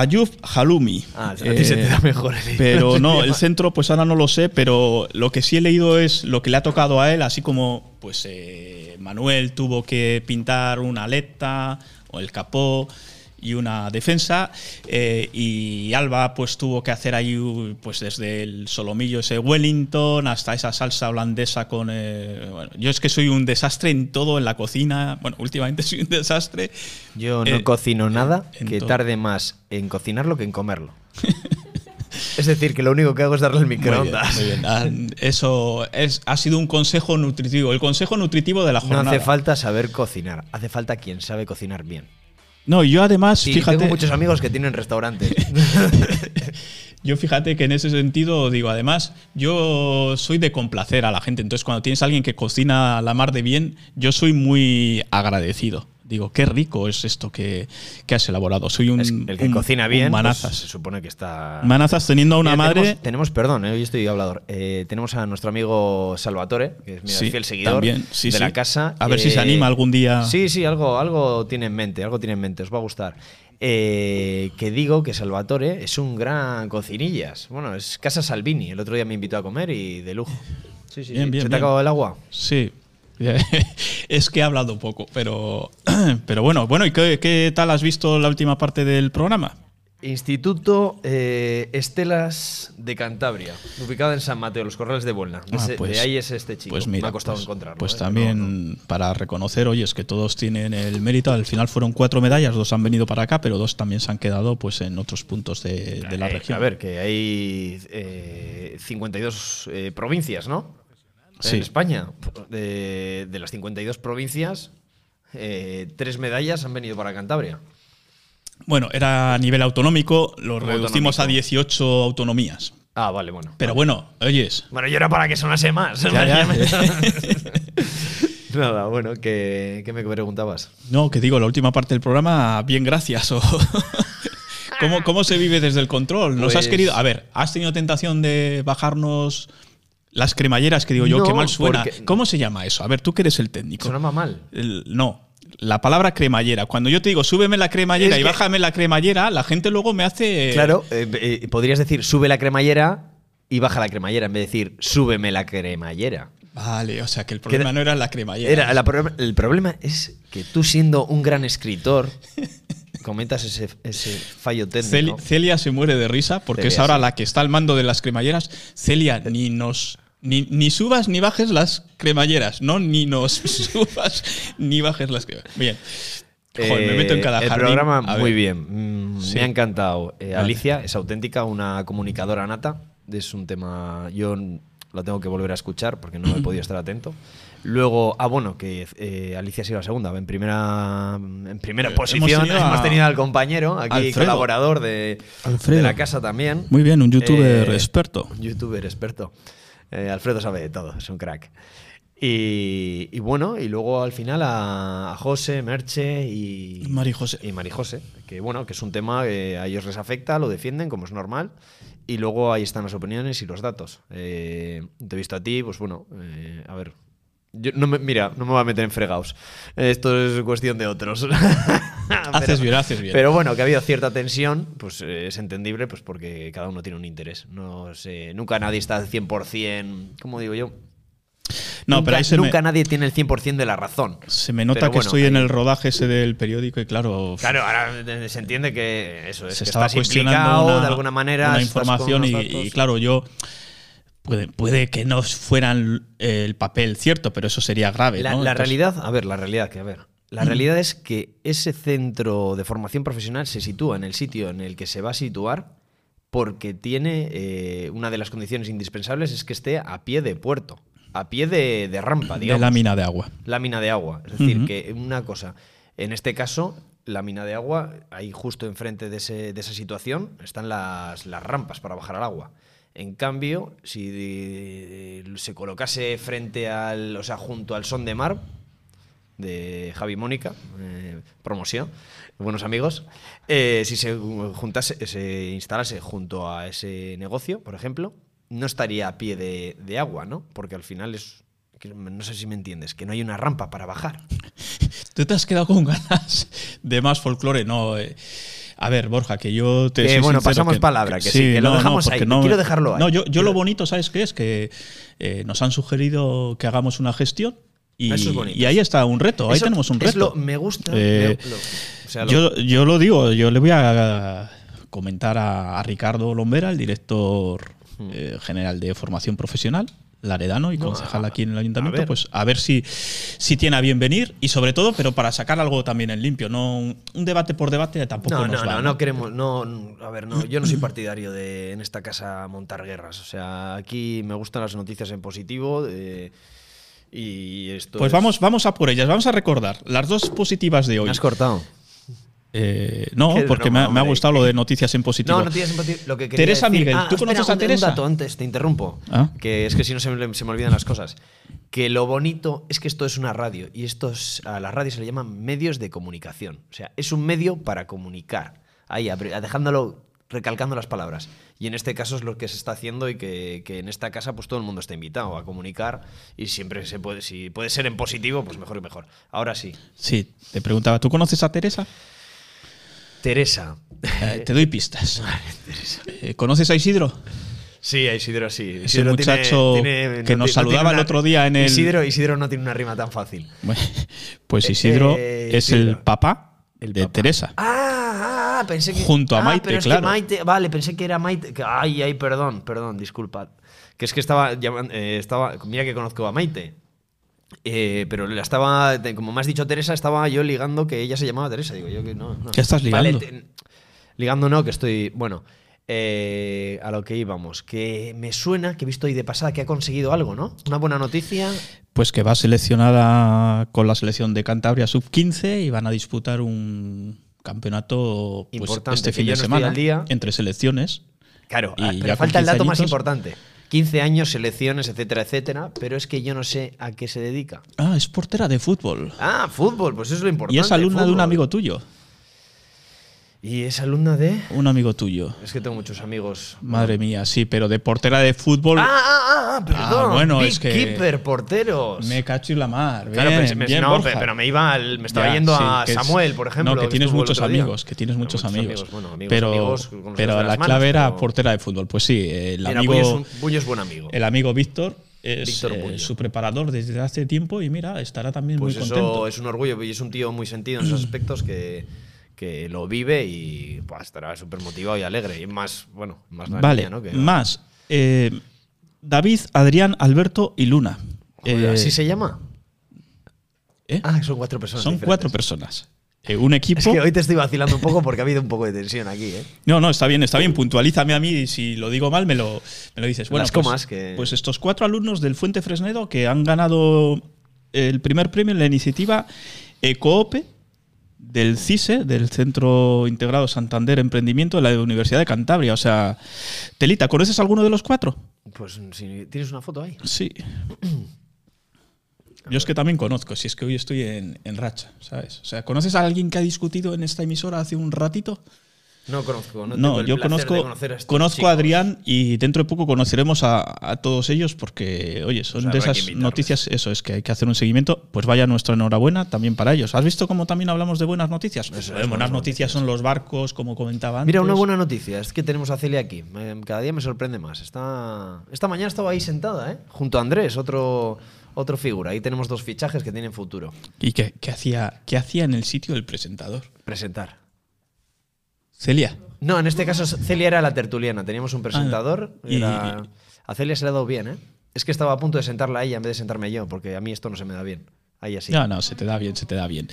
Ayub Halumi. Ah, a ti se te da mejor el Pero no, el centro, pues ahora no lo sé, pero lo que sí he leído es lo que le ha tocado a él, así como pues eh, Manuel tuvo que pintar una aleta o el capó y una defensa eh, y Alba pues tuvo que hacer ahí pues desde el solomillo ese Wellington hasta esa salsa holandesa con eh, bueno, yo es que soy un desastre en todo en la cocina bueno últimamente soy un desastre Yo no Eh, cocino nada que todo. tarde más en cocinarlo que en comerlo. es decir, que lo único que hago es darle el Muy bien, microondas. muy bien. Ah, Eso es, ha sido un consejo nutritivo, el consejo nutritivo de la No jornada. hace falta saber cocinar, hace falta quien sabe cocinar bien. No, yo además, Y fíjate, tengo muchos amigos que tienen restaurantes. yo fíjate que en ese sentido digo, además, yo soy de complacer a la gente, entonces cuando tienes a alguien que cocina la mar de bien, yo soy muy agradecido. Digo, qué rico es esto que, que has elaborado. Soy un, Es el que un- cocina bien, pues, manazas. se supone que está. Manazas teniendo a una Mira, madre. Tenemos, tenemos- perdón, eh, hoy estoy hablador. Eh, tenemos a nuestro amigo Salvatore, que es mi Sí, fiel seguidor también, sí, de sí. la casa. A ver si se anima algún día. Sí, sí, algo, algo tiene en mente, algo tiene en mente, os va a gustar. Eh, que digo que Salvatore es un gran cocinillas. Bueno, es Casa Salvini. El otro día me invitó a comer y de lujo. Sí, sí, Bien, sí. bien, ¿Se te bien. ha acabado el agua? Sí. es que he hablado poco, pero, pero bueno, bueno, ¿y qué, qué tal has visto la última parte del programa? Instituto eh, Estelas de Cantabria, ubicado en San Mateo, los Corrales de Buelna. De, Ah, ese- pues- de ahí es este chico. Pues mira, me ha costado pues, encontrarlo. Pues ¿eh? también para reconocer, oye, es que todos tienen el mérito. Al final fueron cuatro medallas, dos han venido para acá, pero dos también se han quedado pues en otros puntos de, de la Eh, región. A ver, que hay eh, 52 eh, provincias, ¿no? Sí. En España. De, de las 52 provincias, eh, tres medallas han venido para Cantabria. Bueno, era a nivel autonómico, lo Como reducimos a autonómico. 18 autonomías. Ah, vale, bueno. Pero Vale. bueno, oyes, Bueno, yo era para que sonase más. Ya, ya. Nada, bueno, ¿qué, qué me preguntabas? no, que digo, la última parte del programa, bien, gracias. o- ¿Cómo, ¿Cómo se vive desde el control? ¿Nos has Pues- querido.? A ver, ¿has tenido tentación de bajarnos las cremalleras? Que digo yo, No, qué mal suena. porque- ¿Cómo se llama eso? A ver, tú que eres el técnico. Sonaba mal. El- no, la palabra cremallera. Cuando yo te digo súbeme la cremallera Es y bájame la cremallera, la gente luego me hace. Claro, eh, eh, podrías decir sube la cremallera y baja la cremallera en vez de decir súbeme la cremallera. Vale, o sea que el problema no era la cremallera. Era, la pro- el problema es que tú siendo un gran escritor cometas ese, ese fallo técnico. Celia se muere de risa porque es ahora sí. la que está al mando de las cremalleras. Celia, ni nos. Ni, ni subas ni bajes las cremalleras, no ni nos subas ni bajes las cremalleras. Bien. Joder, me meto en cada Eh, el programa muy bien. Mm, Sí. Me ha encantado. Eh. Alicia es auténtica, una comunicadora nata. Es un tema. Yo lo tengo que volver a escuchar porque no he podido estar atento. Luego, ah, bueno, que eh, Alicia ha sido la segunda. En primera, en primera Eh, posición hemos hemos tenido al compañero, aquí Alfredo. colaborador de, la casa también. Muy bien, un youtuber Eh, experto. Un youtuber experto. Eh, Alfredo sabe de todo, es un crack. Y, y bueno, y luego al final a, a José, Merche y Mari José. Y Mari José, que bueno, que es un tema que a ellos les afecta, lo defienden como es normal. Y luego ahí están las opiniones y los datos. Eh, te he visto a ti, pues bueno, eh, a ver. Yo no me, mira, no me voy a meter en fregados. Esto es cuestión de otros. Haces bien, haces bien. Pero bueno, que ha habido cierta tensión, pues eh, es entendible, pues porque cada uno tiene un interés. No sé, nunca nadie está al 100%, ¿cómo digo yo? No, nunca, pero ahí se me- nunca nadie tiene el 100% de la razón. Se me nota Pero que bueno, estoy en el rodaje ese del periódico y claro, Claro, ahora eh, se entiende que eso es se que estaba estás cuestionando una, de alguna manera. una información y claro, yo puede, puede que no fueran el papel cierto, pero eso sería grave. La, ¿no? la Entonces- realidad, a ver, la realidad, que a ver. La realidad es que ese centro de formación profesional se sitúa en el sitio en el que se va a situar porque tiene eh, una de las condiciones indispensables es que esté a pie de puerto, a pie de, de rampa, de digamos. lámina de agua. Lámina de agua. Es decir, que una cosa, en este caso, lámina de agua, ahí justo enfrente de, ese- de esa situación están las, las rampas para bajar al agua. En cambio, si eh, se colocase frente al, o sea, junto al son de mar de Javi Mónica, eh, promoción, buenos amigos, eh, si se juntase, se instalase junto a ese negocio, por ejemplo, no estaría a pie de, agua, ¿no? Porque al final es, no sé si me entiendes, que no hay una rampa para bajar. ¿Tú te has quedado con ganas de más folclore? No. eh, a ver, Borja, que yo te Que, soy bueno, pasamos palabra, que sí, que lo dejamos ahí, quiero dejarlo ahí. No, yo, yo lo bonito, ¿sabes qué es? Que eh, nos han sugerido que hagamos una gestión y, es ahí está un reto, ahí Eso tenemos un es reto. lo- me gusta. Eh, me- lo- o sea, lo- yo, yo lo digo, yo le voy a comentar a, a Ricardo Lombera, el director eh, general de formación profesional, Laredano y No, concejal aquí en el a ayuntamiento, ver. pues a ver si, si tiene a bien venir y sobre todo, pero para sacar algo también en limpio, no un, un debate por debate tampoco No, nos no, va. no, no queremos. No, a ver, no, yo no soy partidario de en esta casa montar guerras. O sea, aquí me gustan las noticias en positivo. eh, y esto. Pues es- vamos, vamos a por ellas, vamos a recordar las dos positivas de hoy. Me has cortado. Eh, no, Qué porque broma, me, ha- me ha gustado lo de noticias en positivo. No, noticias en positivo. Lo que Teresa decir- Miguel, Ah, ¿tú espera, conoces a un- Teresa? Un dato antes, te interrumpo. Ah. Que es que si no se me, se me olvidan las cosas. Que lo bonito es que esto es una radio y estos, a la radio se le llaman medios de comunicación. O sea, es un medio para comunicar. Ahí, dejándolo, recalcando las palabras. Y en este caso es lo que se está haciendo y que, que en esta casa pues todo el mundo está invitado a comunicar y siempre se puede, si puede ser en positivo, pues mejor y mejor. Ahora sí. Sí, te preguntaba, ¿tú conoces a Teresa? Teresa. Eh, te doy pistas. Eh, ¿Conoces a Isidro? Sí, a Isidro sí. Ese Isidro muchacho tiene- que no nos saludaba el otro día en el- Isidro, Isidro no tiene una rima tan fácil. Bueno, Pues Isidro Eh, es el Isidro. papá de Teresa. Ah, ah, pensé que. Junto a ah, Maite, pero es que claro. Maite- vale, pensé que era Maite. que- ay, ay, perdón, perdón, disculpad. Que es que estaba. eh, estaba mira que conozco a Maite. Eh, pero la estaba. Como me has dicho Teresa, estaba yo ligando que ella se llamaba Teresa. Digo yo que no. no. ¿Qué estás Vale, ligando? te- ligando no, que estoy. Bueno. eh, a lo que íbamos. Que me suena que he visto ahí de pasada que ha conseguido algo, ¿no? Una buena noticia. Pues que va seleccionada con la selección de Cantabria sub-15 y van a disputar un campeonato pues, Importante, este fin de no semana día. entre selecciones. Claro, Y ah, pero falta el 15 dato más importante. 15 años, selecciones, etcétera, etcétera, pero es que yo no sé a qué se dedica. Ah, es portera de fútbol. Ah, fútbol, pues eso es lo importante. Y es alumna de un amigo tuyo. ¿Y es alumna de...? Un amigo tuyo. Es que tengo muchos amigos. Madre mía, sí, pero de portera de fútbol. Ah, ah, ah, perdón. bueno, Big es que- Keeper, porteros. Me cacho y la mar. Bien, Claro, pero, me- bien, no, Borja. pero me iba al- me estaba Ya, yendo sí, a Samuel, por ejemplo. No, que que tienes muchos amigos, que tienes muchos Muchos amigos. amigos, bueno, amigos, pero amigos, con los pero la manos, clave era portera de fútbol. Pues sí, el Mira, amigo. Bullo es, un, Bullo es buen amigo. El amigo Víctor es eh, su preparador desde hace tiempo y mira, estará también Pues muy eso contento. es un orgullo y es un tío muy sentido en esos aspectos que, que lo vive y pues, estará súper motivado y alegre. Y más, bueno, más la Vale, niña, ¿no? Que- más. eh, David, Adrián, Alberto y Luna. Joder, Eh, ¿Así se llama? ¿eh? Ah, son cuatro personas. Son diferentes. cuatro personas. Eh, un equipo. Es que hoy te estoy vacilando un poco porque ha habido un poco de tensión aquí, ¿eh? No, no, está bien, está bien. Puntualízame a mí y si lo digo mal me lo, me lo dices. Bueno, Las pues, comas que- pues estos cuatro alumnos del Fuente Fresnedo que han ganado el primer premio en la iniciativa Ecoope del CISE, del Centro Integrado Santander Emprendimiento de la Universidad de Cantabria. O sea, Telita, ¿conoces alguno de los cuatro? Pues si tienes una foto ahí. Sí. Yo es que también conozco, si es que hoy estoy en, en racha, ¿sabes? O sea, ¿conoces a alguien que ha discutido en esta emisora hace un ratito? No conozco, no, No, tengo el yo de conozco, conocer a estos conozco chicos. a Adrián y dentro de poco conoceremos a, a todos ellos porque, oye, son Pues de esas noticias, eso es que hay que hacer un seguimiento, pues vaya nuestra enhorabuena también para ellos. ¿Has visto cómo también hablamos de buenas noticias? Eso buenas buenas noticias son los barcos, como comentaba antes. Mira, una buena noticia es que tenemos a Celia aquí. Me- cada día me sorprende más. Está, esta mañana estaba ahí sentada, ¿eh? Junto a Andrés, otro, Otro figura. Ahí tenemos dos fichajes que tienen futuro. ¿Y qué, qué hacía, qué hacía en el sitio del presentador? Presentar. Celia. No, en este caso Celia era la tertuliana. Teníamos un presentador. Ah, y- era- A Celia se le ha dado bien, ¿eh? Es que estaba a punto de sentarla a ella en vez de sentarme yo, porque a mí esto no se me da bien. Ahí así. No, no, se te da bien, se te da bien.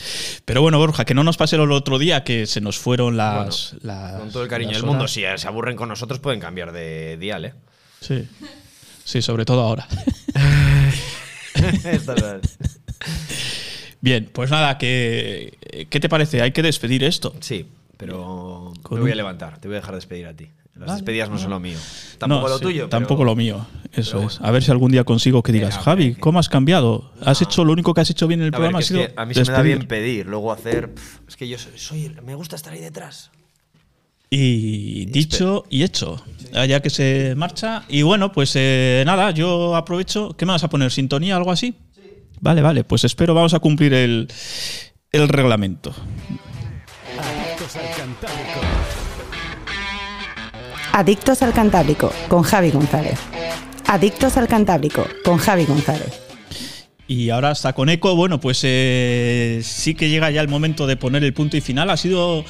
Pero bueno, Borja, que no nos pase lo del otro día que se nos fueron las. las- Con todo el cariño del mundo, si se aburren con nosotros pueden cambiar de dial, ¿eh? Sí. Sí, sobre todo ahora. Bien, pues nada, que, ¿qué te parece? Hay que despedir esto. Sí, pero me voy a levantar, te voy a dejar despedir a ti. Las Vale. despedidas no son lo mío. Tampoco No, lo sí, tuyo. pero- Tampoco lo mío. Eso es. A ver si algún día consigo que digas, Javi, ¿cómo has cambiado? Has hecho lo único que has hecho bien en el A programa ha es sido que a mí se me da despedir. bien pedir, luego hacer. es que yo soy, soy- me gusta estar ahí detrás. Y dicho y hecho, ya que se marcha. Y bueno, pues eh, nada, yo aprovecho. ¿Qué me vas a poner? ¿Sintonía algo así? Vale, vale, pues espero, vamos a cumplir el, el reglamento. Adictos al Cantábrico con Javi González. Adictos al Cantábrico con Javi González. Y ahora está con eco. Bueno, pues eh, sí que llega ya el momento de poner el punto y final. Ha sido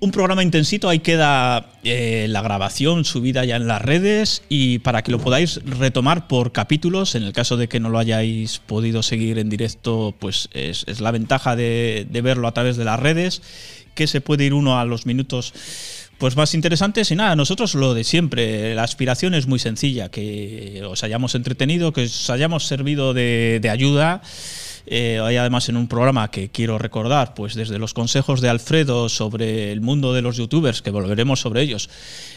un programa intensito. Ahí queda eh, la grabación subida ya en las redes y para que lo podáis retomar por capítulos. En el caso de que no lo hayáis podido seguir en directo, pues es, es la ventaja de, de verlo a través de las redes, que se puede ir uno a los minutos pues más interesantes y nada, nosotros lo de siempre, la aspiración es muy sencilla, que os hayamos entretenido, que os hayamos servido de, ayuda. Eh, hay además en un programa que quiero recordar, pues desde los consejos de Alfredo sobre el mundo de los youtubers, que volveremos sobre ellos.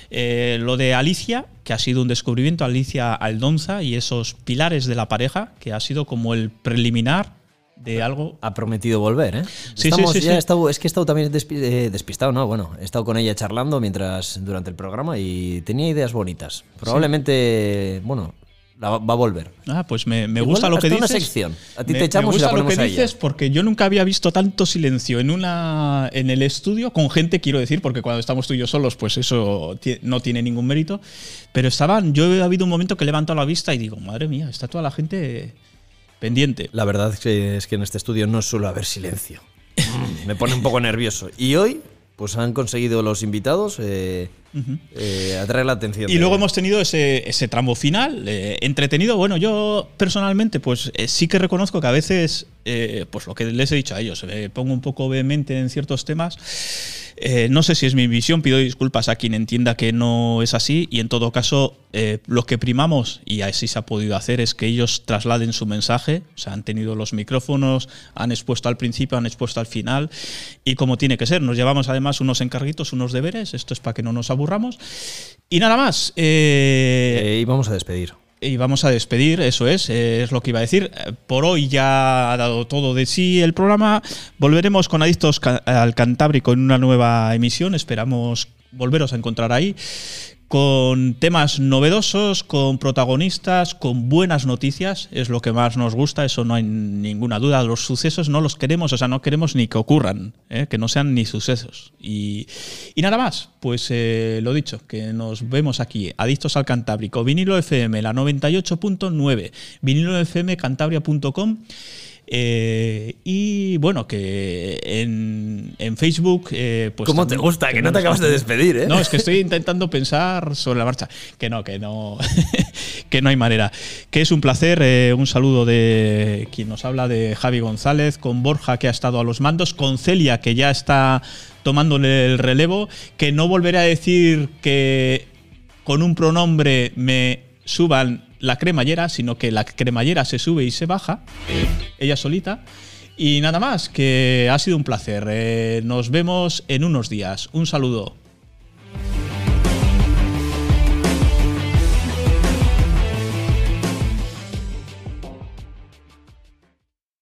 Eh, lo de Alicia, que ha sido un descubrimiento, Alicia Aldonza y esos pilares de la pareja, que ha sido como el preliminar de algo. Ha prometido volver, ¿eh? Sí, Estamos- sí, sí, ya sí. he estado- es que he estado también despi- eh, despistado, ¿no? Bueno, he estado con ella charlando mientras durante el programa y tenía ideas bonitas. Probablemente, bueno, la va a volver. Ah, pues me, gusta lo que hasta una dices. sección. A ti Me- te echamos me y la gusta lo que dices porque yo nunca había visto tanto silencio en una en el estudio con gente, quiero decir, porque cuando estamos tú y yo solos, pues eso no tiene ningún mérito. Pero estaban, yo he habido un momento que he levantado la vista y digo, madre mía, está toda la gente pendiente. La verdad es que, es que en este estudio no suele haber silencio. Mm, Me pone un poco nervioso. Y hoy, pues han conseguido los invitados eh, eh, atraer la atención. Y de- luego hemos tenido ese, ese tramo final, eh, entretenido. Bueno, yo personalmente, pues sí que reconozco que a veces, pues lo que les he dicho a ellos, me pongo un poco vehemente en ciertos temas. Eh, no sé si es mi visión, pido disculpas a quien entienda que no es así y en todo caso eh, lo que primamos, y así se ha podido hacer, es que ellos trasladen su mensaje, o sea, han tenido los micrófonos, han expuesto al principio, han expuesto al final y como tiene que ser, nos llevamos además unos encarguitos, unos deberes, esto es para que no nos aburramos y nada más. eh, y vamos a despedir. Y vamos a despedir, eso es, es lo que iba a decir. Por hoy ya ha dado todo de sí el programa. Volveremos con Adictos al Cantábrico en una nueva emisión. Esperamos volveros a encontrar ahí con temas novedosos, con protagonistas, con buenas noticias, es lo que más nos gusta, eso no hay ninguna duda. Los sucesos no los queremos, o sea, no queremos ni que ocurran, ¿eh? que no sean ni sucesos. Y, nada más, pues eh, lo dicho, que nos vemos aquí, Adictos al Cantábrico, vinilo FM, la 98.9, vinilo FM cantabria.com. Eh, y bueno, que en, en Facebook. eh, pues ¿Cómo te gusta? Que no te acabas de despedir, ¿eh? No, es que estoy intentando pensar sobre la marcha. Que no, que no, que no hay manera. Que es un placer. eh, un saludo de quien nos habla de Javi González, con Borja que ha estado a los mandos, con Celia que ya está tomándole el relevo. Que no volveré a decir que con un pronombre me suban la cremallera, sino que la cremallera se sube y se baja, ella solita. Y nada más, que ha sido un placer. Eh, nos vemos en unos días. Un saludo.